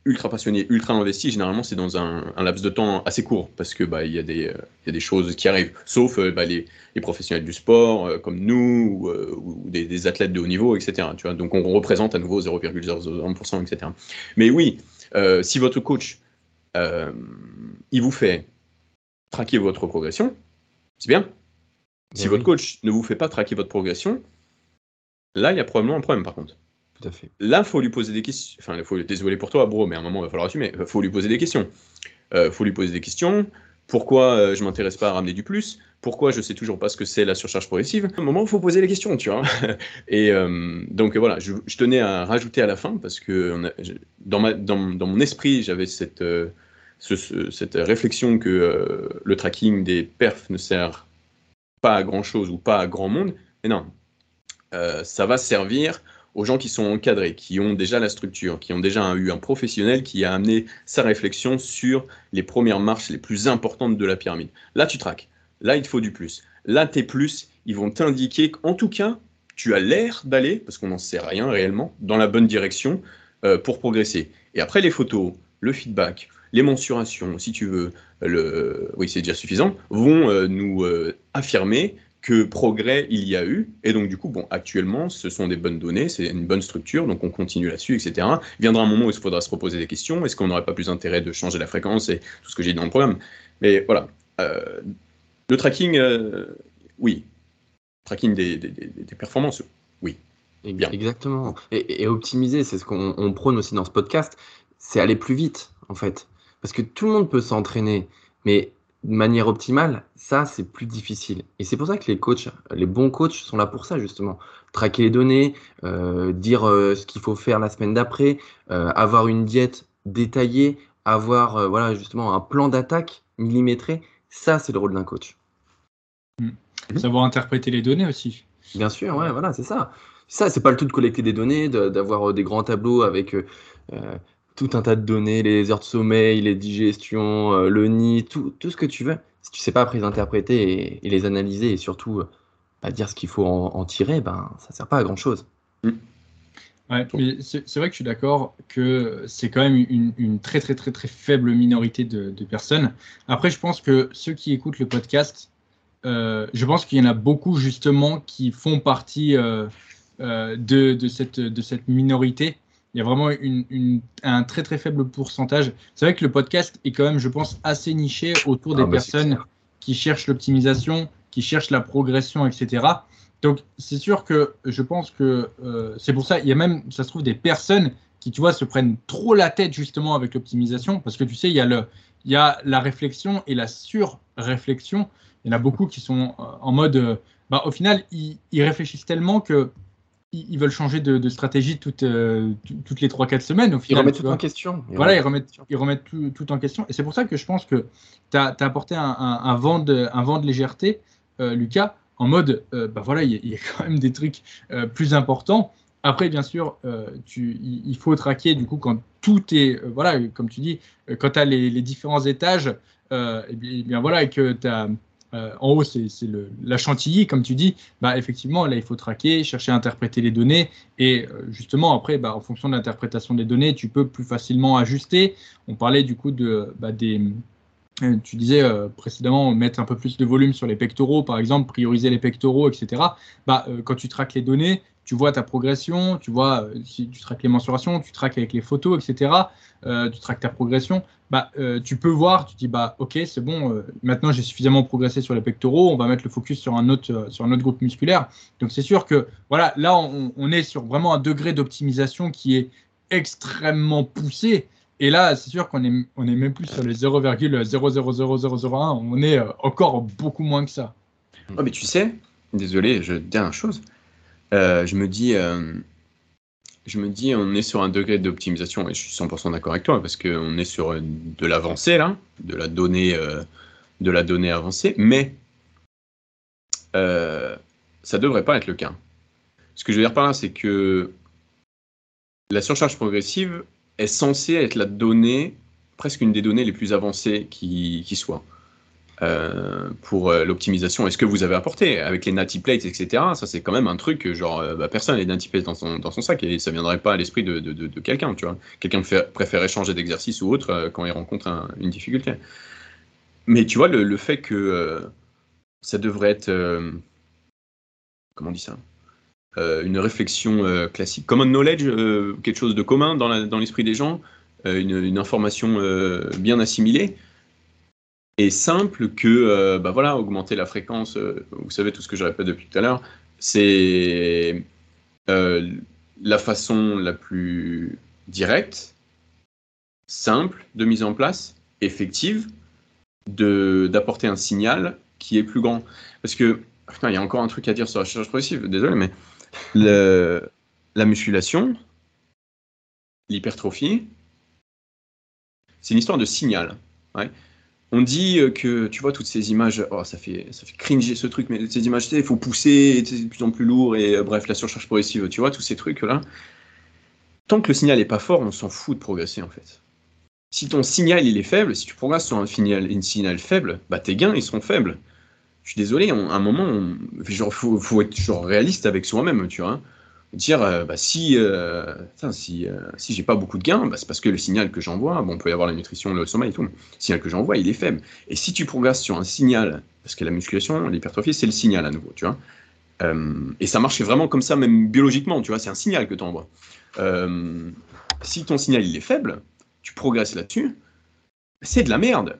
ultra passionné, ultra investi, généralement c'est dans un, laps de temps assez court parce que bah il y, a des, euh, y a des choses qui arrivent, sauf euh, bah, les, les, professionnels du sport euh, comme nous ou, des, des, athlètes de haut niveau, etc. Tu vois Donc on représente à nouveau 0,01%, etc. Mais oui, si votre coach il vous fait traquer votre progression, c'est bien. Si votre coach ne vous fait pas traquer votre progression, là il y a probablement un problème par contre. Tout à fait. Là, il faut lui poser des questions. Enfin, faut désolé pour toi, bro, mais à un moment, il va falloir assumer. Il faut lui poser des questions. Il euh, faut lui poser des questions. Pourquoi je m'intéresse pas à ramener du plus? Pourquoi je sais toujours pas ce que c'est la surcharge progressive? À un moment, il faut poser les questions, tu vois. Et donc voilà, je, tenais à rajouter à la fin parce que dans, ma, dans, mon esprit, j'avais cette, cette réflexion que le tracking des perfs ne sert pas à grand chose ou pas à grand monde. Mais non, ça va servir aux gens qui sont encadrés, qui ont déjà la structure, qui ont déjà eu un professionnel qui a amené sa réflexion sur les premières marches les plus importantes de la pyramide. Là, tu traques. Là, il te faut du plus. Là, tes plus, ils vont t'indiquer qu'en tout cas, tu as l'air d'aller, parce qu'on n'en sait rien réellement, dans la bonne direction euh, pour progresser. Et après, les photos, le feedback, les mensurations, si tu veux, oui, c'est déjà suffisant, vont euh, nous euh, affirmer que progrès il y a eu. Et donc, du coup, bon, actuellement, ce sont des bonnes données, c'est une bonne structure, donc on continue là-dessus, etc. Il viendra un moment où il faudra se reposer des questions. Est-ce qu'on n'aurait pas plus intérêt de changer la fréquence et tout ce que j'ai dit dans le programme? Mais voilà. Euh, le tracking, euh, oui. Tracking des, performances, oui. Bien. Exactement. Et, optimiser, c'est ce qu'on prône aussi dans ce podcast, c'est aller plus vite, en fait. Parce que tout le monde peut s'entraîner, mais de manière optimale, ça, c'est plus difficile. Et c'est pour ça que les coachs, les bons coachs sont là pour ça, justement. Traquer les données, euh, dire euh, ce qu'il faut faire la semaine d'après, euh, avoir une diète détaillée, avoir voilà, justement un plan d'attaque millimétré. Ça, c'est le rôle d'un coach. Mmh. Savoir interpréter les données aussi. Bien sûr, ouais, voilà, c'est ça. Ça, c'est pas le tout de collecter des données, d'avoir des grands tableaux avec tout un tas de données, les heures de sommeil, les digestions, euh, le nid, tout, tout, ce que tu veux. Si tu sais pas après les interpréter et, les analyser et surtout euh, bah, dire ce qu'il faut en, tirer, ben ça sert pas à grand chose. Mm. Ouais, c'est vrai que je suis d'accord que c'est quand même une, une, très très très très faible minorité de, de, personnes. Après, je pense que ceux qui écoutent le podcast, euh, je pense qu'il y en a beaucoup justement qui font partie euh, euh de, de, cette, de cette minorité il y a vraiment une, un très très faible pourcentage. C'est vrai que le podcast est quand même, je pense, assez niché autour des ah, bah, personnes qui cherchent l'optimisation, qui cherchent la progression, etc. Donc c'est sûr que je pense que euh, c'est pour ça, il y a même, ça se trouve, des personnes qui, tu vois, se prennent trop la tête justement avec l'optimisation, parce que tu sais, il y a, le, il y a la réflexion et la sur-réflexion. Il y en a beaucoup qui sont euh, en mode, euh, bah, au final, ils, ils réfléchissent tellement que ils veulent changer de, stratégie toutes, euh, toutes les 3-4 semaines. Au final, ils remettent tout en question. Ils voilà, remettent, ils remettent, tout, en question. Et c'est pour ça que je pense que tu as, apporté un, vent de, un vent de légèreté, euh, Lucas, en mode, euh, bah voilà, il y, a quand même des trucs plus importants. Après, bien sûr, tu, il faut traquer, du coup, quand tout est, voilà, comme tu dis, quand tu as les, les, différents étages, et bien, et bien, voilà, et que tu as euh, en haut, c'est la chantilly, comme tu dis. Bah, effectivement, là, il faut traquer, chercher à interpréter les données. Et euh, justement, après, bah, en fonction de l'interprétation des données, tu peux plus facilement ajuster. On parlait du coup de, bah, des. Euh, tu disais précédemment mettre un peu plus de volume sur les pectoraux, par exemple, prioriser les pectoraux, etc. Bah, quand tu traques les données, tu vois ta progression, tu vois, euh, tu traques les mensurations, tu traques avec les photos, etc. Euh, tu traques ta progression. Bah, euh, tu peux voir, tu dis bah ok c'est bon, maintenant j'ai suffisamment progressé sur les pectoraux, on va mettre le focus sur un autre sur un autre groupe musculaire. Donc c'est sûr que voilà là on, est sur vraiment un degré d'optimisation qui est extrêmement poussé. Et là, c'est sûr qu'on est, on est même plus sur les 0,000001, on est encore beaucoup moins que ça. Oh, mais tu sais, désolé, je dis une chose. Euh, je me dis, euh, je me dis, on est sur un degré d'optimisation, et je suis 100% d'accord avec toi, parce qu'on est sur de l'avancée là, de la donnée, euh, de la donnée avancée, mais ça devrait pas être le cas. Ce que je veux dire par là, c'est que la surcharge progressive est censée être la donnée, presque une des données les plus avancées qui soit. Euh, pour euh, l'optimisation. Est-ce que vous avez apporté avec les natty plates, etc. Ça, c'est quand même un truc, genre, euh, bah, personne n'a les natty plates dans son, sac et ça viendrait pas à l'esprit de, quelqu'un, tu vois. Quelqu'un préfère échanger d'exercice ou autre quand il rencontre une difficulté. Mais tu vois, le, fait que ça devrait être. comment on dit ça? Une réflexion classique. Common knowledge, quelque chose de commun dans l'esprit des gens, une, information bien assimilée? Et simple que euh, bah voilà, augmenter la fréquence, euh, vous savez tout ce que je répète depuis tout à l'heure, c'est euh, la façon la plus directe, simple de mise en place, effective, d'apporter un signal qui est plus grand. Parce que, il y a encore un truc à dire sur la charge progressive, désolé, mais le, la musculation, l'hypertrophie, c'est une histoire de signal. On dit que, tu vois, toutes ces images, oh, ça, fait, ça fait cringer ce truc, mais ces images, il faut pousser, c'est de plus en plus lourd, et bref, la surcharge progressive, tu vois, tous ces trucs-là. Tant que le signal n'est pas fort, on s'en fout de progresser, en fait. Si ton signal il est faible, si tu progresses sur un signal, faible, bah tes gains ils seront faibles. Je suis désolé, à un moment, il faut, faut, être genre réaliste avec soi-même, tu vois dire euh, bah, si euh, si, euh, si j'ai pas beaucoup de gains, bah, c'est parce que le signal que j'envoie, bon, on peut y avoir la nutrition, le sommeil et tout, mais le signal que j'envoie, il est faible. Et si tu progresses sur un signal, parce que la musculation, l'hypertrophie, c'est le signal à nouveau, tu vois. et ça marche vraiment comme ça, même biologiquement, tu vois, c'est un signal que tu envoies. si ton signal il est faible, tu progresses là-dessus, c'est de la merde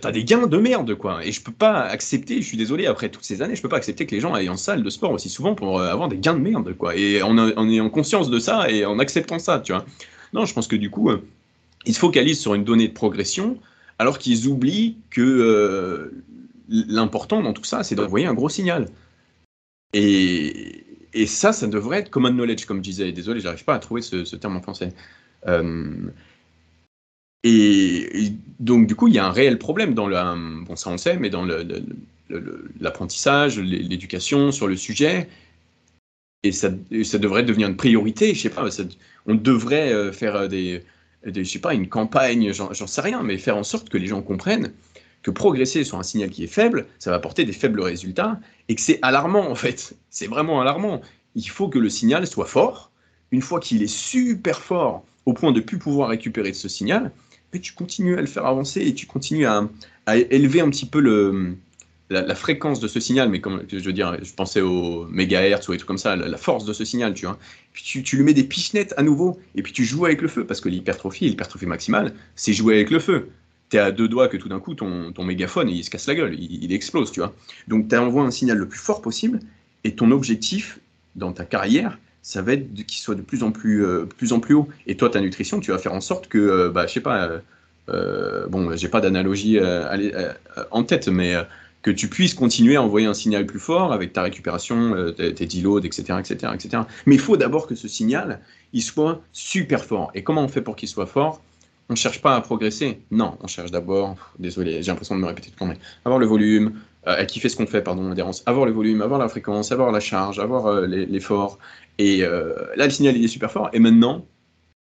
t'as des gains de merde, quoi. Et je peux pas accepter, je suis désolé, après toutes ces années, je peux pas accepter que les gens aillent en salle de sport aussi souvent pour euh, avoir des gains de merde, quoi. Et en, en ayant conscience de ça et en acceptant ça, tu vois. Non, je pense que du coup, euh, ils se focalisent sur une donnée de progression, alors qu'ils oublient que euh, l'important dans tout ça, c'est d'envoyer un gros signal. Et, et, ça, ça devrait être common knowledge, comme je disais. Désolé, j'arrive pas à trouver ce, ce terme en français. Et, donc, du coup, il y a un réel problème dans le. Bon, ça on sait, mais dans l'apprentissage, l'éducation sur le sujet. Et ça, devrait devenir une priorité. Je sais pas, on devrait euh, faire euh, des, je sais pas, une campagne, j'en sais rien, mais faire en sorte que les gens comprennent que progresser sur un signal qui est faible, ça va apporter des faibles résultats et que c'est alarmant en fait. C'est vraiment alarmant. Il faut que le signal soit fort. Une fois qu'il est super fort au point de ne plus pouvoir récupérer de ce signal, tu continues à le faire avancer et tu continues à, élever un petit peu le, la, fréquence de ce signal, mais comme je veux dire, je pensais aux mégahertz ou des trucs comme ça, la, force de ce signal, tu vois. Tu, tu, lui mets des pichenettes à nouveau, et puis tu joues avec le feu, parce que l'hypertrophie, l'hypertrophie maximale, c'est jouer avec le feu. Tu es à deux doigts que tout d'un coup, ton, ton mégaphone, il se casse la gueule, il, il explose, tu vois. Donc tu envoies un signal le plus fort possible, et ton objectif dans ta carrière, ça va être qu'il soit de plus en plus, euh, plus en plus haut. Et toi, ta nutrition, tu vas faire en sorte que, euh, bah, je sais pas, euh, euh bon, j'ai pas d'analogie en tête, mais que tu puisses continuer à envoyer un signal plus fort avec ta récupération, tes, tes etc., etc., etc. Mais il faut d'abord que ce signal, il soit super fort. Et comment on fait pour qu'il soit fort? On ne cherche pas à progresser. Non, on cherche d'abord, désolé, j'ai l'impression de me répéter tout le temps, mais avoir le volume, euh, kiffer ce qu'on fait, pardon, l'adhérence, avoir le volume, avoir la fréquence, avoir la charge, avoir l'effort, et euh, là, le signal, il est super fort. Et maintenant,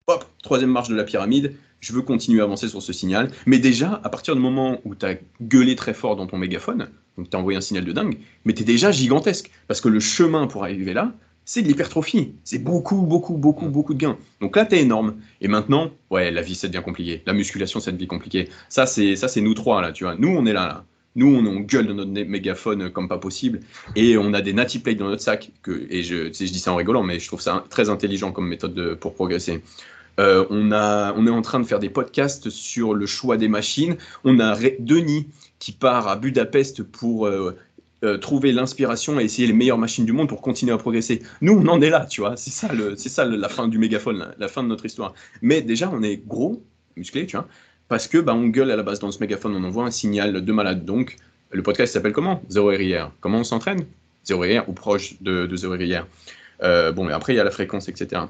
hop, troisième marche de la pyramide, je veux continuer à avancer sur ce signal. Mais déjà, à partir du moment où tu as gueulé très fort dans ton mégaphone, donc tu as envoyé un signal de dingue, mais tu es déjà gigantesque. Parce que le chemin pour arriver là, c'est de l'hypertrophie. C'est beaucoup, beaucoup, beaucoup, beaucoup de gains. Donc là, tu es énorme. Et maintenant, ouais, la vie, ça devient compliqué. La musculation, ça devient compliqué. Ça, c'est nous trois, là, tu vois. Nous, on est là, là. Nous, on, gueule dans notre mégaphone comme pas possible et on a des natty plates dans notre sac. Et je, dis ça en rigolant, mais je trouve ça très intelligent comme méthode pour progresser. Euh, on, on est en train de faire des podcasts sur le choix des machines. On a Denis qui part à Budapest pour euh, euh, trouver l'inspiration et essayer les meilleures machines du monde pour continuer à progresser. Nous, on en est là, tu vois. C'est ça, ça la fin du mégaphone, la fin de notre histoire. Mais déjà, on est gros, musclé, tu vois parce que bah, on gueule à la base dans ce mégaphone, on envoie un signal de malade. Donc, le podcast s'appelle comment? Zéro hier. Comment on s'entraîne? Zéro hier ou proche de, zéro hier. Euh, bon, mais après, il y a la fréquence, etc.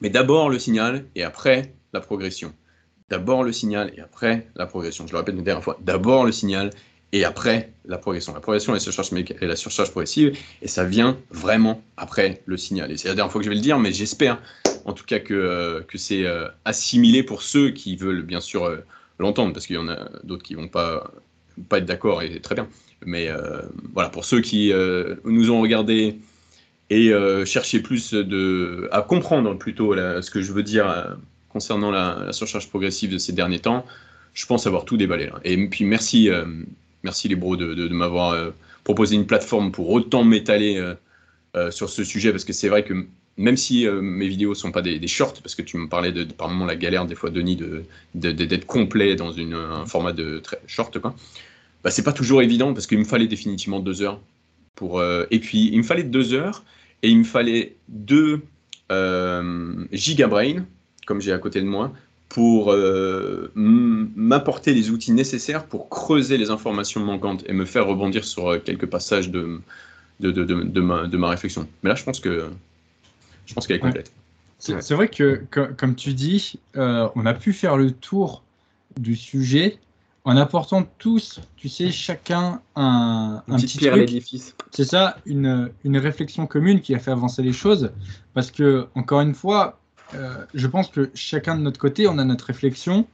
Mais d'abord le signal et après la progression. D'abord le signal et après la progression. Je le répète une dernière fois. D'abord le signal et après la progression. La progression et la surcharge, la progressive, et ça vient vraiment après le signal. Et c'est la dernière fois que je vais le dire, mais j'espère en tout cas que, euh, que c'est euh, assimilé pour ceux qui veulent bien sûr euh, l'entendre, parce qu'il y en a d'autres qui vont pas, pas être d'accord, et très bien. Mais voilà, pour ceux qui nous ont regardé et cherchaient plus de, à comprendre plutôt ce que je veux dire concernant la, surcharge progressive de ces derniers temps, je pense avoir tout déballé. Là. Et puis merci, merci les bros de, m'avoir proposé une plateforme pour autant m'étaler sur ce sujet, parce que c'est vrai que même si euh, mes vidéos sont pas des, shorts, parce que tu me parlais de, par moment la galère des fois Denis de d'être complet dans un format de très short quoi. Bah, c'est pas toujours évident parce qu'il me fallait définitivement deux heures euh, et puis il me fallait deux heures et il me fallait deux euh, gigabrain comme j'ai à côté de moi pour euh, m'apporter les outils nécessaires pour creuser les informations manquantes et me faire rebondir sur euh, quelques passages de, de, de, de ma, ma, réflexion. Mais là, je pense que je pense qu'elle est complète. Ouais. C'est vrai que, comme tu dis, euh, on a pu faire le tour du sujet en apportant tous, tu sais, chacun un, un petit pierre à l'édifice. C'est ça, une, une réflexion commune qui a fait avancer les choses. Parce que, encore une fois, euh, je pense que chacun de notre côté, on a notre réflexion.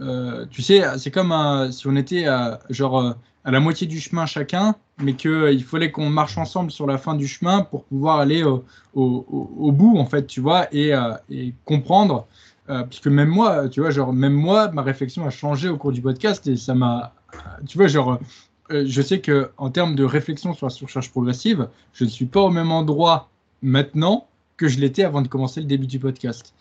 Euh, tu sais, c'est comme un, si on était à, genre euh, à la moitié du chemin chacun, mais qu'il fallait qu'on marche ensemble sur la fin du chemin pour pouvoir aller au, bout, en fait, tu vois, et, et comprendre. puisque même moi, tu vois, genre, même moi, ma réflexion a changé au cours du podcast et ça m'a. Tu vois, genre, je sais que en termes de réflexion sur la surcharge progressive, je ne suis pas au même endroit maintenant que je l'étais avant de commencer le début du podcast.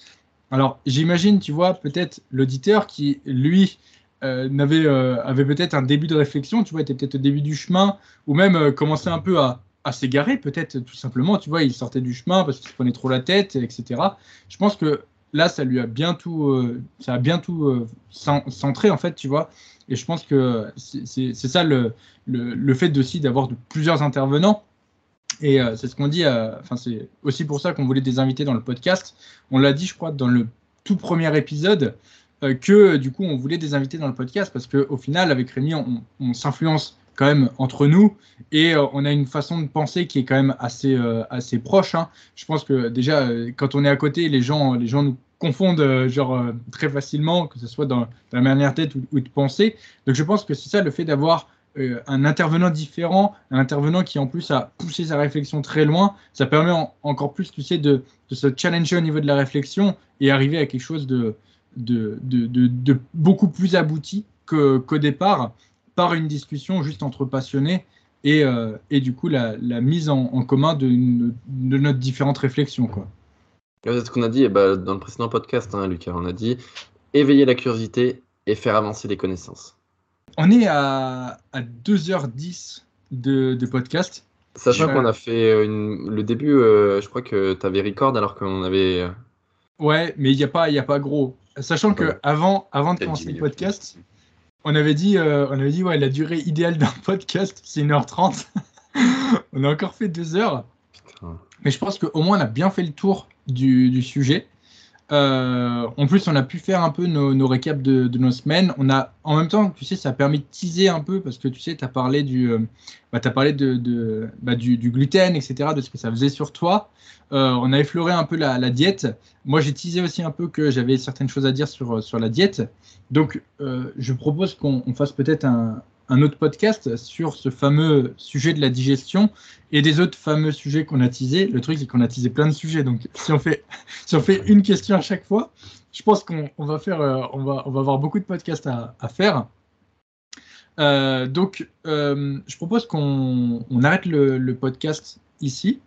Alors, j'imagine, tu vois, peut-être l'auditeur qui, lui, euh, euh, avait peut-être un début de réflexion, tu vois, était peut-être au début du chemin, ou même euh, commençait un peu à, s'égarer, peut-être tout simplement, tu vois, il sortait du chemin parce qu'il se prenait trop la tête, etc. Je pense que là, ça lui a bien tout, euh, ça a bien tout centré, en fait, tu vois. Et je pense que c'est, ça le, le, le fait aussi d'avoir plusieurs intervenants et euh, c'est ce qu'on dit, euh, enfin, c'est aussi pour ça qu'on voulait des invités dans le podcast. On l'a dit, je crois, dans le tout premier épisode, euh, que du coup, on voulait des invités dans le podcast parce qu'au final, avec Rémi, on, s'influence quand même entre nous et on a une façon de penser qui est quand même assez, assez proche. Hein. Je pense que déjà, quand on est à côté, les gens, les gens nous confondent genre très facilement, que ce soit dans, la manière tête ou, de penser. Donc je pense que c'est ça le fait d'avoir euh, un intervenant différent, un intervenant qui en plus a poussé sa réflexion très loin, ça permet en, encore plus, tu sais, de, de, se challenger au niveau de la réflexion et arriver à quelque chose de, beaucoup plus abouti qu'au qu départ par une discussion juste entre passionnés et, euh, du coup la, mise en, commun de, de, notre différentes réflexions. Quoi. C'est ce qu'on a dit eh ben, dans le précédent podcast, hein, Lucas. On a dit éveiller la curiosité et faire avancer les connaissances. On est à, à 2h10 de, de podcast. Sachant qu'on a fait une, le début, euh, je crois que tu avais record alors qu'on avait. euh, Ouais, mais il n'y a, pas- il y a pas gros. Sachant que avant, avant de commencer 10 le podcast, on avait dit, euh, on avait dit ouais, la durée idéale d'un podcast, c'est 1h30. on a encore fait 2 heures. Putain. Mais je pense qu'au moins, on a bien fait le tour du, du sujet. Euh, en plus, on a pu faire un peu nos, récaps de, nos semaines. On a, en même temps, tu sais, ça a permis de teaser un peu parce que tu sais, tu as parlé du, euh, bah, parlé de, bah, du, gluten, etc., de ce que ça faisait sur toi. Euh, on a effleuré un peu la, la diète. Moi, j'ai teasé aussi un peu que j'avais certaines choses à dire sur, sur la diète. Donc, je propose qu'on on fasse peut-être un, un autre podcast sur ce fameux sujet de la digestion et des autres fameux sujets qu'on a teasés. Le truc, c'est qu'on a teasé plein de sujets. Donc, si on fait, si on fait une question à chaque fois, je pense qu'on on va faire, euh, on va, on va avoir beaucoup de podcasts à, à faire. Euh, donc, euh, je propose qu'on on arrête le podcast ici,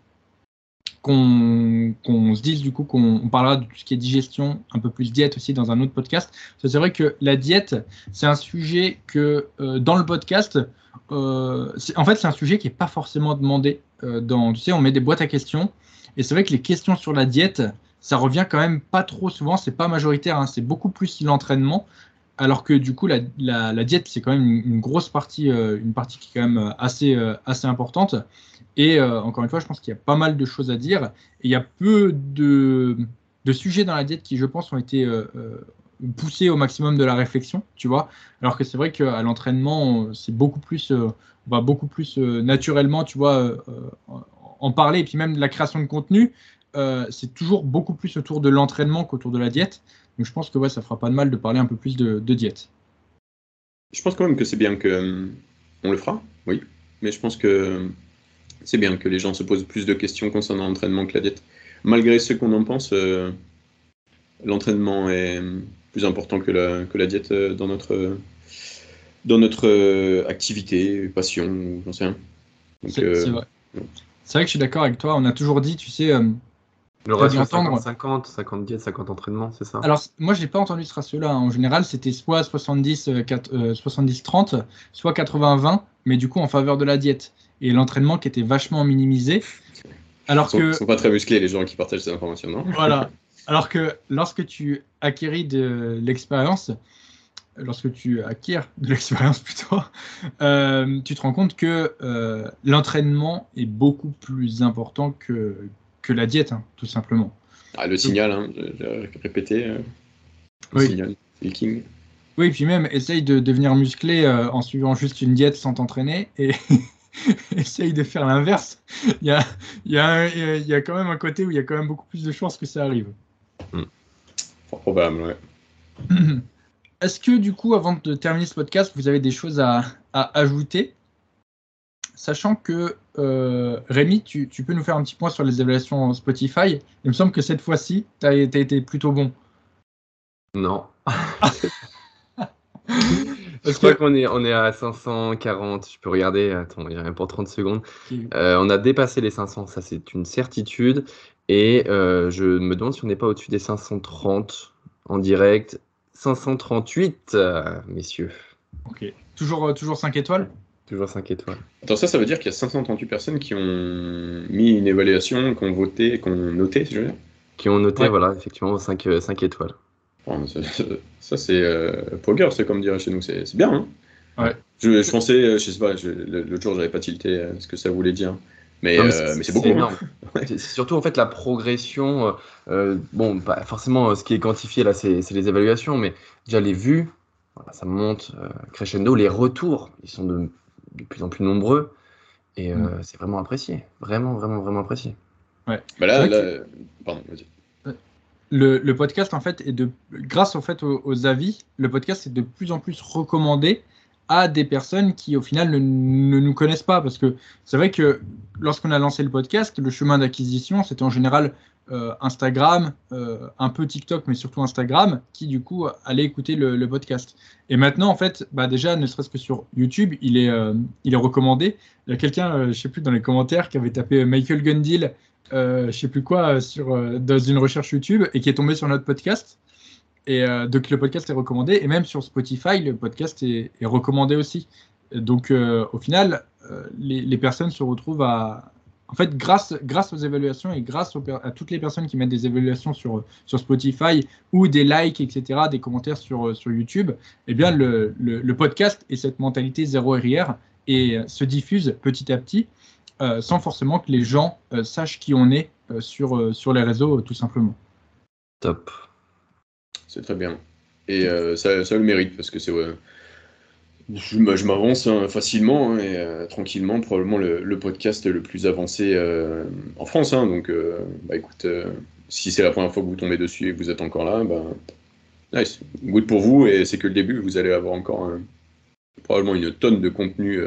qu'on qu'on se dise du coup qu'on on parlera de tout ce qui est digestion, un peu plus diète aussi dans un autre podcast. C'est vrai que la diète, c'est un sujet que euh, dans le podcast, euh, en fait, c'est un sujet qui n'est pas forcément demandé. euh, dans, tu sais, on met des boîtes à questions. Et c'est vrai que les questions sur la diète, ça revient quand même pas trop souvent. C'est pas majoritaire. hein, c'est beaucoup plus l'entraînement. Alors que du coup, la, la- diète, c'est quand même une, grosse partie, euh, une partie qui est quand même euh, assez, euh, assez importante. Et encore une fois, je pense qu'il y a pas mal de choses à dire. Il y a peu de, de sujets dans la diète qui, je pense, ont été poussés au maximum de la réflexion, tu vois. Alors que c'est vrai qu'à l'entraînement, c'est beaucoup plus, on va beaucoup plus naturellement, tu vois, en parler. Et puis même la création de contenu, c'est toujours beaucoup plus autour de l'entraînement qu'autour de la diète. Donc je pense que ouais, ça fera pas de mal de parler un peu plus de, de diète. Je pense quand même que c'est bien que euh, on le fera, oui. Mais je pense que c'est bien que les gens se posent plus de questions concernant l'entraînement que la diète. Malgré ce qu'on en pense, euh, l'entraînement est plus important que la, que la diète euh, dans notre, dans notre euh, activité, passion, j'en sais rien. C'est euh, vrai. C'est vrai que je suis d'accord avec toi. On a toujours dit, tu sais. Le ratio entendre. 50-50, 50 diète, 50 entraînement, c'est ça? Alors, moi, j'ai pas entendu ce ratio-là. En général, c'était soit 70, euh, euh, 70-30, soit 80-20, mais du coup en faveur de la diète. Et l'entraînement qui était vachement minimisé. Alors ils sont, que, sont pas très musclés les gens qui partagent ces informations, non? Voilà. Alors que lorsque tu acquéris de l'expérience, lorsque tu acquiers de l'expérience plutôt, euh, tu te rends compte que euh, l'entraînement est beaucoup plus important que, que la diète, hein, tout simplement. Ah, le signal, hein, répété. Euh, le Oui. signal, c'est le king. Oui, puis même, essaye de devenir musclé euh, en suivant juste une diète sans t'entraîner et essaye de faire l'inverse. Il y a, il y, a y a quand même un côté où il y a quand même beaucoup plus de chances que ça arrive. Fort probable, ouais. Est-ce que du coup, avant de terminer ce podcast, vous avez des choses à, à ajouter? Sachant que euh, Rémi, tu, tu peux nous faire un petit point sur les évaluations Spotify. Il me semble que cette fois-ci, tu as, été plutôt bon. Non. Je crois qu'on est, on est à 540. Je peux regarder. Attends, il y a même pour 30 secondes. Euh, on a dépassé les 500, ça c'est une certitude. Et euh, je me demande si on n'est pas au-dessus des 530 en direct. 538, euh, messieurs. Ok. Toujours, toujours 5 étoiles? Toujours 5 étoiles. Attends, ça, ça veut dire qu'il y a 538 personnes qui ont mis une évaluation, qui ont voté, qui ont noté, si je veux dire. Qui ont noté, Ouais. voilà, effectivement, 5, 5 étoiles. Oh, ça, ça, c'est euh, c'est comme dirait chez nous, c'est c'est bien. Hein Ouais. je, je pensais, euh, je sais pas, je- le- l'autre jour, j'avais pas tilté euh, ce que ça voulait dire. Mais, euh, mais c'est beaucoup. hein. énorme. C'est c'est surtout en fait la progression. euh, euh, bon, pas forcément euh, ce qui est quantifié là, c'est c'est les évaluations, mais déjà les vues, voilà, ça monte euh, crescendo. Les retours, ils sont de, de plus en plus nombreux et euh, Mm. c'est vraiment apprécié. Vraiment, vraiment, vraiment apprécié. Bah là, vrai là, pardon, vas-y. le, le podcast, en fait, est de, grâce en fait, aux, aux avis, le podcast est de plus en plus recommandé à des personnes qui, au final, ne, ne nous connaissent pas. Parce que c'est vrai que lorsqu'on a lancé le podcast, le chemin d'acquisition, c'était en général euh, Instagram, euh, un peu TikTok, mais surtout Instagram, qui, du coup, allait écouter le, podcast. Et maintenant, en fait, bah, déjà, ne serait-ce que sur YouTube, il est, euh, il est recommandé. Il y a quelqu'un, je sais plus, dans les commentaires, qui avait tapé Michael Gundil je sais plus quoi, sur, dans une recherche YouTube et qui est tombé sur notre podcast. Et donc le podcast est recommandé et même sur Spotify, le podcast est, recommandé aussi. Donc au final, les personnes se retrouvent à... En fait, grâce, grâce aux évaluations et grâce aux à toutes les personnes qui mettent des évaluations sur, sur Spotify ou des likes, etc., des commentaires sur, euh, sur YouTube, eh bien le, le, le podcast et cette mentalité zéro RIR et euh, se diffuse petit à petit euh, sans forcément que les gens euh, sachent qui on est euh, sur, euh, sur les réseaux, tout simplement. Top. C'est très bien. Et euh, ça, le mérite parce que c'est. ouais, je m- je m'avance hein, facilement hein, et euh, tranquillement, probablement le, le podcast le plus avancé euh, en France. hein. donc, euh, bah écoute, si c'est la première fois que vous tombez dessus et que vous êtes encore là, bah, nice. Good pour vous et c'est que le début. Vous allez avoir encore probablement une tonne de contenu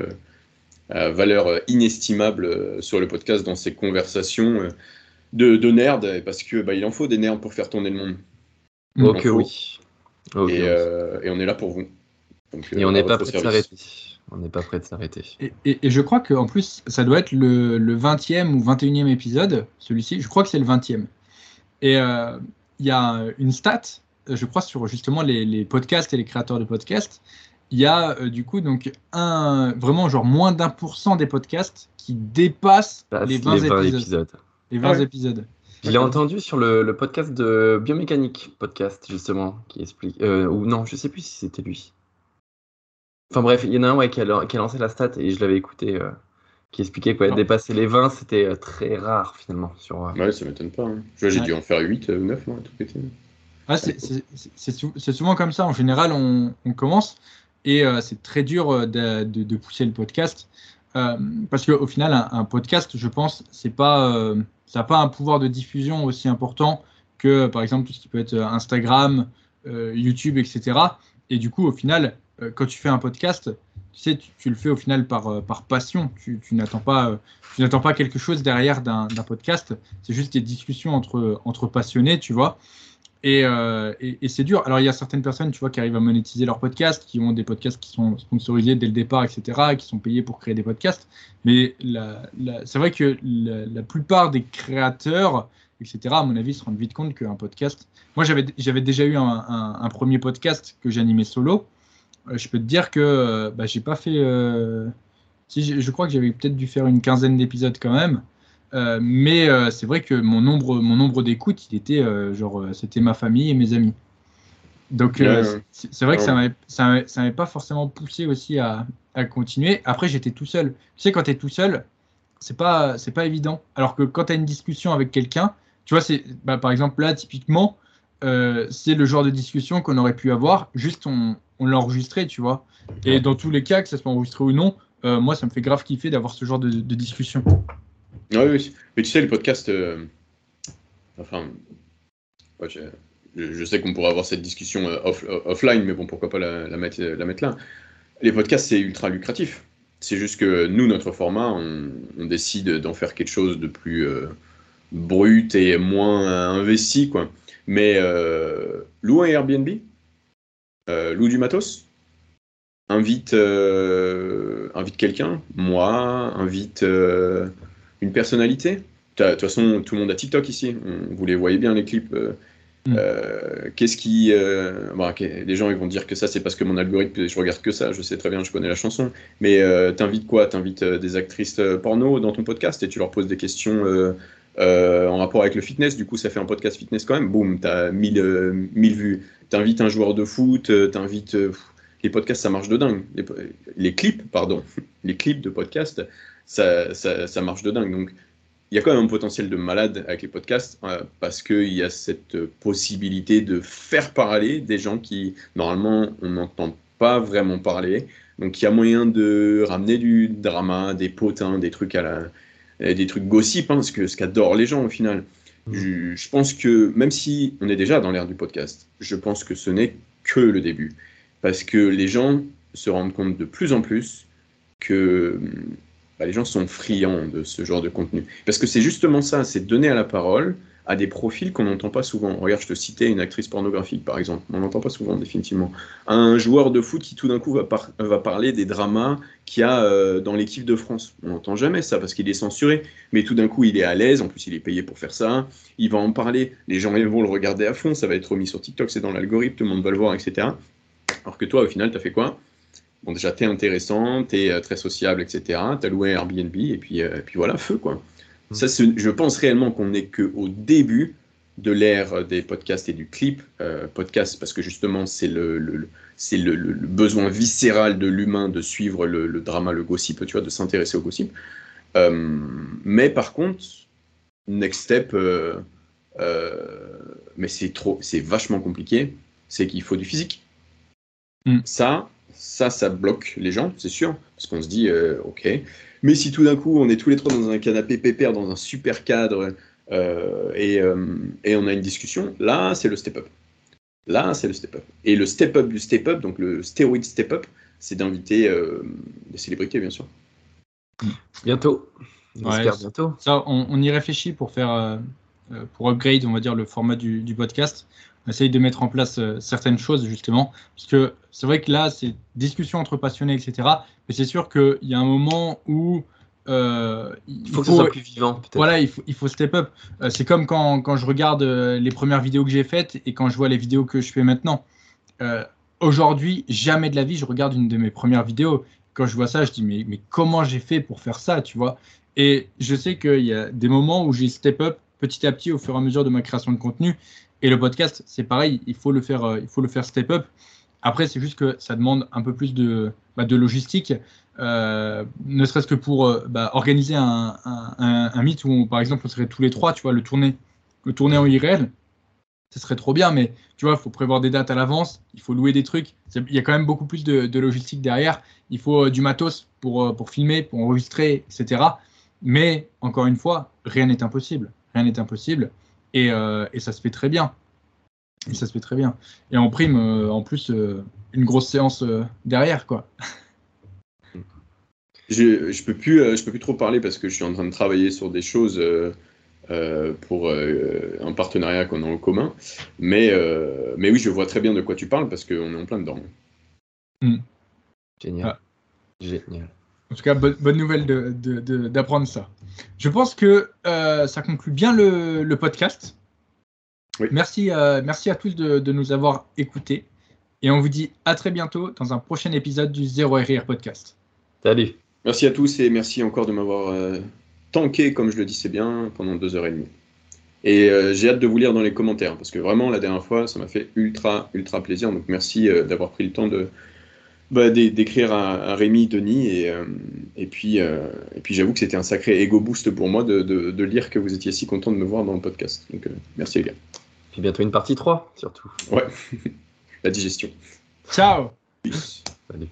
à valeur inestimable sur le podcast dans ces conversations de, de nerds parce que bah, il en faut des nerds pour faire tourner le monde. Ok, oui. Et on est là pour vous. Donc, Et euh, on n'est pas votre prêt de s'arrêter. On n'est pas prêt de s'arrêter. Et, et- et je crois qu'en plus, ça doit être le, le 20e ou 21e épisode, celui-ci. Je crois que c'est le 20e. Et euh, il y a une stat, euh, je crois, sur justement les, les podcasts et les créateurs de podcasts. Il y a euh, du coup donc un, vraiment genre moins d'un pour cent des podcasts qui dépassent Passe les 20, épisodes. épisodes. Les 20 Ouais. épisodes. Je l'ai entendu sur le, le podcast de Biomécanique, podcast justement, qui explique. euh, ou non, je sais plus si c'était lui. Enfin bref, il y en a un ouais, qui, a, qui a lancé la stat et je l'avais écouté, euh, qui expliquait quoi, Non. dépasser les 20, c'était euh, très rare finalement. Sur, euh, Ouais, ça m'étonne pas. hein. J'ai Ouais. dû en faire 8 ou 9, moi, tout pété. Ah, c'est- c'est c'est sou- c'est souvent comme ça. En général, on, on commence et euh, c'est très dur de, de- de pousser le podcast. Euh, parce qu'au final, un, un podcast, je pense, c'est pas, euh, ça n'a pas un pouvoir de diffusion aussi important que, par exemple, tout ce qui peut être Instagram, euh, YouTube, etc. Et du coup, au final, euh, quand tu fais un podcast, tu sais, tu, le fais au final par, euh, par passion. Tu, tu n'attends pas, euh, n'attends pas quelque chose derrière d'un podcast. C'est juste des discussions entre, entre passionnés, tu vois. Et, et, c'est dur. Alors, il y a certaines personnes, tu vois, qui arrivent à monétiser leur podcast, qui ont des podcasts qui sont sponsorisés dès le départ, etc., et qui sont payés pour créer des podcasts. Mais c'est vrai que la, plupart des créateurs, etc., à mon avis, se rendent vite compte qu'un podcast. Moi, j'avais, déjà eu un- un premier podcast que j'animais solo. Euh, je peux te dire que euh, bah, j'ai pas fait. euh, Si, je, crois que j'avais peut-être dû faire une quinzaine d'épisodes quand même. mais c'est vrai que mon nombre, mon nombre d'écoutes, il était genre, c'était ma famille et mes amis. Donc c'est vrai que ça m'avait pas forcément poussé aussi à, à continuer. Après, j'étais tout seul. Tu sais, quand tu es tout seul, c'est pas, c'est pas évident. Alors que quand tu as une discussion avec quelqu'un, tu vois, c'est, bah, par exemple, là, typiquement, c'est le genre de discussion qu'on aurait pu avoir, juste on, on l'a enregistré, tu vois. Et dans tous les cas, que ça soit enregistré ou non, euh, moi, ça me fait grave kiffer d'avoir ce genre de, discussion. Oui, oui, mais tu sais, le podcast, euh, enfin, je, sais qu'on pourrait avoir cette discussion offline, mais bon, pourquoi pas la, la, mettre, la mettre là. Les podcasts, c'est ultra lucratif. C'est juste que nous, notre format, on, décide d'en faire quelque chose de plus brut et moins investi, quoi. Mais euh, loue un Airbnb, euh, loue du matos, invite, euh, invite quelqu'un, moi, invite euh, une personnalité? De toute façon, tout le monde a TikTok ici. vous les voyez bien, les clips. Mm. Qu'est-ce qui. Bon, les gens ils vont dire que ça, c'est parce que mon algorithme, je regarde que ça. Je sais très bien, je connais la chanson. Mais t'invites quoi? T'invites des actrices porno dans ton podcast et tu leur poses des questions euh, en rapport avec le fitness. Du coup, ça fait un podcast fitness quand même. Boum, tu as 1000, euh, vues. Tu invites un joueur de foot, euh, tu invites. les podcasts, ça marche de dingue. Les, clips, pardon, les clips de podcast, ça, ça, marche de dingue. Donc, il y a quand même un potentiel de malade avec les podcasts parce qu'il y a cette possibilité de faire parler des gens qui, normalement, on n'entend pas vraiment parler. Donc, il y a moyen de ramener du drama, des potins, des trucs à la, des trucs gossip, hein, ce que ce qu'adorent les gens au final. Mm. Je, pense que même si on est déjà dans l'ère du podcast, je pense que ce n'est que le début. Parce que les gens se rendent compte de plus en plus que bah, les gens sont friands de ce genre de contenu. Parce que c'est justement ça, c'est donner à la parole à des profils qu'on n'entend pas souvent. Regarde, je te citais une actrice pornographique, par exemple. On n'entend pas souvent, définitivement. Un joueur de foot qui, tout d'un coup, va, parler des dramas qu'il y a euh, dans l'équipe de France. On n'entend jamais ça parce qu'il est censuré. Mais tout d'un coup, il est à l'aise. En plus, il est payé pour faire ça. Il va en parler. Les gens vont le regarder à fond. Ça va être remis sur TikTok. C'est dans l'algorithme. Tout le monde va le voir, etc. Alors que toi, au final, tu as fait quoi? Bon, déjà, tu es intéressant, tu es euh, très sociable, etc. Tu as loué Airbnb. Et puis, euh, et puis voilà, feu, quoi. Ça, je pense réellement qu'on n'est qu'au début de l'ère des podcasts et du clip. Euh, podcast, parce que justement, c'est le, besoin viscéral de l'humain de suivre le, drama, le gossip, tu vois, de s'intéresser au gossip. Euh, mais par contre, next step, euh, mais c'est trop, c'est vachement compliqué, c'est qu'il faut du physique. Mm. Ça, ça, ça bloque les gens, c'est sûr, parce qu'on se dit, ok, mais si tout d'un coup, on est tous les trois dans un canapé pépère, dans un super cadre, euh, euh, et, on a une discussion, là, c'est le step-up. Là, c'est le step-up. Et le step-up du step-up, donc le stéroïde step-up, c'est d'inviter euh, des célébrités, bien sûr. Bientôt. bientôt. Ça, on, y réfléchit pour faire, pour upgrade, on va dire, le format du podcast on essaye de mettre en place euh, certaines choses justement, parce que c'est vrai que là, c'est discussion entre passionnés, etc. Mais c'est sûr qu'il y a un moment où euh, il, faut que ce soit plus vivant. Voilà, il faut, il faut step up. Euh, c'est comme quand, quand, je regarde les premières vidéos que j'ai faites et quand je vois les vidéos que je fais maintenant. Aujourd'hui, jamais de la vie, je regarde une de mes premières vidéos. Quand je vois ça, je dis mais, mais comment j'ai fait pour faire ça, tu vois? Et je sais qu'il y a des moments où j'ai step up petit à petit au fur et à mesure de ma création de contenu. Et le podcast, c'est pareil, il faut le faire, euh, il faut le faire step up. Après, c'est juste que ça demande un peu plus de, bah, de logistique, euh, ne serait-ce que pour euh, bah, organiser un, un, un, meet où, par exemple, on serait tous les trois, tu vois, le tourner, le tourner en IRL, ce serait trop bien, mais tu vois, il faut prévoir des dates à l'avance, il faut louer des trucs. Il y a quand même beaucoup plus de, de logistique derrière. Il faut du matos pour, pour filmer, pour enregistrer, etc. Mais encore une fois, rien n'est impossible. Rien n'est impossible. Euh, et, ça se fait très bien. Et ça se fait très bien. Et en prime, euh, en plus, euh, une grosse séance derrière, quoi. Je, je peux plus, je peux plus trop parler parce que je suis en train de travailler sur des choses pour un partenariat qu'on a en commun. Mais, mais oui, je vois très bien de quoi tu parles parce qu'on est en plein dedans. Hmm. Génial. Ah. Génial. En tout cas, bonne, nouvelle d'apprendre ça. Je pense que euh, ça conclut bien le, podcast. Merci, euh, merci à tous de, nous avoir écoutés. Et on vous dit à très bientôt dans un prochain épisode du Zéro RR Podcast. Salut. Merci à tous et merci encore de m'avoir euh, tanké, comme je le dis, c'est bien, pendant deux heures et demie. Et euh, j'ai hâte de vous lire dans les commentaires, parce que vraiment, la dernière fois, ça m'a fait ultra, ultra plaisir. Donc merci euh, d'avoir pris le temps de bah, d'écrire à, Rémi, Denis, et, euh, et puis, et puis j'avoue que c'était un sacré ego boost pour moi de, de, lire que vous étiez si content de me voir dans le podcast. Donc merci les gars. Et bientôt une partie 3, surtout. Ouais, la digestion. Ciao Salut.